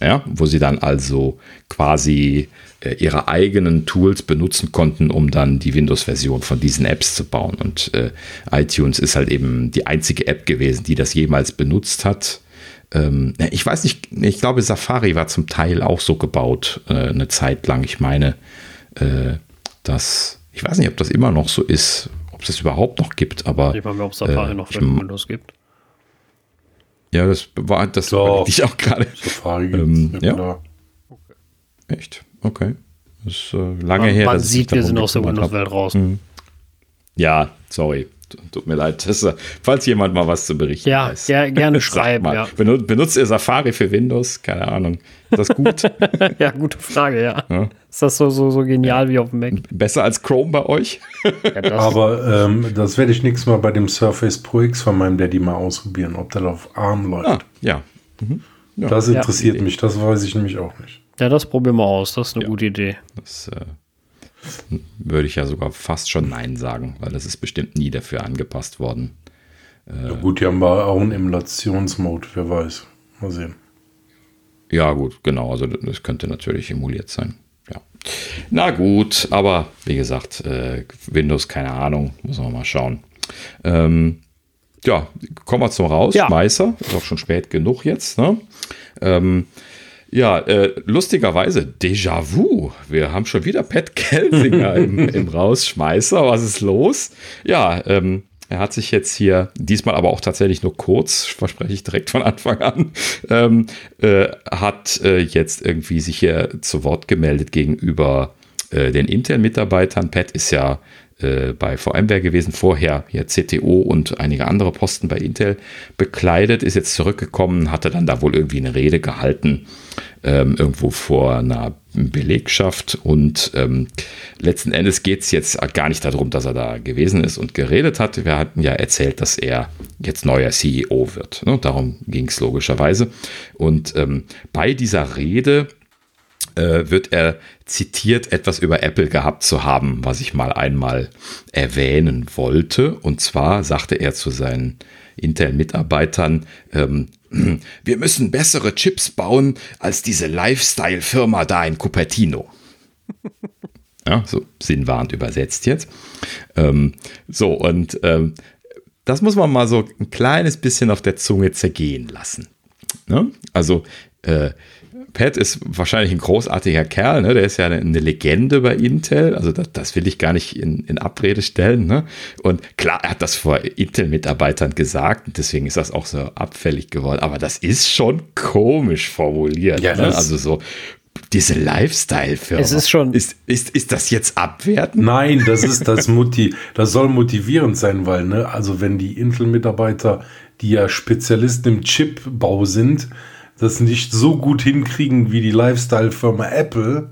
Ja, wo sie dann also quasi äh, ihre eigenen Tools benutzen konnten, um dann die Windows-Version von diesen Apps zu bauen. Und äh, iTunes ist halt eben die einzige App gewesen, die das jemals benutzt hat. Ähm, ich weiß nicht, ich glaube, Safari war zum Teil auch so gebaut, äh, eine Zeit lang. Ich meine, äh, dass, ich weiß nicht, ob das immer noch so ist, ob es das überhaupt noch gibt, aber. Ich weiß nicht, ob Safari äh, noch für Windows gibt. Ja, das war das so, ich auch gerade. Safari ähm, ja. Okay. Echt? Okay. Das ist äh, lange man, her. Man sieht, wir sind aus der Windows-Welt raus. Mhm. Ja, sorry. Tut mir leid. Das, falls jemand mal was zu berichten ja, weiß. Ja, gerne schreiben. Ja. Benutzt ihr Safari für Windows? Keine Ahnung. Ist das gut? ja, gute Frage, ja. ja. Ist das so, so, so genial ja. wie auf dem Mac? Besser als Chrome bei euch? ja, Aber ähm, das werde ich nächstes Mal bei dem Surface Pro X von meinem Daddy mal ausprobieren, ob der auf ARM läuft. Ah, ja. Mhm. Das interessiert mich, das weiß ich nämlich auch nicht. Ja, das probieren wir aus. Das ist eine ja. gute Idee. Das äh, würde ich ja sogar fast schon Nein sagen, weil das ist bestimmt nie dafür angepasst worden. Äh, ja, gut, die haben wir auch einen Emulationsmode, wer weiß. Mal sehen. Ja, gut, genau. Also, das könnte natürlich emuliert sein. Ja. Na gut, aber wie gesagt, äh, Windows, keine Ahnung, muss man mal schauen. Ähm, ja, kommen wir zum Rausschmeißer. Ja. Ist auch schon spät genug jetzt. Ne? Ähm, ja, äh, lustigerweise, Déjà-vu. Wir haben schon wieder Pat Kelsinger im, im Rausschmeißer. Was ist los? Ja, ähm, er hat sich jetzt hier, diesmal aber auch tatsächlich nur kurz, verspreche ich direkt von Anfang an, ähm, äh, hat äh, jetzt irgendwie sich hier zu Wort gemeldet gegenüber äh, den Intel-Mitarbeitern. Pat ist ja äh, bei VMware gewesen, vorher hier CTO und einige andere Posten bei Intel bekleidet, ist jetzt zurückgekommen, hatte dann da wohl irgendwie eine Rede gehalten, ähm, irgendwo vor einer Belegschaft und ähm, letzten Endes geht es jetzt gar nicht darum, dass er da gewesen ist und geredet hat. Wir hatten ja erzählt, dass er jetzt neuer CEO wird. Ne? Darum ging es logischerweise. Und ähm, bei dieser Rede äh, wird er zitiert, etwas über Apple gehabt zu haben, was ich mal einmal erwähnen wollte. Und zwar sagte er zu seinen Intel-Mitarbeitern, ähm, wir müssen bessere Chips bauen als diese Lifestyle-Firma da in Cupertino. ja, so sinnwahrend übersetzt jetzt. Ähm, so, und ähm, das muss man mal so ein kleines bisschen auf der Zunge zergehen lassen. Ne? Also, äh, Pat ist wahrscheinlich ein großartiger Kerl, ne? der ist ja eine, eine Legende bei Intel, also das, das, will ich gar nicht in, in Abrede stellen. Ne? Und klar, er hat das vor Intel-Mitarbeitern gesagt und deswegen ist das auch so abfällig geworden, aber das ist schon komisch formuliert. Ja, ne? Also so, diese Lifestyle-Firma. Es ist schon. Ist, ist, ist das jetzt abwertend? Nein, das ist das Motiv. Das soll motivierend sein, weil, ne, also wenn die Intel-Mitarbeiter, die ja Spezialisten im Chipbau sind, das nicht so gut hinkriegen wie die Lifestyle-Firma Apple,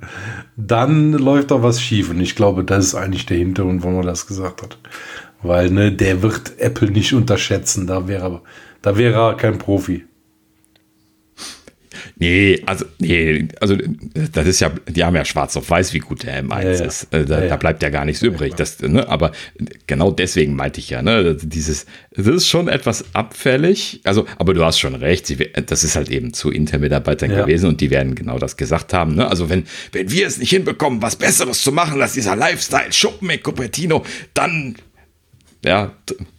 dann läuft da was schief. Und ich glaube, das ist eigentlich der Hintergrund, warum er das gesagt hat. Weil, ne, der wird Apple nicht unterschätzen. Da wäre, da wäre er kein Profi. Nee, also, nee, also das ist ja, die haben ja schwarz auf weiß, wie gut der M1 ja, ja. ist. Äh, da, ja, da, bleibt ja gar nichts übrig. Das, ne, aber genau deswegen meinte ich ja, ne, dieses, das ist schon etwas abfällig. Also, aber du hast schon recht, sie, das ist halt eben zu Intel-Mitarbeitern gewesen und die werden genau das gesagt haben. Ne? Also, wenn, wenn wir es nicht hinbekommen, was Besseres zu machen als dieser Lifestyle-Schuppen in Cupertino, dann ja,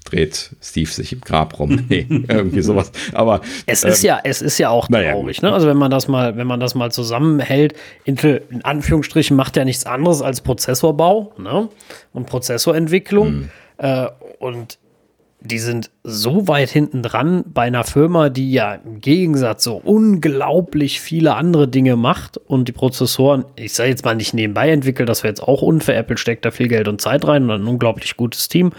dreht Steve sich im Grab rum. Nee, irgendwie sowas. Aber es ist ähm, ja, es ist ja auch traurig, ja, ne? Also wenn man das mal, wenn man das mal zusammenhält, Intel in Anführungsstrichen macht ja nichts anderes als Prozessorbau, ne? Und Prozessorentwicklung. Hm. Äh, und die sind so weit hinten dran bei einer Firma, die ja im Gegensatz so unglaublich viele andere Dinge macht und die Prozessoren, ich sage jetzt mal nicht nebenbei entwickelt, das wäre jetzt auch unfair. Apple steckt da viel Geld und Zeit rein und ein unglaublich gutes Team.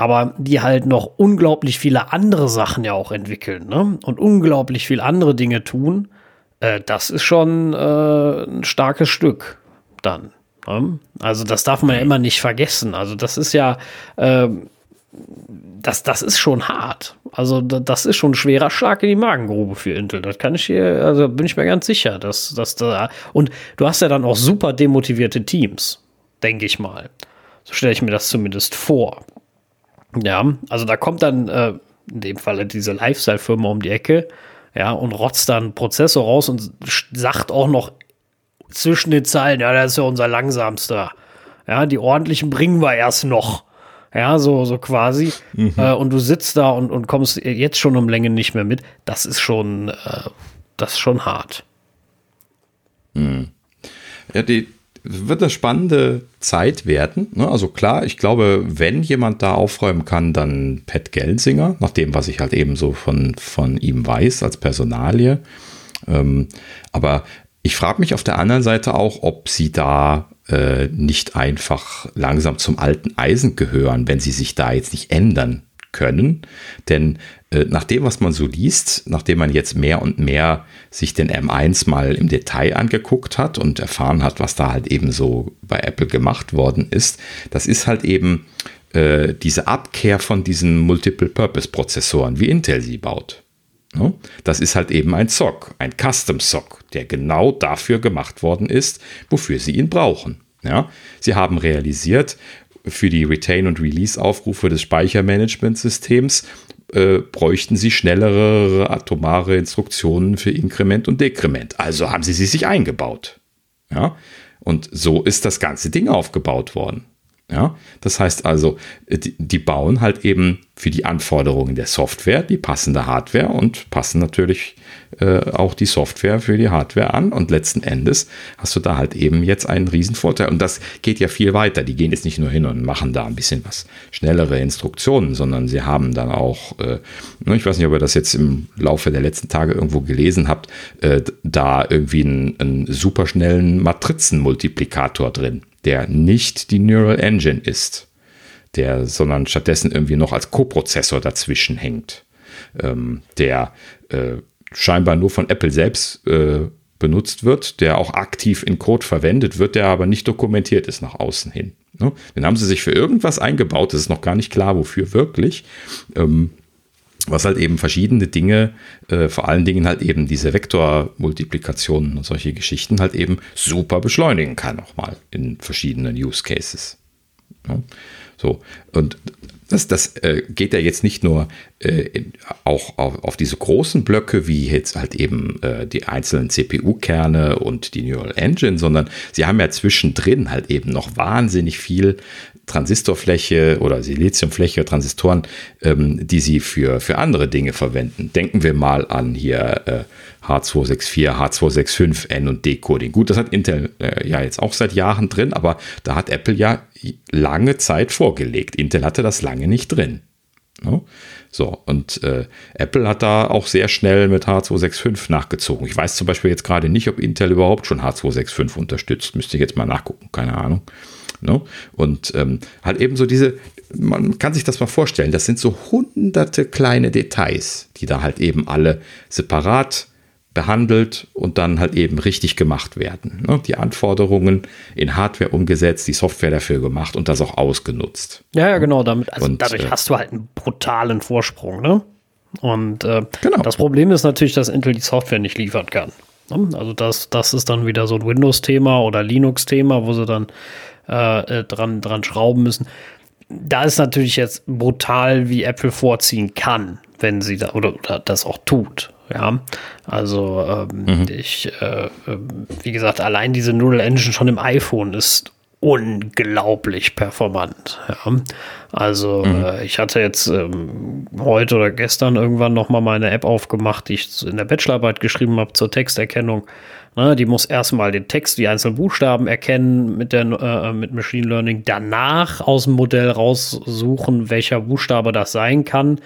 Aber die halt noch unglaublich viele andere Sachen ja auch entwickeln ne? und unglaublich viele andere Dinge tun. Äh, das ist schon äh, ein starkes Stück dann. Ne? Also das darf man ja immer nicht vergessen. Also das ist ja, äh, das, das ist schon hart. Also das ist schon ein schwerer Schlag in die Magengrube für Intel. Das kann ich hier, also bin ich mir ganz sicher, dass, dass da und du hast ja dann auch super demotivierte Teams, denke ich mal. So stelle ich mir das zumindest vor. Ja, also da kommt dann äh, in dem Falle diese Lifestyle-Firma um die Ecke, ja, und rotzt dann Prozessor raus und sagt auch noch zwischen den Zeilen, ja, das ist ja unser langsamster. Ja, die ordentlichen bringen wir erst noch. Ja, so, so quasi. Mhm. Äh, und du sitzt da und, und kommst jetzt schon um Länge nicht mehr mit. Das ist schon, äh, das ist schon hart. Mhm. Ja, die wird eine spannende Zeit werden. Ne? Also klar, ich glaube, wenn jemand da aufräumen kann, dann Pat Gelsinger, nach dem, was ich halt eben so von, von ihm weiß als Personalie. Ähm, aber ich frage mich auf der anderen Seite auch, ob sie da äh, nicht einfach langsam zum alten Eisen gehören, wenn sie sich da jetzt nicht ändern können. Denn äh, nach dem, was man so liest, nachdem man jetzt mehr und mehr sich den M1 mal im Detail angeguckt hat und erfahren hat, was da halt eben so bei Apple gemacht worden ist, das ist halt eben äh, diese Abkehr von diesen Multiple-Purpose-Prozessoren, wie Intel sie baut. Ne? Das ist halt eben ein SOC, ein Custom SOC, der genau dafür gemacht worden ist, wofür sie ihn brauchen. Ja, sie haben realisiert, für die Retain- und Release-Aufrufe des Speichermanagementsystems äh, bräuchten sie schnellere atomare Instruktionen für Inkrement und Dekrement. Also haben sie sie sich eingebaut. Ja, und so ist das ganze Ding aufgebaut worden. Ja, das heißt also, die, die, bauen halt eben für die Anforderungen der Software die passende Hardware und passen natürlich äh, auch die Software für die Hardware an. Und letzten Endes hast du da halt eben jetzt einen riesen Vorteil. Und das geht ja viel weiter. Die gehen jetzt nicht nur hin und machen da ein bisschen was schnellere Instruktionen, sondern sie haben dann auch, äh, ne, ich weiß nicht, ob ihr das jetzt im Laufe der letzten Tage irgendwo gelesen habt, äh, da irgendwie einen, einen superschnellen Matrizenmultiplikator drin der nicht die Neural Engine ist, der, sondern stattdessen irgendwie noch als Coprozessor dazwischen hängt, ähm, der äh, scheinbar nur von Apple selbst äh, benutzt wird, der auch aktiv in Code verwendet wird, der aber nicht dokumentiert ist nach außen hin. Ne? Den haben sie sich für irgendwas eingebaut, das ist noch gar nicht klar, wofür wirklich. Ähm, was halt eben verschiedene Dinge, äh, vor allen Dingen halt eben diese Vektormultiplikationen und solche Geschichten halt eben super beschleunigen kann, auch mal in verschiedenen Use Cases. Ja, so, und das, das äh, geht ja jetzt nicht nur äh, auch auf, auf, diese großen Blöcke, wie jetzt halt eben äh, die einzelnen CPU-Kerne und die Neural Engine, sondern sie haben ja zwischendrin halt eben noch wahnsinnig viel Transistorfläche oder Siliziumfläche, Transistoren, ähm, die sie für, für andere Dinge verwenden. Denken wir mal an hier äh, H264, H265, N und Decoding. Gut, das hat Intel äh, ja jetzt auch seit Jahren drin, aber da hat Apple ja lange Zeit vorgelegt. Intel hatte das lange nicht drin. No? So, und äh, Apple hat da auch sehr schnell mit H265 nachgezogen. Ich weiß zum Beispiel jetzt gerade nicht, ob Intel überhaupt schon H265 unterstützt. Müsste ich jetzt mal nachgucken, keine Ahnung. Ne? Und ähm, halt eben so diese, man kann sich das mal vorstellen, das sind so hunderte kleine Details, die da halt eben alle separat behandelt und dann halt eben richtig gemacht werden. Ne? Die Anforderungen in Hardware umgesetzt, die Software dafür gemacht und das auch ausgenutzt. Ja, ja, genau. Damit, also und, dadurch äh, hast du halt einen brutalen Vorsprung, ne? Und äh, genau. das Problem ist natürlich, dass Intel die Software nicht liefern kann. Ne? Also das, das ist dann wieder so ein Windows-Thema oder Linux-Thema, wo sie dann äh, äh, dran, dran schrauben müssen. Da ist natürlich jetzt brutal, wie Apple vorziehen kann, wenn sie da oder, oder das auch tut. Ja, also ähm, mhm. ich, äh, ähm, wie gesagt, allein diese Noodle Engine schon im iPhone ist unglaublich performant. Ja. Also mhm. äh, ich hatte jetzt ähm, heute oder gestern irgendwann noch mal meine App aufgemacht, die ich in der Bachelorarbeit geschrieben habe zur Texterkennung. Ne, die muss erstmal den Text, die einzelnen Buchstaben erkennen mit, der, äh, mit Machine Learning, danach aus dem Modell raussuchen, welcher Buchstabe das sein kann.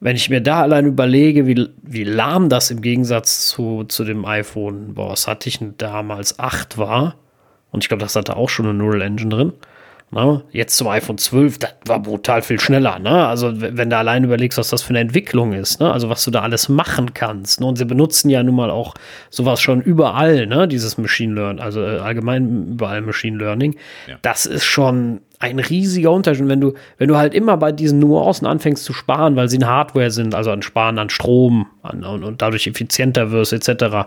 Wenn ich mir da allein überlege, wie, wie lahm das im Gegensatz zu, zu dem iPhone, boah, was hatte ich denn damals, 8 war, und ich glaube, das hatte auch schon eine Neural Engine drin. Ne? jetzt zum iPhone 12, das war brutal viel schneller. Ne? Also, wenn du allein überlegst, was das für eine Entwicklung ist, ne? also was du da alles machen kannst. Ne? Und sie benutzen ja nun mal auch sowas schon überall, ne? dieses Machine Learning, also äh, allgemein überall Machine Learning. Ja. Das ist schon ein riesiger Unterschied. Wenn du, wenn du halt immer bei diesen Nuancen anfängst zu sparen, weil sie in Hardware sind, also an Sparen an Strom an, und, und dadurch effizienter wirst, etc.,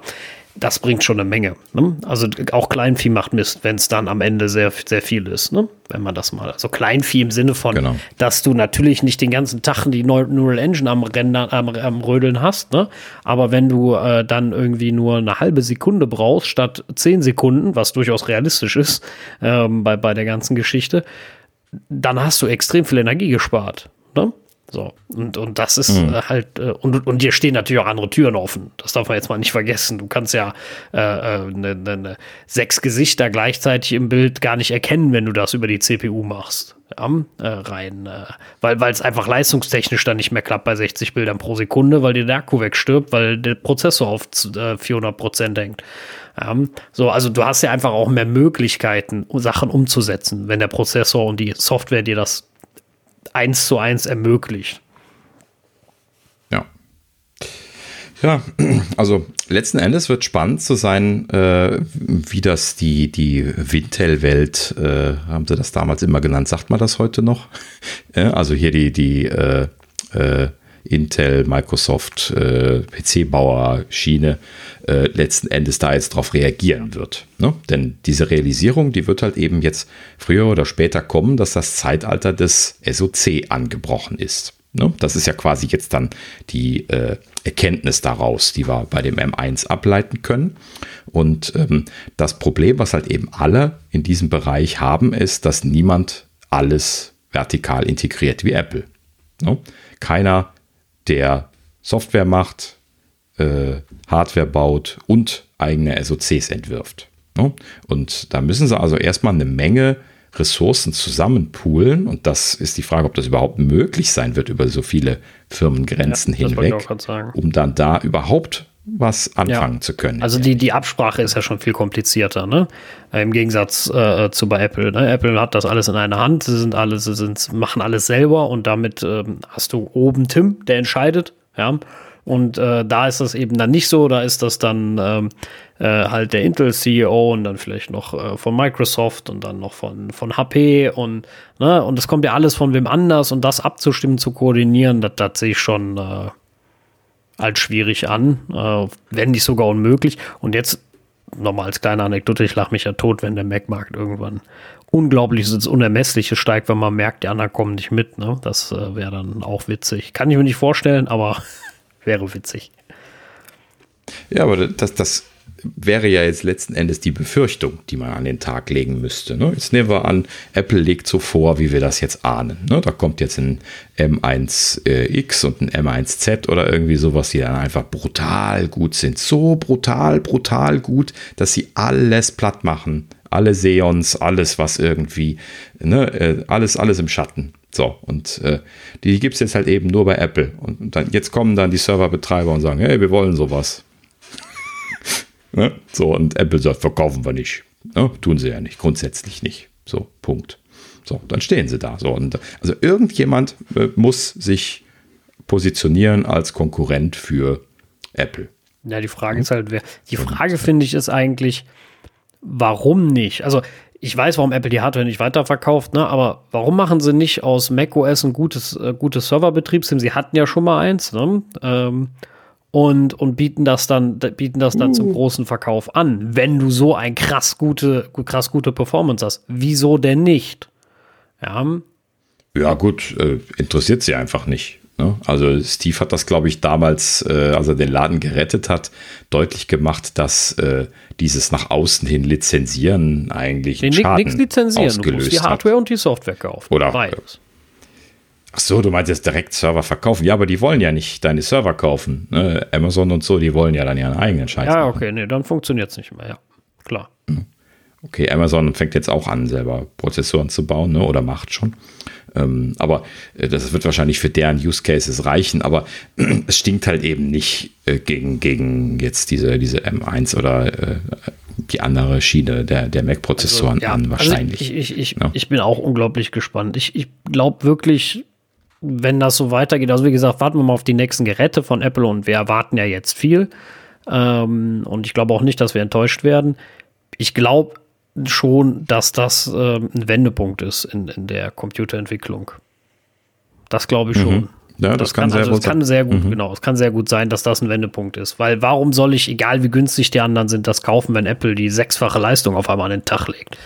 das bringt schon eine Menge. Ne? Also auch Kleinvieh macht Mist, wenn es dann am Ende sehr, sehr viel ist, ne? wenn man das mal. Also Kleinvieh im Sinne von, genau. dass du natürlich nicht den ganzen Tag die Neural Engine am, Render, am, am Rödeln hast, ne? aber wenn du äh, dann irgendwie nur eine halbe Sekunde brauchst statt zehn Sekunden, was durchaus realistisch ist ähm, bei, bei der ganzen Geschichte, dann hast du extrem viel Energie gespart. Ne? So, und, und das ist mhm. halt, äh, und, und dir stehen natürlich auch andere Türen offen. Das darf man jetzt mal nicht vergessen. Du kannst ja äh, äh, ne, ne, ne, sechs Gesichter gleichzeitig im Bild gar nicht erkennen, wenn du das über die CPU machst. Ja, äh, rein, äh, weil es einfach leistungstechnisch dann nicht mehr klappt bei 60 Bildern pro Sekunde, weil dir der Akku wegstirbt, weil der Prozessor auf 400 Prozent hängt. Ja, so, also du hast ja einfach auch mehr Möglichkeiten, Sachen umzusetzen, wenn der Prozessor und die Software dir das eins zu eins ermöglicht. Ja. Ja, also letzten Endes wird spannend zu sein, äh, wie das die, die Wintel-Welt, äh, haben sie das damals immer genannt, sagt man das heute noch? ja, also hier die, die äh, äh Intel, Microsoft, äh, PC-Bauer-Schiene äh, letzten Endes da jetzt drauf reagieren wird. Ne? Denn diese Realisierung, die wird halt eben jetzt früher oder später kommen, dass das Zeitalter des SOC angebrochen ist. Ne? Das ist ja quasi jetzt dann die äh, Erkenntnis daraus, die wir bei dem M1 ableiten können. Und ähm, das Problem, was halt eben alle in diesem Bereich haben, ist, dass niemand alles vertikal integriert wie Apple. Ne? Keiner der Software macht, äh, Hardware baut und eigene SOCs entwirft. Ne? Und da müssen sie also erstmal eine Menge Ressourcen zusammenpoolen und das ist die Frage, ob das überhaupt möglich sein wird über so viele Firmengrenzen ja, hinweg, um dann da überhaupt was anfangen ja. zu können. Also die, die Absprache ist ja schon viel komplizierter, ne? Im Gegensatz äh, zu bei Apple. Ne? Apple hat das alles in einer Hand, sie sind alles, sie sind, machen alles selber und damit ähm, hast du oben Tim, der entscheidet, ja. Und äh, da ist das eben dann nicht so, da ist das dann ähm, äh, halt der Intel-CEO und dann vielleicht noch äh, von Microsoft und dann noch von, von HP und, ne, und das kommt ja alles von wem anders und das abzustimmen, zu koordinieren, das, das sehe ich schon äh, als schwierig an, äh, wenn nicht sogar unmöglich. Und jetzt nochmal als kleine Anekdote, ich lache mich ja tot, wenn der Mac-Markt irgendwann unglaublich ins Unermessliche steigt, wenn man merkt, die anderen kommen nicht mit. Ne? Das äh, wäre dann auch witzig. Kann ich mir nicht vorstellen, aber wäre witzig. Ja, aber das, das wäre ja jetzt letzten Endes die Befürchtung, die man an den Tag legen müsste. Ne? Jetzt nehmen wir an, Apple legt so vor, wie wir das jetzt ahnen. Ne? Da kommt jetzt ein M1X und ein M1Z oder irgendwie sowas, die dann einfach brutal gut sind. So brutal, brutal gut, dass sie alles platt machen. Alle Seons, alles, was irgendwie, ne? Äh, alles, alles im Schatten. So, und äh, die gibt es jetzt halt eben nur bei Apple. Und dann, jetzt kommen dann die Serverbetreiber und sagen, hey, wir wollen sowas. Ne? So, und Apple sagt, verkaufen wir nicht. Ne? Tun sie ja nicht, grundsätzlich nicht. So, Punkt. So, dann stehen sie da. So, und also irgendjemand äh, muss sich positionieren als Konkurrent für Apple. Ja, die Frage ist halt, wer. Die Frage, finde ich, ist eigentlich, warum nicht? Also, ich weiß, warum Apple die Hardware nicht weiterverkauft, ne? aber warum machen sie nicht aus macOS ein gutes, äh, gutes Serverbetriebssystem? Sie hatten ja schon mal eins, ne? Ähm, und, und bieten das dann, bieten das dann uh. zum großen Verkauf an, wenn du so ein krass gute, krass gute Performance hast. Wieso denn nicht? Ja. Ja, gut, äh, interessiert sie einfach nicht. Ne? Also Steve hat das, glaube ich, damals, äh, als er den Laden gerettet hat, deutlich gemacht, dass äh, dieses nach außen hin lizenzieren eigentlich nee, Schaden nichts lizenzieren. ausgelöst du musst die Hardware hat. und die Software kaufen. Oder beides. Ach so, du meinst jetzt direkt Server verkaufen. Ja, aber die wollen ja nicht deine Server kaufen. Ne? Amazon und so, die wollen ja dann ihren eigenen Scheiß. Ja, okay, nee, dann funktioniert es nicht mehr. Ja, klar. Hm. Okay, Amazon fängt jetzt auch an, selber Prozessoren zu bauen, ne? oder macht schon. Ähm, aber äh, das wird wahrscheinlich für deren Use Cases reichen, aber es stinkt halt eben nicht äh, gegen, gegen jetzt diese, diese M1 oder äh, die andere Schiene der, der Mac-Prozessoren also, ja, an, also wahrscheinlich. Also ich, ich, ich, ja. ich bin auch unglaublich gespannt. Ich, ich glaube wirklich, wenn das so weitergeht, also wie gesagt, warten wir mal auf die nächsten Geräte von Apple und wir erwarten ja jetzt viel. Ähm, und ich glaube auch nicht, dass wir enttäuscht werden. Ich glaube, schon, dass das äh, ein Wendepunkt ist in, in der Computerentwicklung. Das glaube ich schon. Mhm. Ja, das, das kann, sehr also, gut kann sehr gut, mhm. genau, es kann sehr gut sein, dass das ein Wendepunkt ist. Weil warum soll ich, egal wie günstig die anderen sind, das kaufen, wenn Apple die sechsfache Leistung auf einmal an den Tag legt?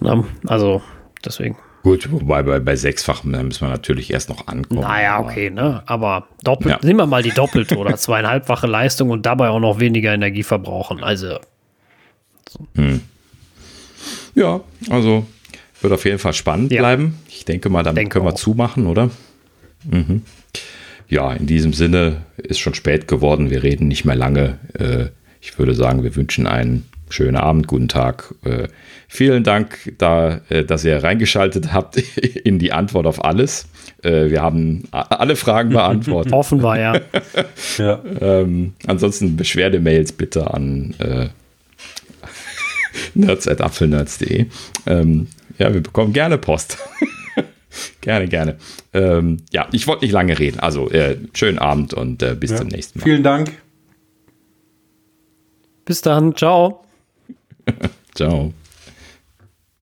Na, also, deswegen. Gut, wobei bei, bei sechsfachen müssen wir natürlich erst noch ankommen. Naja, okay, ne? Aber doppelt, ja. nehmen wir mal die doppelte oder zweieinhalbfache Leistung und dabei auch noch weniger Energie verbrauchen. Also. So. Hm. Ja, also wird auf jeden Fall spannend ja. bleiben. Ich denke mal, damit denke können wir auch. zumachen, oder? Mhm. Ja, in diesem Sinne ist schon spät geworden. Wir reden nicht mehr lange. Äh, ich würde sagen, wir wünschen einen schönen Abend, guten Tag. Äh, vielen Dank, da, äh, dass ihr reingeschaltet habt in die Antwort auf alles. wir haben alle Fragen beantwortet. Offenbar, ja. ja. Ähm, ansonsten Beschwerdemails bitte an nerds.apfelnerds.de. Ähm, ja, wir bekommen gerne Post. gerne, gerne. Ähm, ja, ich wollte nicht lange reden. Also, äh, schönen Abend und äh, bis ja. zum nächsten Mal. Vielen Dank. Bis dann. Ciao. Ciao.